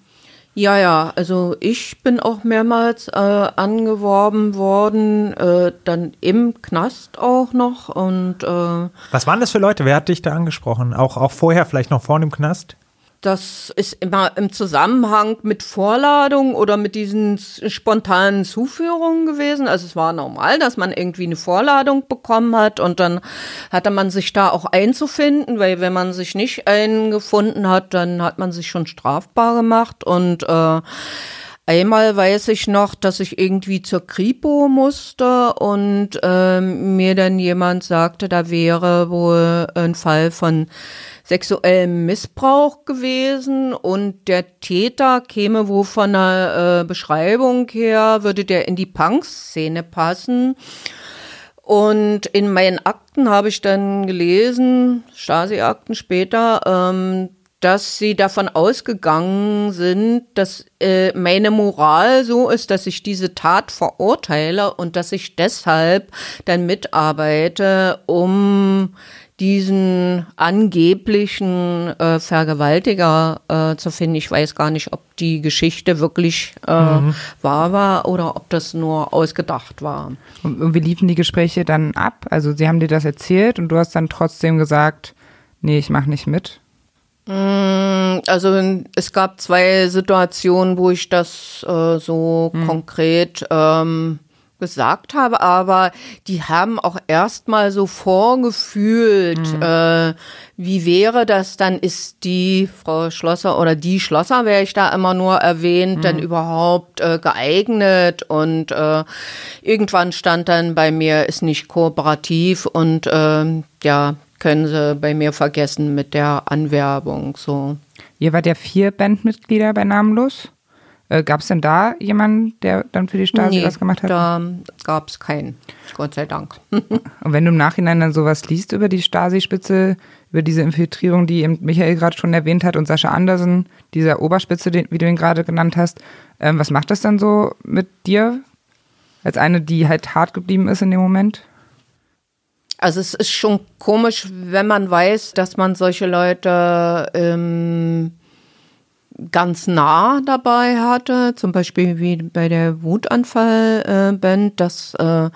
Ja, ja, also ich bin auch mehrmals äh, angeworben worden, äh, dann im Knast auch noch und äh, Was waren das für Leute? Wer hat dich da angesprochen? Auch, auch vorher, vielleicht noch vor dem Knast? Das ist immer im Zusammenhang mit Vorladung oder mit diesen spontanen Zuführungen gewesen. Also es war normal, dass man irgendwie eine Vorladung bekommen hat und dann hatte man sich da auch einzufinden, weil wenn man sich nicht eingefunden hat, dann hat man sich schon strafbar gemacht und äh, Einmal weiß ich noch, dass ich irgendwie zur Kripo musste und äh, mir dann jemand sagte, da wäre wohl ein Fall von sexuellem Missbrauch gewesen und der Täter käme wohl von der äh, Beschreibung her, würde der in die Punk-Szene passen. Und in meinen Akten habe ich dann gelesen, Stasi-Akten später, ähm, dass sie davon ausgegangen sind, dass äh, meine Moral so ist, dass ich diese Tat verurteile und dass ich deshalb dann mitarbeite, um diesen angeblichen äh, Vergewaltiger äh, zu finden. Ich weiß gar nicht, ob die Geschichte wirklich äh, mhm. wahr war oder ob das nur ausgedacht war. Und wie liefen die Gespräche dann ab? Also sie haben dir das erzählt und du hast dann trotzdem gesagt, nee, ich mache nicht mit. Mm, also es gab zwei Situationen, wo ich das äh, so mhm. konkret ähm, gesagt habe, aber die haben auch erstmal so vorgefühlt, mhm. äh, wie wäre das dann, ist die Frau Schlosser oder die Schlosser, wäre ich da immer nur erwähnt, mhm. dann überhaupt äh, geeignet und äh, irgendwann stand dann bei mir, ist nicht kooperativ und äh, ja, können sie bei mir vergessen mit der Anwerbung, so. Ihr wart ja vier Bandmitglieder bei Namenlos? Äh, gab es denn da jemanden, der dann für die Stasi nee, was gemacht hat? Da gab es keinen, Gott sei Dank. Und wenn du im Nachhinein dann sowas liest über die Stasi-Spitze, über diese Infiltrierung, die eben Michael gerade schon erwähnt hat und Sascha Andersen, dieser Oberspitze, den, wie du ihn gerade genannt hast, ähm, was macht das dann so mit dir? Als eine, die halt hart geblieben ist in dem Moment? Also es ist schon komisch, wenn man weiß, dass man solche Leute ähm, ganz nah dabei hatte, zum Beispiel wie bei der Wutanfall-Band, dass äh,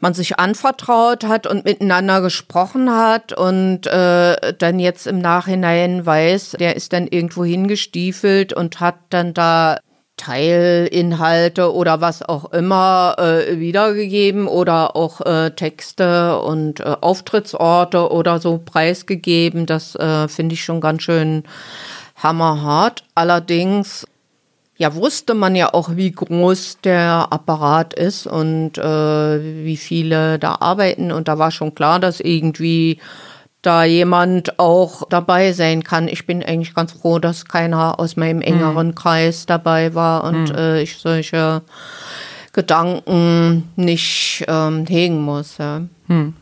man sich anvertraut hat und miteinander gesprochen hat und äh, dann jetzt im Nachhinein weiß, der ist dann irgendwo hingestiefelt und hat dann da Teilinhalte oder was auch immer äh, wiedergegeben oder auch äh, Texte und äh, Auftrittsorte oder so preisgegeben. Das äh, finde ich schon ganz schön hammerhart. Allerdings ja, wusste man ja auch, wie groß der Apparat ist und äh, wie viele da arbeiten. Und da war schon klar, dass irgendwie da jemand auch dabei sein kann. Ich bin eigentlich ganz froh, dass keiner aus meinem engeren mhm. Kreis dabei war und mhm. äh, ich solche Gedanken nicht ähm, hegen muss. Ja. Mhm.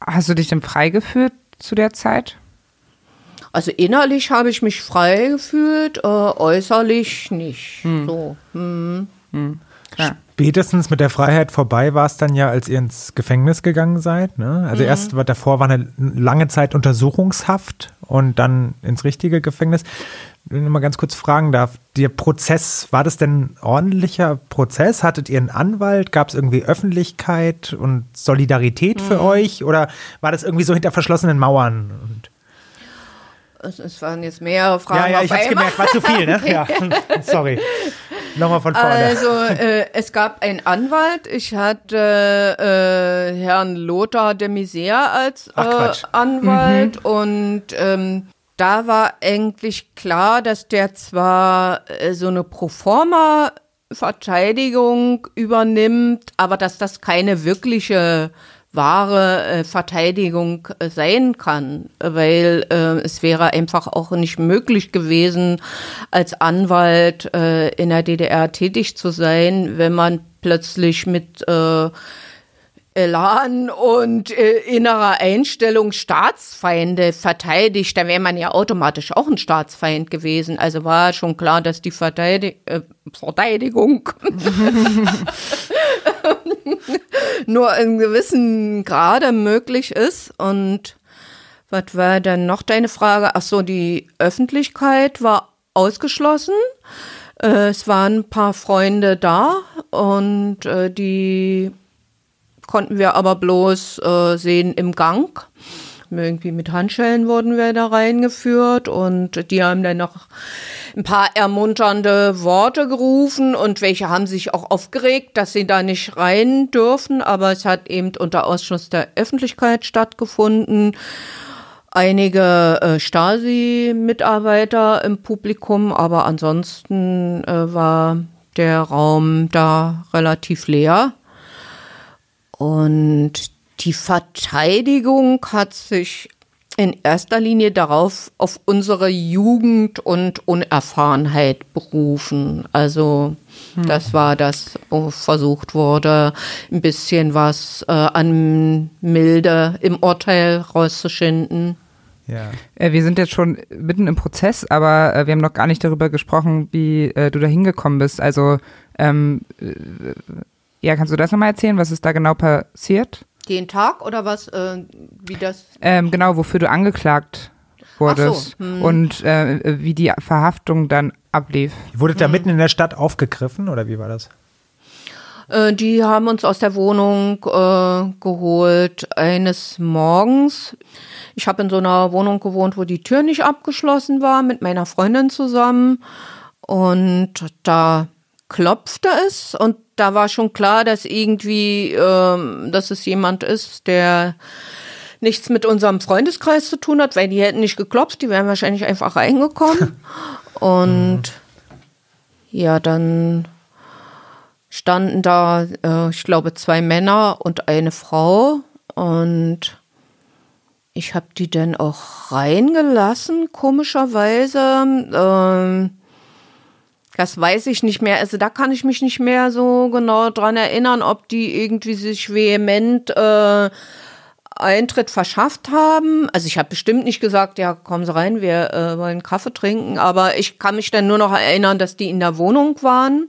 Hast du dich denn frei gefühlt zu der Zeit? Also innerlich habe ich mich frei gefühlt, äh, äußerlich nicht. Hm. So. Hm. Hm. Spätestens mit der Freiheit vorbei war es dann ja, als ihr ins Gefängnis gegangen seid. Ne? Also mhm. erst war davor war eine lange Zeit Untersuchungshaft und dann ins richtige Gefängnis. Wenn ich mal ganz kurz fragen darf, der Prozess, war das denn ein ordentlicher Prozess? Hattet ihr einen Anwalt? Gab es irgendwie Öffentlichkeit und Solidarität mhm. für euch? Oder war das irgendwie so hinter verschlossenen Mauern? Und es waren jetzt mehrere Fragen. Ja, ja, ich habe gemerkt, war zu viel, ne? Ja, sorry. Nochmal von vorne. Also, äh, es gab einen Anwalt. Ich hatte äh, Herrn Lothar de Misère als äh, Anwalt mhm. und ähm, da war eigentlich klar, dass der zwar äh, so eine Proforma Verteidigung übernimmt, aber dass das keine wirkliche wahre äh, Verteidigung äh, sein kann, weil äh, es wäre einfach auch nicht möglich gewesen, als Anwalt äh, in der DDR tätig zu sein, wenn man plötzlich mit äh, Elan und äh, innerer Einstellung Staatsfeinde verteidigt, da wäre man ja automatisch auch ein Staatsfeind gewesen. Also war schon klar, dass die Verteidig äh, Verteidigung nur in gewissen Grade möglich ist. Und was war dann noch deine Frage? Ach so, die Öffentlichkeit war ausgeschlossen. Äh, es waren ein paar Freunde da und äh, die konnten wir aber bloß äh, sehen im Gang. Irgendwie mit Handschellen wurden wir da reingeführt und die haben dann noch ein paar ermunternde Worte gerufen und welche haben sich auch aufgeregt, dass sie da nicht rein dürfen, aber es hat eben unter Ausschluss der Öffentlichkeit stattgefunden. Einige äh, Stasi-Mitarbeiter im Publikum, aber ansonsten äh, war der Raum da relativ leer. Und die Verteidigung hat sich in erster Linie darauf, auf unsere Jugend und Unerfahrenheit berufen. Also hm. das war das, wo versucht wurde, ein bisschen was äh, an Milde im Urteil rauszuschinden. Ja. Äh, wir sind jetzt schon mitten im Prozess, aber äh, wir haben noch gar nicht darüber gesprochen, wie äh, du da hingekommen bist. Also ähm, äh, ja, kannst du das nochmal erzählen? Was ist da genau passiert? Den Tag oder was, äh, wie das? Ähm, genau, wofür du angeklagt wurdest so, hm. und äh, wie die Verhaftung dann ablief. Wurde da hm. mitten in der Stadt aufgegriffen oder wie war das? Äh, die haben uns aus der Wohnung äh, geholt eines Morgens. Ich habe in so einer Wohnung gewohnt, wo die Tür nicht abgeschlossen war, mit meiner Freundin zusammen. Und da klopfte es und da war schon klar, dass irgendwie, ähm, dass es jemand ist, der nichts mit unserem Freundeskreis zu tun hat, weil die hätten nicht geklopft, die wären wahrscheinlich einfach reingekommen. Und ja, dann standen da, äh, ich glaube, zwei Männer und eine Frau und ich habe die dann auch reingelassen, komischerweise. Ähm, das weiß ich nicht mehr. Also da kann ich mich nicht mehr so genau dran erinnern, ob die irgendwie sich vehement äh, Eintritt verschafft haben. Also ich habe bestimmt nicht gesagt, ja, kommen Sie rein, wir äh, wollen Kaffee trinken. Aber ich kann mich dann nur noch erinnern, dass die in der Wohnung waren,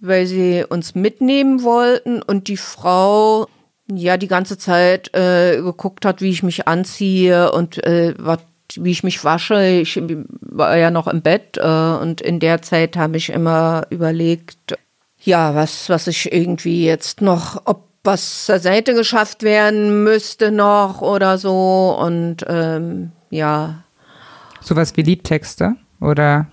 weil sie uns mitnehmen wollten und die Frau ja die ganze Zeit äh, geguckt hat, wie ich mich anziehe und äh, was wie ich mich wasche. Ich war ja noch im Bett äh, und in der Zeit habe ich immer überlegt, ja, was, was ich irgendwie jetzt noch, ob was zur Seite geschafft werden müsste noch oder so und ähm, ja. Sowas wie Liedtexte oder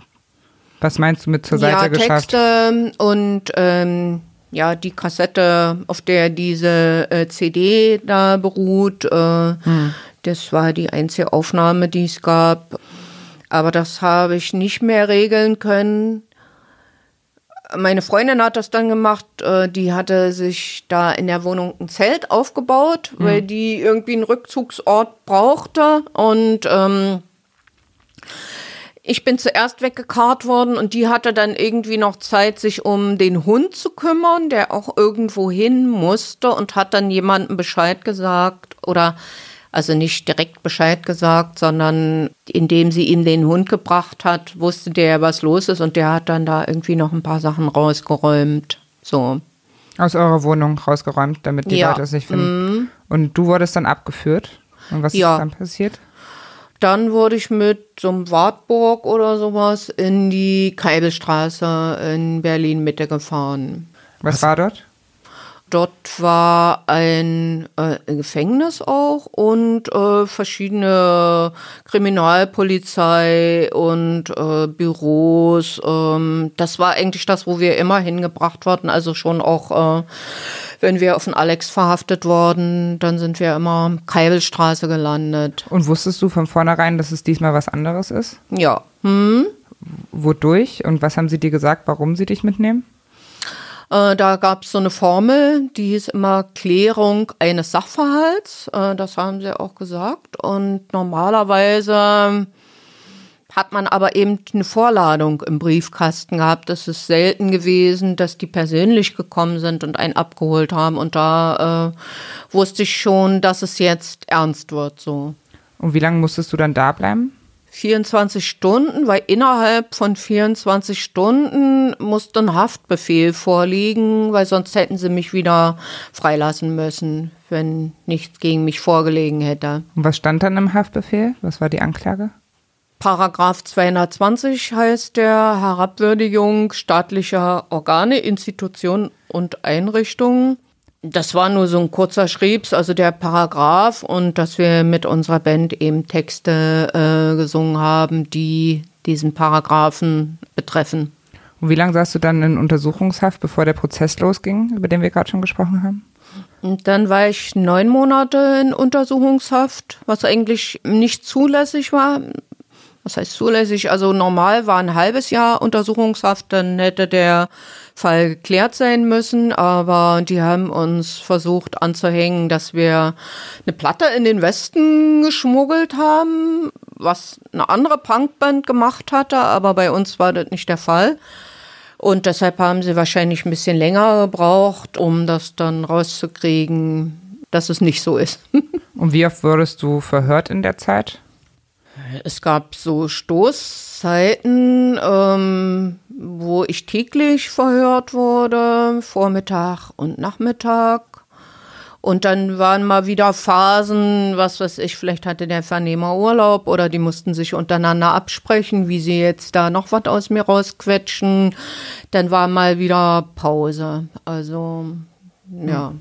was meinst du mit zur Seite ja, geschafft? Texte und ähm, ja, die Kassette, auf der diese äh, CD da beruht, äh, hm. Das war die einzige Aufnahme, die es gab. Aber das habe ich nicht mehr regeln können. Meine Freundin hat das dann gemacht, äh, die hatte sich da in der Wohnung ein Zelt aufgebaut, mhm. weil die irgendwie einen Rückzugsort brauchte und ähm, ich bin zuerst weggekarrt worden und die hatte dann irgendwie noch Zeit, sich um den Hund zu kümmern, der auch irgendwo hin musste und hat dann jemandem Bescheid gesagt oder also nicht direkt Bescheid gesagt, sondern indem sie ihm den Hund gebracht hat, wusste der, was los ist und der hat dann da irgendwie noch ein paar Sachen rausgeräumt. So. Aus eurer Wohnung rausgeräumt, damit die ja. Leute es nicht finden. Mm. Und du wurdest dann abgeführt. Und was ja. ist dann passiert? Dann wurde ich mit so einem Wartburg oder sowas in die Keibelstraße in Berlin Mitte gefahren. Was, was war dort? Dort war ein äh, Gefängnis auch und äh, verschiedene Kriminalpolizei und äh, Büros. Ähm, das war eigentlich das, wo wir immer hingebracht wurden. Also schon auch, äh, wenn wir auf den Alex verhaftet wurden, dann sind wir immer Keibelstraße gelandet. Und wusstest du von vornherein, dass es diesmal was anderes ist? Ja. Hm? Wodurch und was haben sie dir gesagt, warum sie dich mitnehmen? Äh, da gab es so eine Formel, die hieß immer Klärung eines Sachverhalts. Äh, das haben sie auch gesagt. Und normalerweise hat man aber eben eine Vorladung im Briefkasten gehabt. Es ist selten gewesen, dass die persönlich gekommen sind und einen abgeholt haben. Und da äh, wusste ich schon, dass es jetzt ernst wird. So. Und wie lange musstest du dann da bleiben? 24 Stunden, weil innerhalb von 24 Stunden musste ein Haftbefehl vorliegen, weil sonst hätten sie mich wieder freilassen müssen, wenn nichts gegen mich vorgelegen hätte. Und was stand dann im Haftbefehl? Was war die Anklage? Paragraph 220 heißt der Herabwürdigung staatlicher Organe, Institutionen und Einrichtungen. Das war nur so ein kurzer Schriebs, also der Paragraph und dass wir mit unserer Band eben Texte äh, gesungen haben, die diesen Paragraphen betreffen. Und wie lange saßt du dann in Untersuchungshaft, bevor der Prozess losging, über den wir gerade schon gesprochen haben? Und dann war ich neun Monate in Untersuchungshaft, was eigentlich nicht zulässig war was heißt zulässig? Also normal war ein halbes Jahr Untersuchungshaft, dann hätte der Fall geklärt sein müssen, aber die haben uns versucht anzuhängen, dass wir eine Platte in den Westen geschmuggelt haben, was eine andere Punkband gemacht hatte, aber bei uns war das nicht der Fall. Und deshalb haben sie wahrscheinlich ein bisschen länger gebraucht, um das dann rauszukriegen, dass es nicht so ist. Und wie oft wurdest du verhört in der Zeit? Es gab so Stoßzeiten, ähm, wo ich täglich verhört wurde, Vormittag und Nachmittag. Und dann waren mal wieder Phasen, was weiß ich, vielleicht hatte der Vernehmer Urlaub oder die mussten sich untereinander absprechen, wie sie jetzt da noch was aus mir rausquetschen. Dann war mal wieder Pause. Also, ja.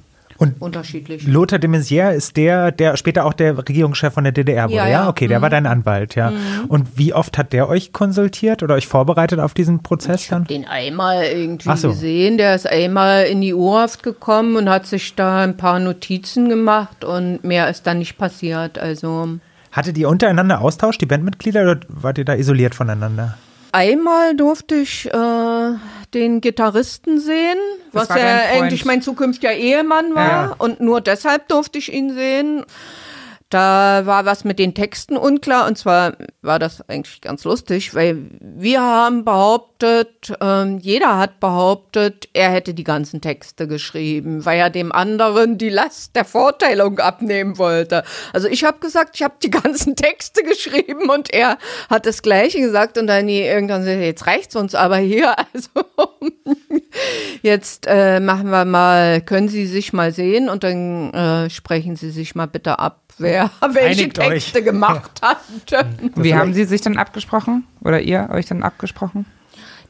Und unterschiedlich. Lothar de Maizière ist der, der später auch der Regierungschef von der DDR wurde, ja? ja? Okay, der mhm. war dein Anwalt, ja. Mhm. Und wie oft hat der euch konsultiert oder euch vorbereitet auf diesen Prozess ich dann? den einmal irgendwie so. gesehen. Der ist einmal in die Urhaft gekommen und hat sich da ein paar Notizen gemacht und mehr ist dann nicht passiert. Also. Hattet ihr untereinander Austausch, die Bandmitglieder, oder wart ihr da isoliert voneinander? Einmal durfte ich äh, den Gitarristen sehen, das was ja eigentlich mein zukünftiger Ehemann war. Ja. Und nur deshalb durfte ich ihn sehen. Da war was mit den Texten unklar und zwar war das eigentlich ganz lustig, weil wir haben behauptet, äh, jeder hat behauptet, er hätte die ganzen Texte geschrieben, weil er dem anderen die Last der Vorteilung abnehmen wollte. Also ich habe gesagt, ich habe die ganzen Texte geschrieben und er hat das gleiche gesagt und dann irgendwann sagt, jetzt reicht's uns aber hier. Also jetzt äh, machen wir mal, können Sie sich mal sehen und dann äh, sprechen Sie sich mal bitte ab wer wer welche Einigt euch. Texte gemacht hat. Wie haben Sie sich dann abgesprochen? Oder ihr euch dann abgesprochen?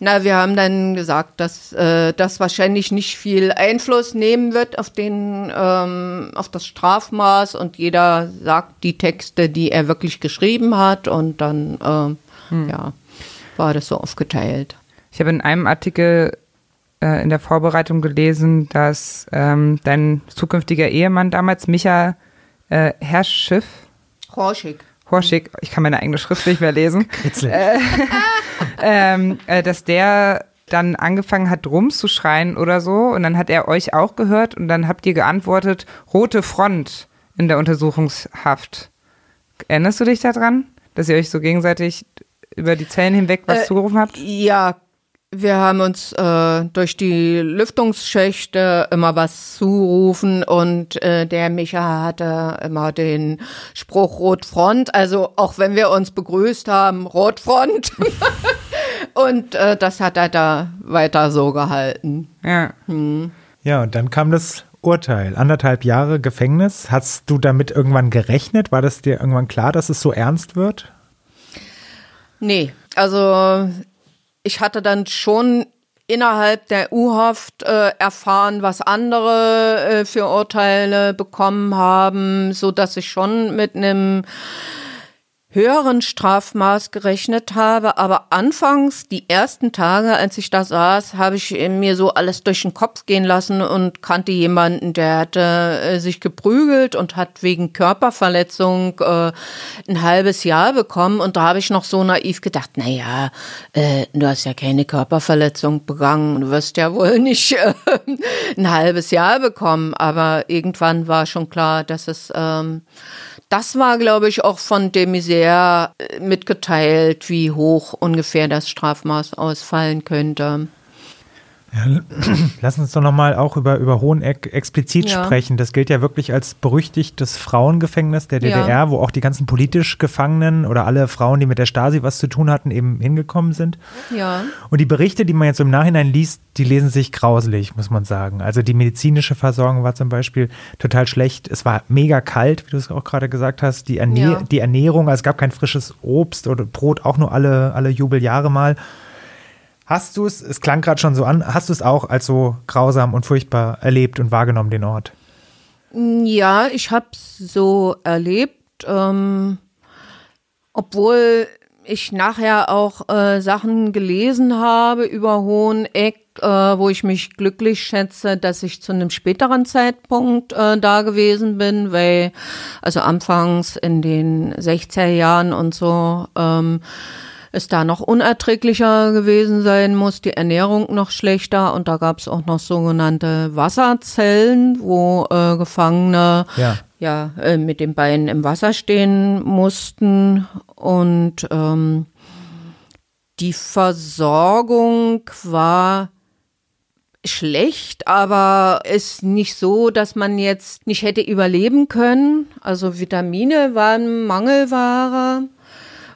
Na, wir haben dann gesagt, dass äh, das wahrscheinlich nicht viel Einfluss nehmen wird auf den ähm, auf das Strafmaß und jeder sagt die Texte, die er wirklich geschrieben hat und dann ähm, ja war das so aufgeteilt. Ich habe in einem Artikel äh, in der Vorbereitung gelesen, dass ähm, dein zukünftiger Ehemann damals, Micha äh, Herrschiff, Horschig. Horschig, ich kann meine eigene Schrift nicht mehr lesen, Kritzel. ähm, äh, dass der dann angefangen hat, rumzuschreien oder so und dann hat er euch auch gehört und dann habt ihr geantwortet, rote Front in der Untersuchungshaft. Erinnerst du dich daran, dass ihr euch so gegenseitig über die Zellen hinweg was Äh, zugerufen habt? Ja, wir haben uns äh, durch die Lüftungsschächte immer was zurufen und äh, der Micha hatte immer den Spruch Rotfront. Also auch wenn wir uns begrüßt haben, Rotfront. und äh, das hat er da weiter so gehalten. Ja. Ja, und dann kam das Urteil. Anderthalb Jahre Gefängnis. Hast du damit irgendwann gerechnet? War das dir irgendwann klar, dass es so ernst wird? Nee, also ich hatte dann schon innerhalb der U-Haft äh, erfahren, was andere äh, für Urteile bekommen haben, so dass ich schon mit einem höheren Strafmaß gerechnet habe. Aber anfangs, die ersten Tage, als ich da saß, habe ich mir so alles durch den Kopf gehen lassen und kannte jemanden, der hatte äh, sich geprügelt und hat wegen Körperverletzung äh, ein halbes Jahr bekommen. Und da habe ich noch so naiv gedacht, na ja, äh, du hast ja keine Körperverletzung begangen, du wirst ja wohl nicht äh, ein halbes Jahr bekommen. Aber irgendwann war schon klar, dass es ähm, das war, glaube ich, auch von de Maizière äh, mitgeteilt, wie hoch ungefähr das Strafmaß ausfallen könnte. Lass uns doch nochmal auch über, über Hoheneck explizit Ja. sprechen. Das gilt ja wirklich als berüchtigtes Frauengefängnis der Ja. DDR, wo auch die ganzen politisch Gefangenen oder alle Frauen, die mit der Stasi was zu tun hatten, eben hingekommen sind. Ja. Und die Berichte, die man jetzt im Nachhinein liest, die lesen sich grauselig, muss man sagen. Also die medizinische Versorgung war zum Beispiel total schlecht. Es war mega kalt, wie du es auch gerade gesagt hast. Die, Erne Ja. die Ernährung, also es gab kein frisches Obst oder Brot, auch nur alle, alle Jubeljahre mal. Hast du es, es klang gerade schon so an, hast du es auch als so grausam und furchtbar erlebt und wahrgenommen, den Ort? Ja, ich habe es so erlebt, ähm, obwohl ich nachher auch äh, Sachen gelesen habe über Hoheneck, äh, wo ich mich glücklich schätze, dass ich zu einem späteren Zeitpunkt äh, da gewesen bin, weil also anfangs in den 60er Jahren und so ähm, es da noch unerträglicher gewesen sein muss, die Ernährung noch schlechter und da gab es auch noch sogenannte Wasserzellen, wo äh, Gefangene Ja. ja, äh, mit den Beinen im Wasser stehen mussten und ähm, die Versorgung war schlecht, aber ist nicht so, dass man jetzt nicht hätte überleben können. Also Vitamine waren Mangelware.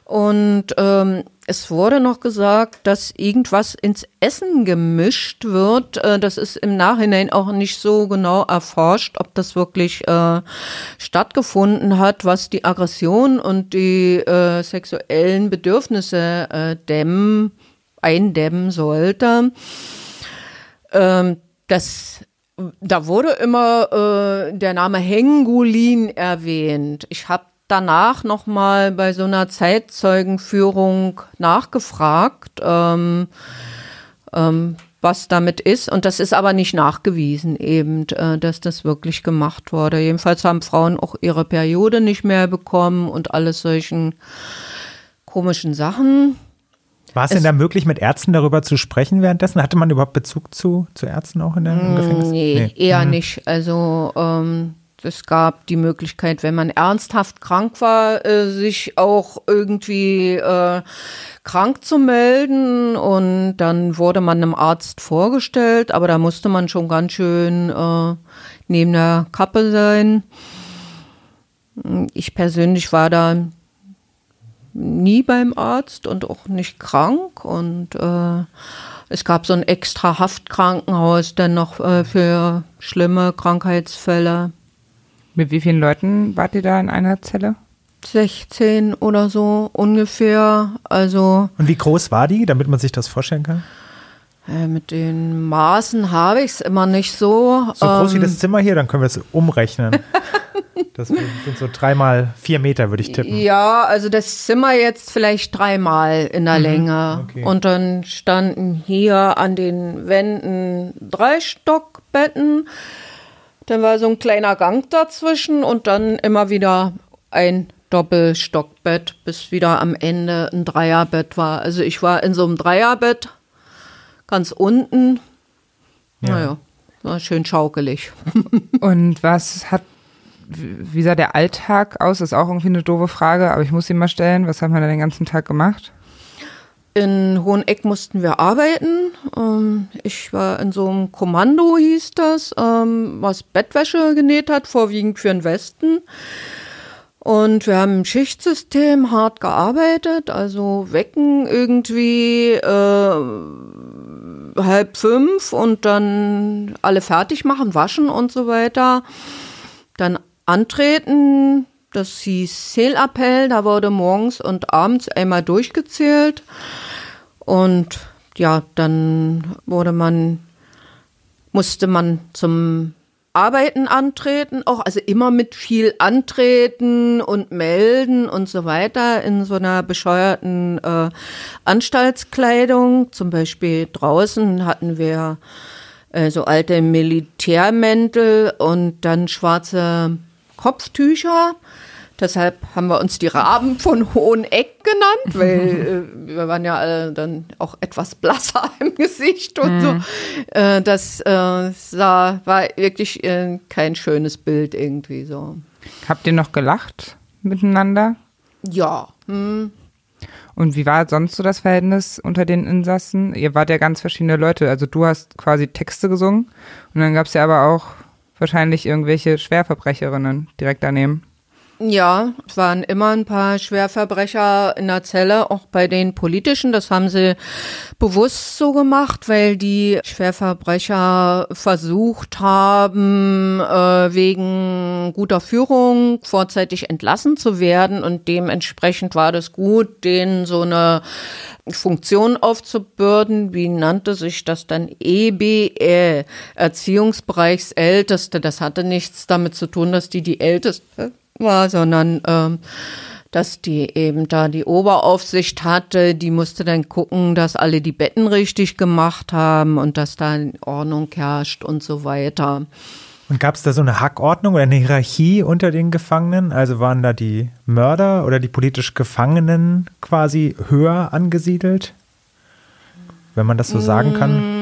Und ähm, es wurde noch gesagt, dass irgendwas ins Essen gemischt wird. Äh, das ist im Nachhinein auch nicht so genau erforscht, ob das wirklich äh, stattgefunden hat, was die Aggression und die äh, sexuellen Bedürfnisse äh, dämmen, eindämmen sollte. Ähm, das da wurde immer äh, der Name Hengulin erwähnt. Ich habe danach noch mal bei so einer Zeitzeugenführung nachgefragt, ähm, ähm, was damit ist. Und das ist aber nicht nachgewiesen eben, äh, dass das wirklich gemacht wurde. Jedenfalls haben Frauen auch ihre Periode nicht mehr bekommen und alles solchen komischen Sachen. War es denn da möglich, mit Ärzten darüber zu sprechen währenddessen? Hatte man überhaupt Bezug zu, zu Ärzten auch in der, im Gefängnis? Mm, Nee, eher nicht. Also ähm, es gab die Möglichkeit, wenn man ernsthaft krank war, äh, sich auch irgendwie äh, krank zu melden und dann wurde man einem Arzt vorgestellt, aber da musste man schon ganz schön äh, neben der Kappe sein. Ich persönlich war da nie beim Arzt und auch nicht krank und äh, es gab so ein extra Haftkrankenhaus dann noch äh, für schlimme Krankheitsfälle. Mit wie vielen Leuten wart ihr da in einer Zelle? 16 oder so ungefähr. Also Und wie groß war die, damit man sich das vorstellen kann? äh, mit den Maßen habe ich es immer nicht so. So groß wie Ähm, das Zimmer hier, dann können wir es umrechnen. Das sind so dreimal vier Meter, würde ich tippen. Ja, also das Zimmer jetzt vielleicht dreimal in der Länge. okay. Und dann standen hier an den Wänden drei Stockbetten. Dann war so ein kleiner Gang dazwischen und dann immer wieder ein Doppelstockbett, bis wieder am Ende ein Dreierbett war. Also ich war in so einem Dreierbett ganz unten. Ja. Naja, war schön schaukelig. Und was hat, wie sah der Alltag aus? Das ist auch irgendwie eine doofe Frage, aber ich muss sie mal stellen. Was haben wir da den ganzen Tag gemacht? In Hoheneck mussten wir arbeiten. Ähm, ich war in so einem Kommando, hieß das, ähm, was Bettwäsche genäht hat, vorwiegend für den Westen. Und wir haben im Schichtsystem hart gearbeitet, also wecken irgendwie äh, halb fünf und dann alle fertig machen, waschen und so weiter. Dann antreten, das hieß Zählappell, da wurde morgens und abends einmal durchgezählt. Und ja, dann wurde man, musste man zum Arbeiten antreten, auch also immer mit viel Antreten und Melden und so weiter in so einer bescheuerten äh, Anstaltskleidung. Zum Beispiel draußen hatten wir äh, so alte Militärmäntel und dann schwarze Kopftücher. Deshalb haben wir uns die Raben von Hoheneck genannt, weil äh, wir waren ja alle dann auch etwas blasser im Gesicht und so. Äh, das äh, sah, war wirklich äh, kein schönes Bild irgendwie so. Habt ihr noch gelacht miteinander? Ja, hm. Und wie war sonst so das Verhältnis unter den Insassen? Ihr wart ja ganz verschiedene Leute. Also du hast quasi Texte gesungen und dann gab es ja aber auch wahrscheinlich irgendwelche Schwerverbrecherinnen direkt daneben. Ja, es waren immer ein paar Schwerverbrecher in der Zelle, auch bei den politischen. Das haben sie bewusst so gemacht, weil die Schwerverbrecher versucht haben, äh, wegen guter Führung vorzeitig entlassen zu werden. Und dementsprechend war das gut, denen so eine Funktion aufzubürden. Wie nannte sich das dann? EBE, Erziehungsbereichsälteste. Das hatte nichts damit zu tun, dass die die Älteste war, sondern ähm, dass die eben da die Oberaufsicht hatte, die musste dann gucken, dass alle die Betten richtig gemacht haben und dass da Ordnung herrscht und so weiter. Und gab es da so eine Hackordnung oder eine Hierarchie unter den Gefangenen? Also waren da die Mörder oder die politisch Gefangenen quasi höher angesiedelt? Wenn man das so sagen kann.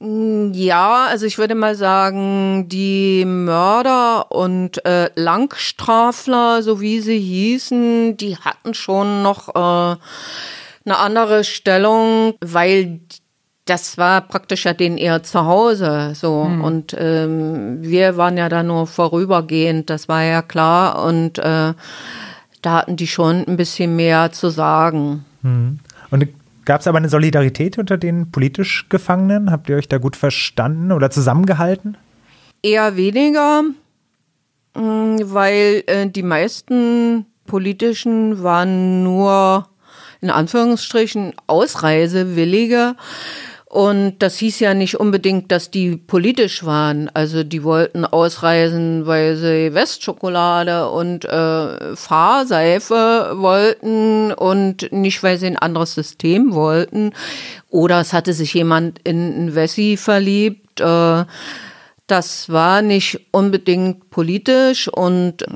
Ja, also ich würde mal sagen, die Mörder und äh, Langstrafler, so wie sie hießen, die hatten schon noch äh, eine andere Stellung, weil das war praktisch ja denen eher zu Hause so. Und ähm, wir waren ja da nur vorübergehend, das war ja klar. Und äh, da hatten die schon ein bisschen mehr zu sagen. Und gab es aber eine Solidarität unter den politisch Gefangenen? Habt ihr euch da gut verstanden oder zusammengehalten? Eher weniger, mh, weil äh, die meisten politischen waren nur in Anführungsstrichen Ausreisewillige. Und das hieß ja nicht unbedingt, dass die politisch waren. Also die wollten ausreisen, weil sie Westschokolade und äh, Fahrseife wollten und nicht, weil sie ein anderes System wollten. Oder es hatte sich jemand in ein Wessi verliebt. Äh, das war nicht unbedingt politisch und äh,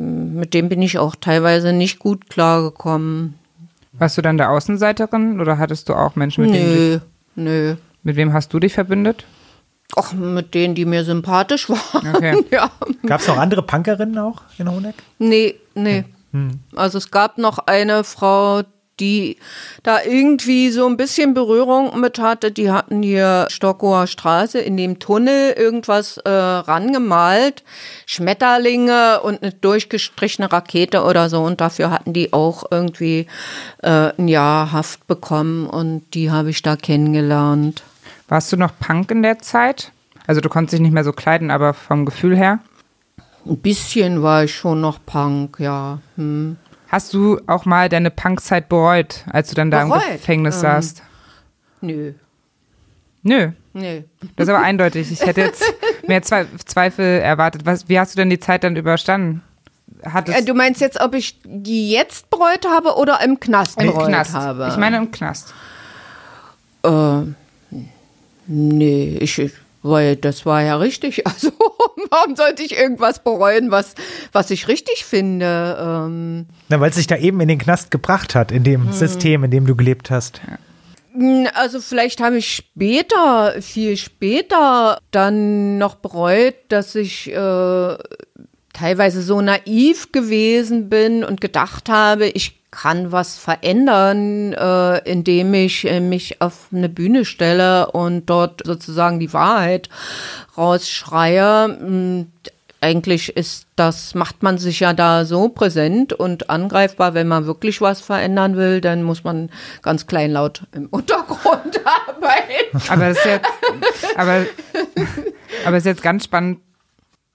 mit dem bin ich auch teilweise nicht gut klargekommen. Warst du dann der Außenseiterin oder hattest du auch Menschen, mit denen du dich, Nö, mit wem hast du dich verbündet? Ach, mit denen, die mir sympathisch waren. Okay. Ja. Gab es noch andere Punkerinnen auch in Honeck? Nee, nee. Also es gab noch eine Frau, die da irgendwie so ein bisschen Berührung mit hatte. Die hatten hier Stockower Straße in dem Tunnel irgendwas äh, rangemalt. Schmetterlinge und eine durchgestrichene Rakete oder so. Und dafür hatten die auch irgendwie äh, ein Jahr Haft bekommen. Und die habe ich da kennengelernt. Warst du noch Punk in der Zeit? Also du konntest dich nicht mehr so kleiden, aber vom Gefühl her? Ein bisschen war ich schon noch Punk, ja. Hm. Hast du auch mal deine Punkzeit bereut, als du dann da Bereut? im Gefängnis Ähm. saßt? Nö, Nö. nee. Das ist aber eindeutig. Ich hätte jetzt mehr Zwe Zweifel erwartet. Was, wie hast du denn die Zeit dann überstanden? Hattest Äh, du meinst jetzt, ob ich die jetzt bereut habe oder im Knast im bereut Knast? habe? Ich meine im Knast. Äh, nee, ich, ich, weil das war ja richtig. Also warum sollte ich irgendwas bereuen, was, was ich richtig finde? Ähm, Na, weil es sich da eben in den Knast gebracht hat, in dem System, in dem du gelebt hast. also vielleicht habe ich später, viel später dann noch bereut, dass ich äh, teilweise so naiv gewesen bin und gedacht habe, ich kann was verändern, äh, indem ich äh, mich auf eine Bühne stelle und dort sozusagen die Wahrheit rausschreie. Mm, Eigentlich ist das, macht man sich ja da so präsent und angreifbar, wenn man wirklich was verändern will, dann muss man ganz kleinlaut im Untergrund arbeiten. Aber das ist aber, aber es ist jetzt ganz spannend,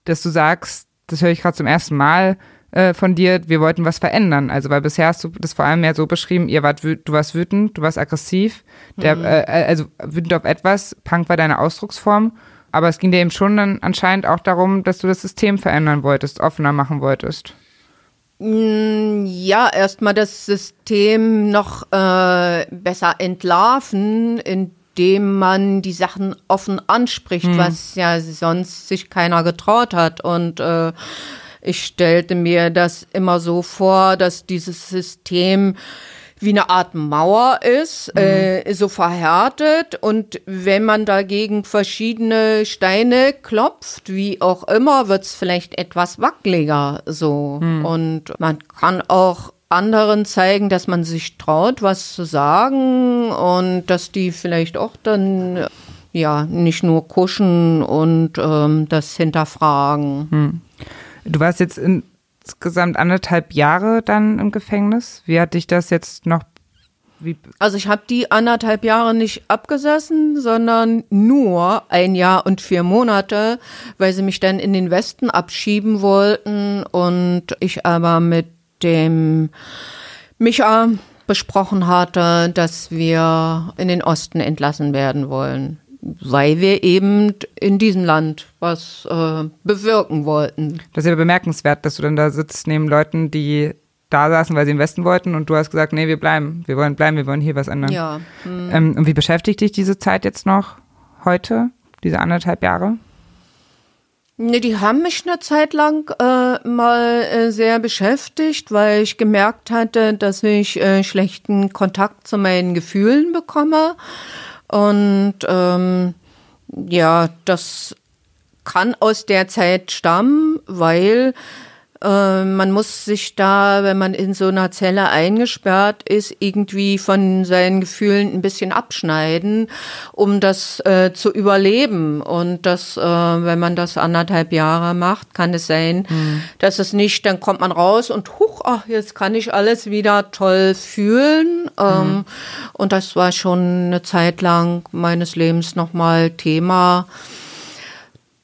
dass du sagst, das höre ich gerade zum ersten Mal äh, von dir, wir wollten was verändern. Also weil bisher hast du das vor allem mehr so beschrieben, ihr wart du warst wütend, du warst aggressiv, der, äh, also wütend auf etwas, Punk war deine Ausdrucksform. Aber es ging dir eben schon dann anscheinend auch darum, dass du das System verändern wolltest, offener machen wolltest. Mm, Ja, erstmal das System noch äh, besser entlarven, indem man die Sachen offen anspricht, was ja sonst sich keiner getraut hat. Und äh, ich stellte mir das immer so vor, dass dieses System wie eine Art Mauer ist, äh, so verhärtet und wenn man dagegen verschiedene Steine klopft, wie auch immer, wird's vielleicht etwas wackeliger so. Und man kann auch anderen zeigen, dass man sich traut, was zu sagen und dass die vielleicht auch dann ja nicht nur kuschen und ähm, das hinterfragen. Du warst jetzt insgesamt anderthalb Jahre dann im Gefängnis. Wie hat dich das jetzt noch, wie, Also ich habe die anderthalb Jahre nicht abgesessen, sondern nur ein Jahr und vier Monate, weil sie mich dann in den Westen abschieben wollten und ich aber mit dem Micha besprochen hatte, dass wir in den Osten entlassen werden wollen, weil wir eben in diesem Land was äh, bewirken wollten. Das ist ja bemerkenswert, dass du dann da sitzt neben Leuten, die da saßen, weil sie im Westen wollten und du hast gesagt, nee, wir bleiben, wir wollen bleiben, wir wollen hier was ändern. Ja. Ähm, und wie beschäftigt dich diese Zeit jetzt noch heute, diese anderthalb Jahre? Nee, die haben mich eine Zeit lang äh, mal äh, sehr beschäftigt, weil ich gemerkt hatte, dass ich äh, schlechten Kontakt zu meinen Gefühlen bekomme. Und ähm, ja, das kann aus der Zeit stammen, weil man muss sich da, wenn man in so einer Zelle eingesperrt ist, irgendwie von seinen Gefühlen ein bisschen abschneiden, um das äh, zu überleben. Und das, äh, wenn man das anderthalb Jahre macht, kann es sein, dass es nicht, dann kommt man raus und huch, ach, jetzt kann ich alles wieder toll fühlen. Ähm, und das war schon eine Zeit lang meines Lebens nochmal Thema.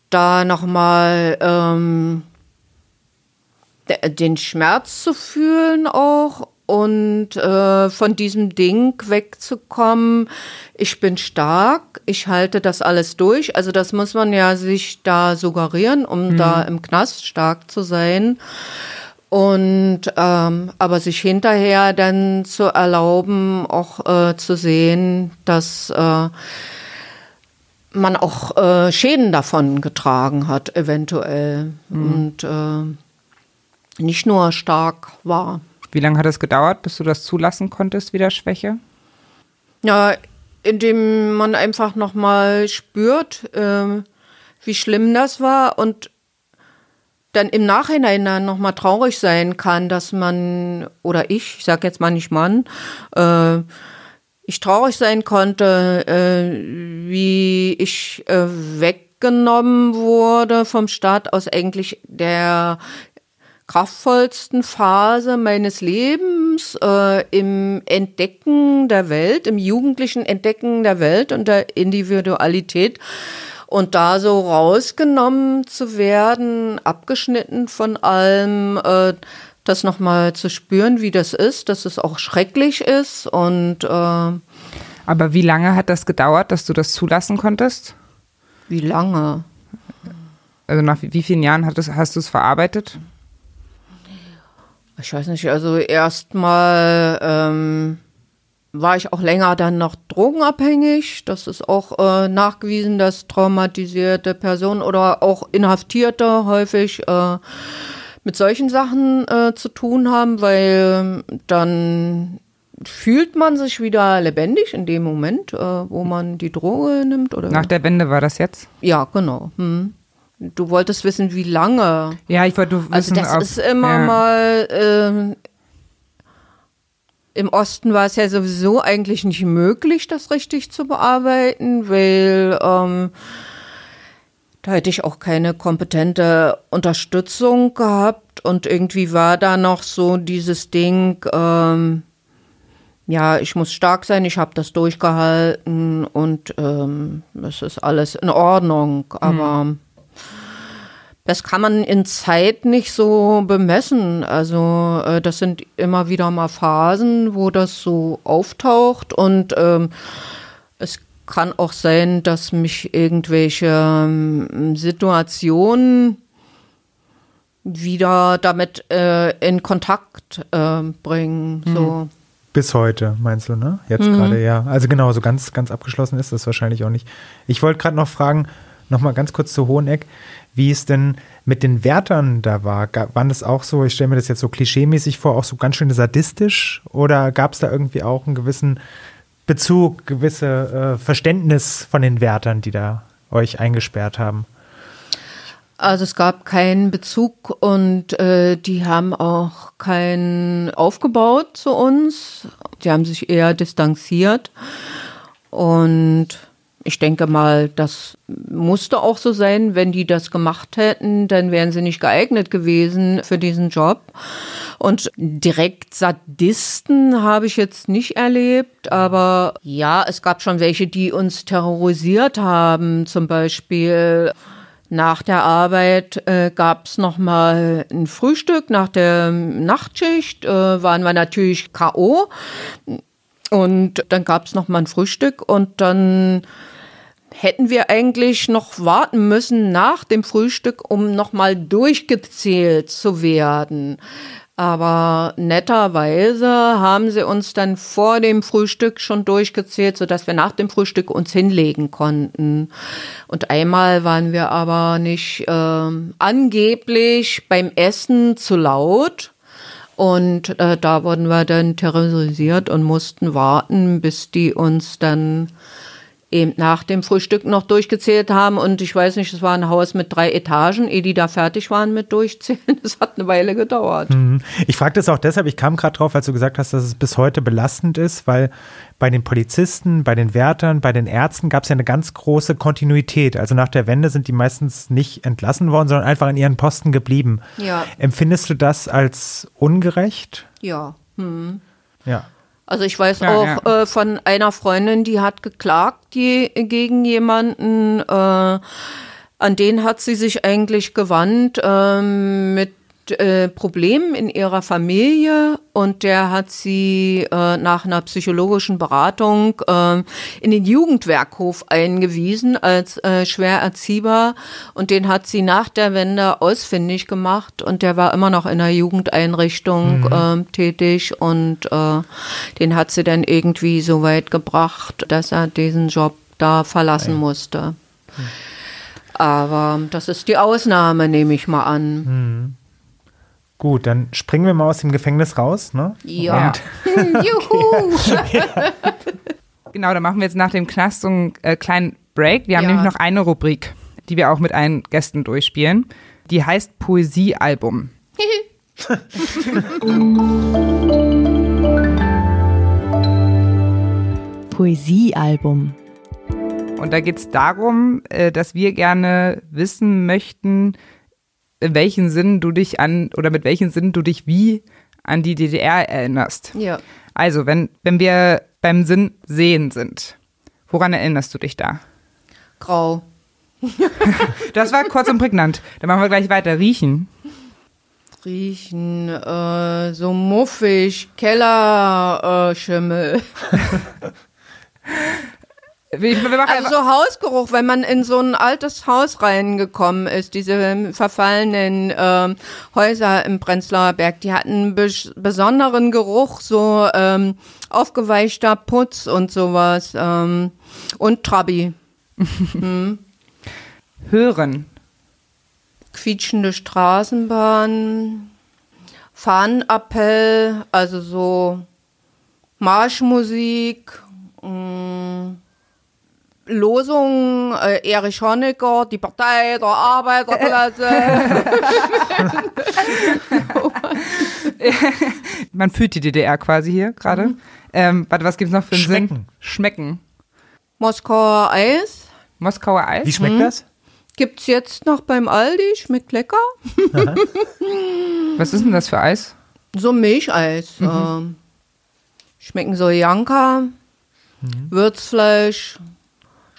Da nochmal ähm, den Schmerz zu fühlen auch und äh, von diesem Ding wegzukommen. Ich bin stark, ich halte das alles durch. Also das muss man ja sich da suggerieren, um da im Knast stark zu sein. Und ähm, aber sich hinterher dann zu erlauben, auch äh, zu sehen, dass äh, man auch äh, Schäden davon getragen hat, eventuell. Und äh, nicht nur stark war. Wie lange hat es gedauert, bis du das zulassen konntest, wieder Schwäche? Ja, indem man einfach nochmal spürt, ähm, wie schlimm das war und dann im Nachhinein dann nochmal traurig sein kann, dass man, oder ich, ich sag jetzt mal nicht Mann, äh, ich traurig sein konnte, äh, wie ich äh, weggenommen wurde vom Staat aus eigentlich der kraftvollsten Phase meines Lebens äh, im Entdecken der Welt, im jugendlichen Entdecken der Welt und der Individualität Und da so rausgenommen zu werden, abgeschnitten von allem, äh, das nochmal zu spüren, wie das ist, dass es auch schrecklich ist und äh, Aber wie lange hat das gedauert, dass du das zulassen konntest? wie lange? Also nach wie wie vielen Jahren hast du es verarbeitet? Ich weiß nicht, also erstmal ähm, war ich auch länger dann noch drogenabhängig. Das ist auch äh, nachgewiesen, dass traumatisierte Personen oder auch Inhaftierte häufig äh, mit solchen Sachen äh, zu tun haben, weil dann fühlt man sich wieder lebendig in dem Moment, äh, wo man die Droge nimmt oder Nach der Wende war das jetzt? ja genau. Hm. Du wolltest wissen, wie lange. Ja, ich wollte wissen, Also das ob, ist immer ja. mal ähm, im Osten war es ja sowieso eigentlich nicht möglich, das richtig zu bearbeiten, weil ähm, da hätte ich auch keine kompetente Unterstützung gehabt und irgendwie war da noch so dieses Ding, ähm, ja, ich muss stark sein, ich habe das durchgehalten und ähm, es ist alles in Ordnung, aber das kann man in Zeit nicht so bemessen. Also äh, das sind immer wieder mal Phasen, wo das so auftaucht und ähm, es kann auch sein, dass mich irgendwelche ähm, Situationen wieder damit äh, in Kontakt äh, bringen. So. Bis heute, meinst du, ne? Jetzt gerade, ja. Also genau, so ganz, ganz abgeschlossen ist das wahrscheinlich auch nicht. Ich wollte gerade noch fragen, nochmal ganz kurz zu Hoheneck, wie es denn mit den Wärtern da war. Waren das auch so, ich stelle mir das jetzt so klischeemäßig vor, auch so ganz schön sadistisch? Oder gab es da irgendwie auch einen gewissen Bezug, gewisse äh, Verständnis von den Wärtern, die da euch eingesperrt haben? Also es gab keinen Bezug und äh, die haben auch keinen aufgebaut zu uns. Die haben sich eher distanziert. Und ich denke mal, das musste auch so sein. Wenn die das gemacht hätten, dann wären sie nicht geeignet gewesen für diesen Job. Und direkt Sadisten habe ich jetzt nicht erlebt, aber ja, es gab schon welche, die uns terrorisiert haben. Zum Beispiel nach der Arbeit äh, gab es nochmal ein Frühstück. Nach der Nachtschicht äh, waren wir natürlich K.O. Und dann gab es nochmal ein Frühstück und dann hätten wir eigentlich noch warten müssen nach dem Frühstück, um nochmal durchgezählt zu werden. Aber netterweise haben sie uns dann vor dem Frühstück schon durchgezählt, sodass wir nach dem Frühstück uns hinlegen konnten. Und einmal waren wir aber nicht ähm, angeblich beim Essen zu laut. Und äh, da wurden wir dann terrorisiert und mussten warten, bis die uns dann eben nach dem Frühstück noch durchgezählt haben. Und ich weiß nicht, es war ein Haus mit drei Etagen, ehe die da fertig waren mit Durchzählen. Das hat eine Weile gedauert. Ich frage das auch deshalb, ich kam gerade drauf, als du gesagt hast, dass es bis heute belastend ist, weil bei den Polizisten, bei den Wärtern, bei den Ärzten gab es ja eine ganz große Kontinuität. Also nach der Wende sind die meistens nicht entlassen worden, sondern einfach in ihren Posten geblieben. Ja. Empfindest du das als ungerecht? Ja. Ja. Also ich weiß Ja, auch Äh, von einer Freundin, die hat geklagt die, gegen jemanden, äh, an den hat sie sich eigentlich gewandt ähm, mit äh, Problemen in ihrer Familie und der hat sie äh, nach einer psychologischen Beratung äh, in den Jugendwerkhof eingewiesen als äh, schwer erziehbar. Und den hat sie nach der Wende ausfindig gemacht und der war immer noch in der Jugendeinrichtung ähm, tätig und äh, den hat sie dann irgendwie so weit gebracht, dass er diesen Job da verlassen musste. Aber das ist die Ausnahme, nehme ich mal an. Gut, dann springen wir mal aus dem Gefängnis raus, ne? Ja. Und Juhu! Genau, dann machen wir jetzt nach dem Knast so einen äh, kleinen Break. Wir haben Ja. nämlich noch eine Rubrik, die wir auch mit allen Gästen durchspielen. Die heißt Poesiealbum. Poesiealbum. Und da geht es darum, äh, dass wir gerne wissen möchten, in welchen Sinn du dich an oder mit welchen Sinn du dich wie an die DDR erinnerst. ja. Also, wenn, wenn wir beim Sinn sehen sind, woran erinnerst du dich da? Grau. Das war kurz und prägnant. Dann machen wir gleich weiter. Riechen. Riechen, äh, so muffig, Kellerschimmel. Wir, wir Also so Hausgeruch, wenn man in so ein altes Haus reingekommen ist, diese verfallenen ähm, Häuser im Prenzlauer Berg, die hatten einen bes besonderen Geruch, so ähm, aufgeweichter Putz und sowas ähm, und Trabi. hören. quietschende Straßenbahn, Fahnenappell, also so Marschmusik, mh, Losung, äh, Erich Honecker, die Partei der Arbeiterklasse. Man fühlt die DDR quasi hier gerade. Ähm, warte, was gibt's noch für einen Sinn? Schmecken. Schmecken. Moskauer Eis Moskauer Eis. Wie schmeckt das? gibt's jetzt noch beim Aldi, schmeckt lecker. Was ist denn das für Eis? So Milcheis. ähm, schmecken so Janka, Würzfleisch,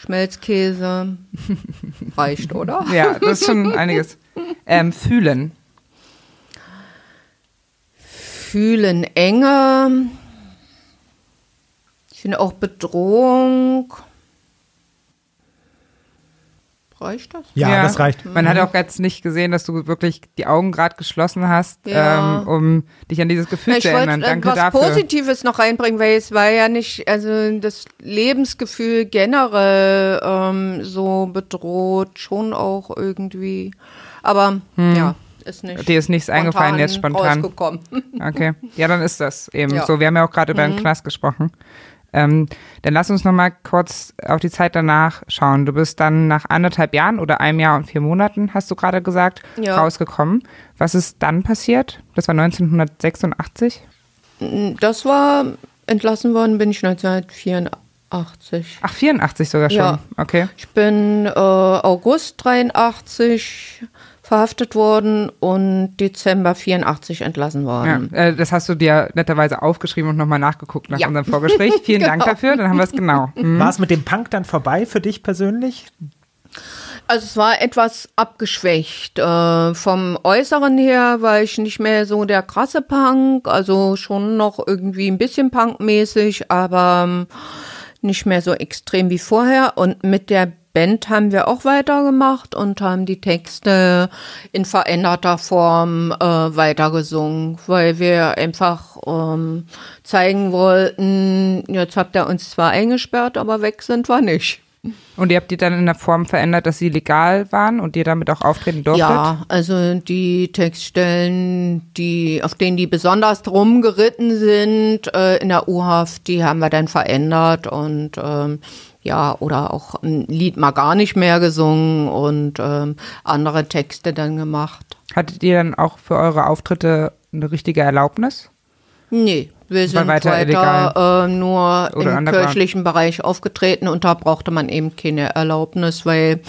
Schmelzkäse. Reicht, oder? Ja, das ist schon einiges. Ähm, fühlen. Fühlen Enge. Ich finde auch Bedrohung. Reicht das? Ja, das reicht. Man hat auch jetzt nicht gesehen, dass du wirklich die Augen gerade geschlossen hast, Ja. ähm, um dich an dieses Gefühl Ich zu erinnern. äh, Danke was dafür. Positives noch reinbringen, weil es war ja nicht, also das Lebensgefühl generell ähm, so bedroht, schon auch irgendwie. Aber ja, ist nicht. Hm. Dir ist nichts eingefallen jetzt spontan. Rausgekommen. Okay, ja, dann ist das eben Ja. Mhm. so. Wir haben ja auch gerade über den Knast gesprochen. Ähm, dann lass uns noch mal kurz auf die Zeit danach schauen. Du bist dann nach anderthalb Jahren oder einem Jahr und vier Monaten, hast du gerade gesagt, Ja. rausgekommen. Was ist dann passiert? Das war 1986. Das war entlassen worden, bin ich 1984. Ach, 84 sogar schon. Ja. Okay. Ich bin äh, August 83 verhaftet worden und Dezember 84 entlassen Ja, worden. äh, das hast du dir netterweise aufgeschrieben und nochmal nachgeguckt nach Ja. unserem Vorgespräch. Vielen Dank Genau. dafür, dann haben wir es genau. Mhm. War es mit dem Punk dann vorbei für dich persönlich? Also es war etwas abgeschwächt. Äh, vom Äußeren her war ich nicht mehr so der krasse Punk, also schon noch irgendwie ein bisschen punkmäßig, aber ähm, nicht mehr so extrem wie vorher. Und mit der Band haben wir auch weitergemacht und haben die Texte in veränderter Form äh, weitergesungen, weil wir einfach ähm, zeigen wollten, jetzt habt ihr uns zwar eingesperrt, aber weg sind wir nicht. Und ihr habt die dann in der Form verändert, dass sie legal waren und ihr damit auch auftreten durftet? Ja, also die Textstellen, die, auf denen die besonders rumgeritten sind äh, in der U-Haft, die haben wir dann verändert und ähm, ja, oder auch ein Lied mal gar nicht mehr gesungen und ähm, andere Texte dann gemacht. Hattet ihr dann auch für eure Auftritte eine richtige Erlaubnis? Nee, wir sind weiter weiter, äh, nur Oder im kirchlichen Bereich aufgetreten und da brauchte man eben keine Erlaubnis, weil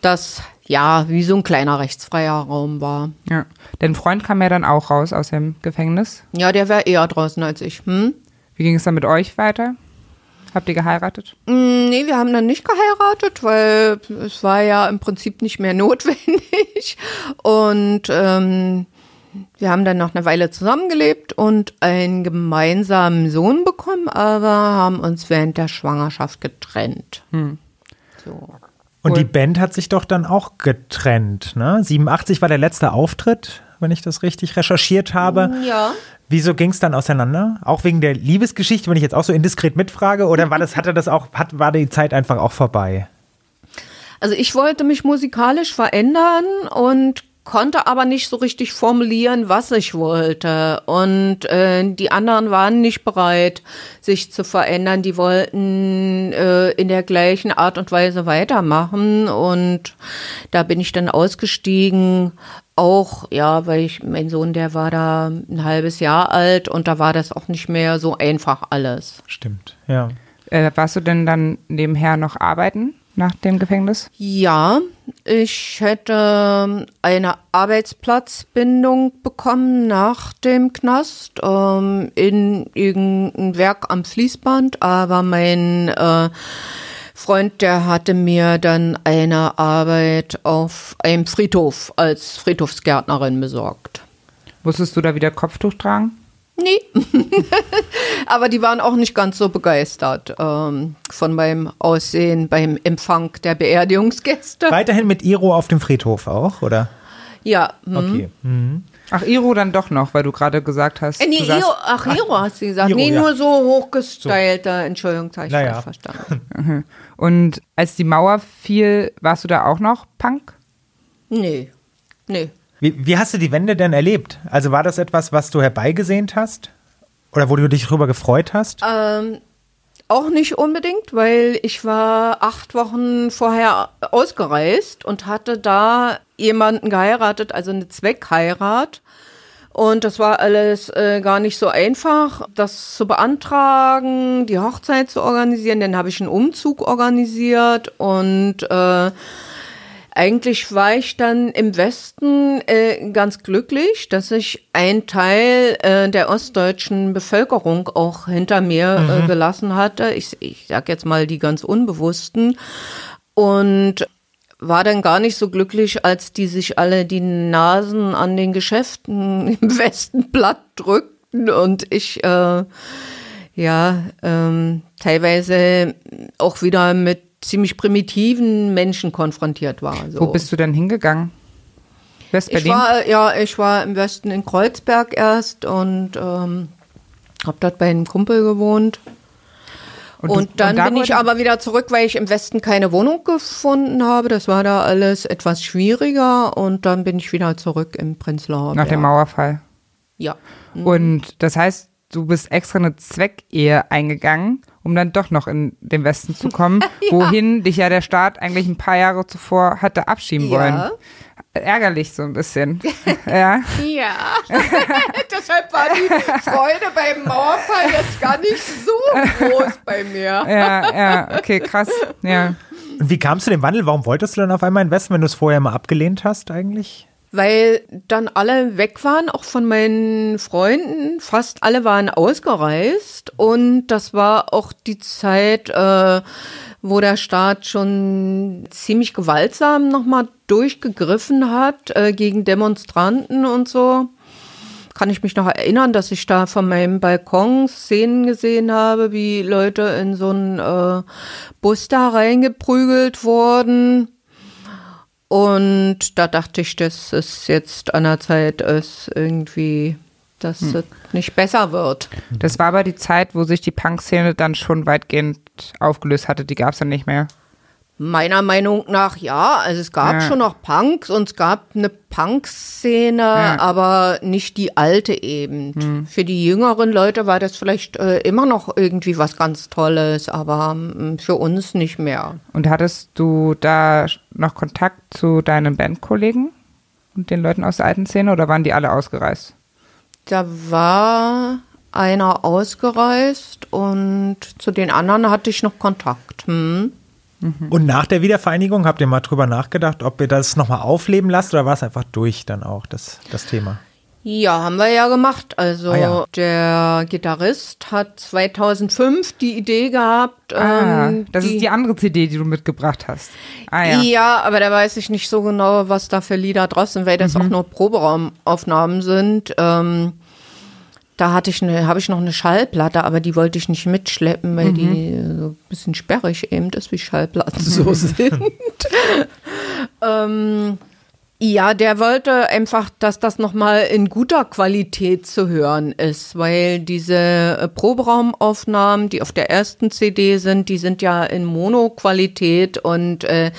das ja wie so ein kleiner rechtsfreier Raum war. Ja. Dein Freund kam ja dann auch raus aus dem Gefängnis. Ja, der wäre eher draußen als ich. Hm? Wie ging es dann mit euch weiter? Habt ihr geheiratet? Mm, Nee, wir haben dann nicht geheiratet, weil es war ja im Prinzip nicht mehr notwendig. Und ähm, wir haben dann noch eine Weile zusammengelebt und einen gemeinsamen Sohn bekommen, aber haben uns während der Schwangerschaft getrennt. So. Und Cool. die Band hat sich doch dann auch getrennt, ne? 87 war der letzte Auftritt, wenn ich das richtig recherchiert habe. Ja. Wieso ging es dann auseinander? Auch wegen der Liebesgeschichte, wenn ich jetzt auch so indiskret mitfrage, oder war das, hatte das auch, hat, war die Zeit einfach auch vorbei? Also ich wollte mich musikalisch verändern und konnte aber nicht so richtig formulieren, was ich wollte. Und äh, die anderen waren nicht bereit, sich zu verändern. Die wollten äh, in der gleichen Art und Weise weitermachen. Und da bin ich dann ausgestiegen. Auch, ja, weil ich, mein Sohn, der war da ein halbes Jahr alt und da war das auch nicht mehr so einfach alles. Stimmt, ja. Äh, warst du denn dann nebenher noch arbeiten nach dem Gefängnis? Ja, ich hätte eine Arbeitsplatzbindung bekommen nach dem Knast ähm, in irgendein Werk am Fließband, aber mein äh, Freund, der hatte mir dann eine Arbeit auf einem Friedhof als Friedhofsgärtnerin besorgt. Musstest du da wieder Kopftuch tragen? Nee. Aber die waren auch nicht ganz so begeistert ähm, von meinem Aussehen beim Empfang der Beerdigungsgäste. Weiterhin mit Iro auf dem Friedhof auch, oder? Ja. hm. Okay. Mhm. Ach, Iro dann doch noch, weil du gerade gesagt hast. Äh, nee, du saßt- Iro, ach, Iro hast du gesagt. Iro, nee, ja. nur so hochgestylter. Entschuldigung, das habe ich Naja. verstanden. Und als die Mauer fiel, warst du da auch noch Punk? Nee, nee. Wie, wie hast du die Wende denn erlebt? Also war das etwas, was du herbeigesehnt hast? Oder wo du dich darüber gefreut hast? Ähm, auch nicht unbedingt, weil ich war acht Wochen vorher ausgereist und hatte da jemanden geheiratet, also eine Zweckheirat. Und das war alles äh, gar nicht so einfach, das zu beantragen, die Hochzeit zu organisieren. Dann habe ich einen Umzug organisiert und äh, eigentlich war ich dann im Westen äh, ganz glücklich, dass ich einen Teil äh, der ostdeutschen Bevölkerung auch hinter mir äh, gelassen hatte. Ich, ich sag jetzt mal die ganz Unbewussten. Und war dann gar nicht so glücklich, als die sich alle die Nasen an den Geschäften im Westen platt drückten und ich äh, ja ähm, teilweise auch wieder mit ziemlich primitiven Menschen konfrontiert war. So. Wo bist du denn hingegangen? ich West-Berlin? war ja, ich war im Westen in Kreuzberg erst und ähm, habe dort bei einem Kumpel gewohnt. Und Und, du- dann und bin ich aber wieder zurück, weil ich im Westen keine Wohnung gefunden habe. Das war da alles etwas schwieriger und dann bin ich wieder zurück im Prenzlauer Nach dem. Mauerfall. Ja. Und das heißt, du bist extra eine Zweckehe eingegangen, um dann doch noch in den Westen zu kommen, wohin dich ja der Staat eigentlich ein paar Jahre zuvor hatte abschieben Ja. wollen. Ärgerlich so ein bisschen. ja. Ja, deshalb war die Freude beim Mauerfall jetzt gar nicht so groß bei mir. Ja, ja, okay, krass. Ja. Und wie kamst du dem Wandel? Warum wolltest du dann auf einmal investen, wenn du es vorher mal abgelehnt hast eigentlich? Weil dann alle weg waren, auch von meinen Freunden. Fast alle waren ausgereist. Und das war auch die Zeit, äh, wo der Staat schon ziemlich gewaltsam nochmal durchgegriffen hat äh, gegen Demonstranten und so. Kann ich mich noch erinnern, dass ich da von meinem Balkon Szenen gesehen habe, wie Leute in so einen äh, Bus da reingeprügelt wurden. Und da dachte ich, dass es jetzt an der Zeit ist, irgendwie, dass es nicht besser wird. Das war aber die Zeit, wo sich die Punk-Szene dann schon weitgehend aufgelöst hatte. Die gab es dann nicht mehr. Meiner Meinung nach ja. Also es gab Ja. schon noch Punks und es gab eine Punk-Szene, aber nicht die alte eben. Für die jüngeren Leute war das vielleicht äh, immer noch irgendwie was ganz Tolles, aber mm, für uns nicht mehr. Und hattest du da noch Kontakt zu deinen Bandkollegen und den Leuten aus der alten Szene oder waren die alle ausgereist? Da war einer ausgereist und zu den anderen hatte ich noch Kontakt. Hm? Und nach der Wiedervereinigung habt ihr mal drüber nachgedacht, ob ihr das nochmal aufleben lasst oder war es einfach durch dann auch, das, das Thema? Ja, haben wir ja gemacht. Also Ah, ja. der Gitarrist hat 2005 die Idee gehabt. Ah, ähm, das ist die andere CD, die du mitgebracht hast. Ah ja. Ja. aber da weiß ich nicht so genau, was da für Lieder drauf sind, weil das Mhm. auch nur Proberaumaufnahmen sind. Ähm, da hatte ich eine, habe ich noch eine Schallplatte, aber die wollte ich nicht mitschleppen, weil die Mhm. so ein bisschen sperrig eben ist, wie Schallplatten so sind. ähm, ja, der wollte einfach, dass das nochmal in guter Qualität zu hören ist, weil diese äh, Proberaumaufnahmen, die auf der ersten CD sind, die sind ja in Mono-Qualität und äh,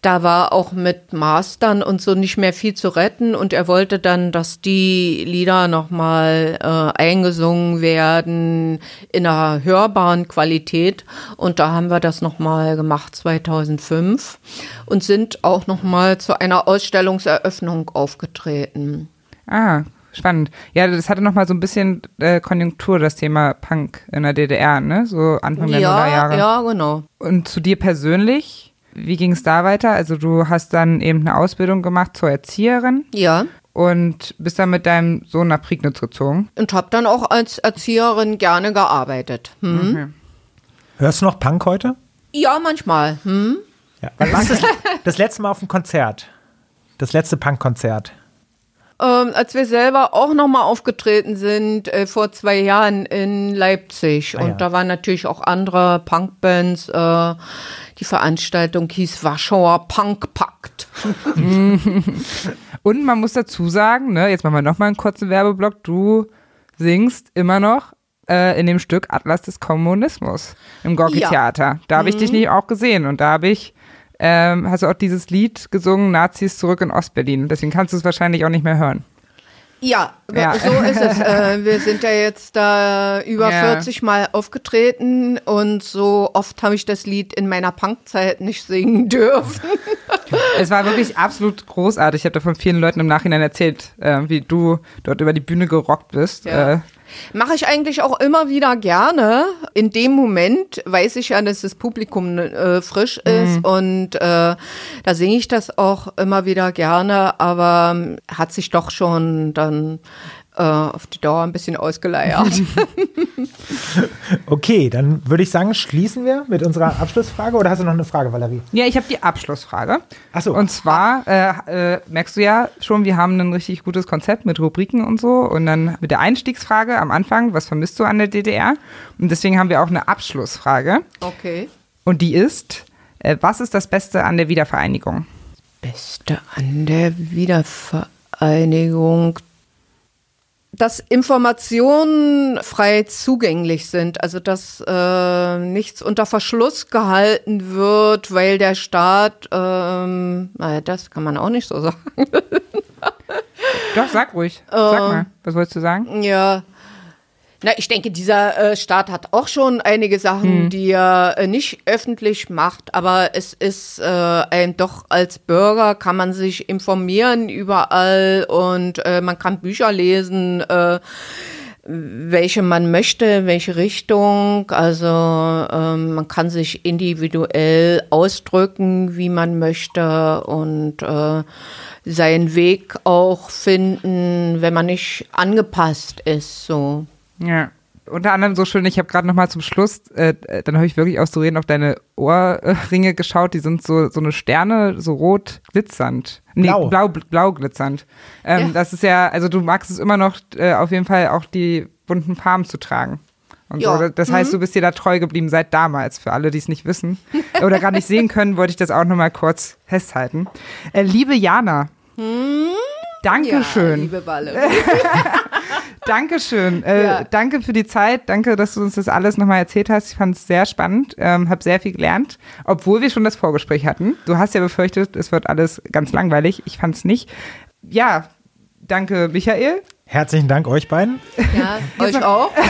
da war auch mit Mastern und so nicht mehr viel zu retten und er wollte dann, dass die Lieder nochmal äh, eingesungen werden in einer hörbaren Qualität und da haben wir das nochmal gemacht 2005 und sind auch nochmal zu einer Ausstellungseröffnung aufgetreten. Ah, spannend. Ja, das hatte nochmal so ein bisschen äh, Konjunktur, das Thema Punk in der DDR, ne? So Anfang der Ja, Nullerjahre. ja, genau. Und zu dir persönlich, wie ging es da weiter? Also du hast dann eben eine Ausbildung gemacht zur Erzieherin Ja. und bist dann mit deinem Sohn nach Prignitz gezogen. Und habe dann auch als Erzieherin gerne gearbeitet. Hm? Hörst du noch Punk heute? Ja, manchmal. Hm? Ja. Wann warst du das letzte Mal auf dem Konzert? Das letzte Punkkonzert? Ähm, als wir selber auch nochmal aufgetreten sind, äh, vor zwei Jahren in Leipzig. Ah, und ja. da waren natürlich auch andere Punkbands. Äh, die Veranstaltung hieß Warschauer Punkpakt. Und man muss dazu sagen, ne, jetzt machen wir nochmal einen kurzen Werbeblock, du singst immer noch äh, in dem Stück Atlas des Kommunismus im Gorki-Theater. Da habe ich dich nicht auch gesehen und da habe ich, ähm, hast du auch dieses Lied gesungen, Nazis zurück in Ostberlin. Deswegen kannst du es wahrscheinlich auch nicht mehr hören. Ja, Ja. so ist es. Äh, wir sind ja jetzt da über Ja. 40 Mal aufgetreten und so oft habe ich das Lied in meiner Punkzeit nicht singen dürfen. Es war wirklich absolut großartig. Ich habe davon vielen Leuten im Nachhinein erzählt, äh, wie du dort über die Bühne gerockt bist. Ja. Äh, Mache ich eigentlich auch immer wieder gerne. In dem Moment weiß ich ja, dass das Publikum äh, frisch ist und äh, da singe ich das auch immer wieder gerne, aber ähm, hat sich doch schon dann auf die Dauer ein bisschen ausgeleiert. Okay, dann würde ich sagen, schließen wir mit unserer Abschlussfrage. Oder hast du noch eine Frage, Valerie? Ja, ich habe die Abschlussfrage. Ach so. Und zwar äh, äh, merkst du ja schon, wir haben ein richtig gutes Konzept mit Rubriken und so. Und dann mit der Einstiegsfrage am Anfang, was vermisst du an der DDR? Und deswegen haben wir auch eine Abschlussfrage. okay. Und die ist, äh, was ist das Beste an der Wiedervereinigung? Beste an der Wiedervereinigung, dass Informationen frei zugänglich sind, also dass äh, nichts unter Verschluss gehalten wird, weil der Staat, ähm, naja, das kann man auch nicht so sagen. Doch, sag ruhig. Sag mal, was wolltest du sagen? Ja. Na, ich denke, dieser äh, Staat hat auch schon einige Sachen, die er äh, nicht öffentlich macht, aber es ist äh, ein doch als Bürger kann man sich informieren überall und äh, man kann Bücher lesen, äh, welche man möchte, welche Richtung. Also ähm, man kann sich individuell ausdrücken, wie man möchte und äh, seinen Weg auch finden, wenn man nicht angepasst ist. So. Ja. Unter anderem so schön, ich habe gerade noch mal zum Schluss, äh, äh, dann habe ich wirklich auszureden auf deine Ohrringe geschaut, die sind so, so eine Sterne, so rot glitzernd. Nee, Blau. blau, blau glitzernd. Ähm, Ja. Das ist ja, also du magst es immer noch äh, auf jeden Fall auch die bunten Farben zu tragen. Und Ja. so. Das heißt, du bist dir da treu geblieben seit damals. Für alle, die es nicht wissen oder gar nicht sehen können, wollte ich das auch noch mal kurz festhalten. Äh, liebe Jana, Dankeschön. liebe Balle. Dankeschön. Äh, Ja. Danke für die Zeit. Danke, dass du uns das alles nochmal erzählt hast. Ich fand es sehr spannend. Ähm, habe sehr viel gelernt, obwohl wir schon das Vorgespräch hatten. Du hast ja befürchtet, es wird alles ganz langweilig. Ich fand es nicht. Ja, danke, Michael. Herzlichen Dank euch beiden. Ja, euch auch.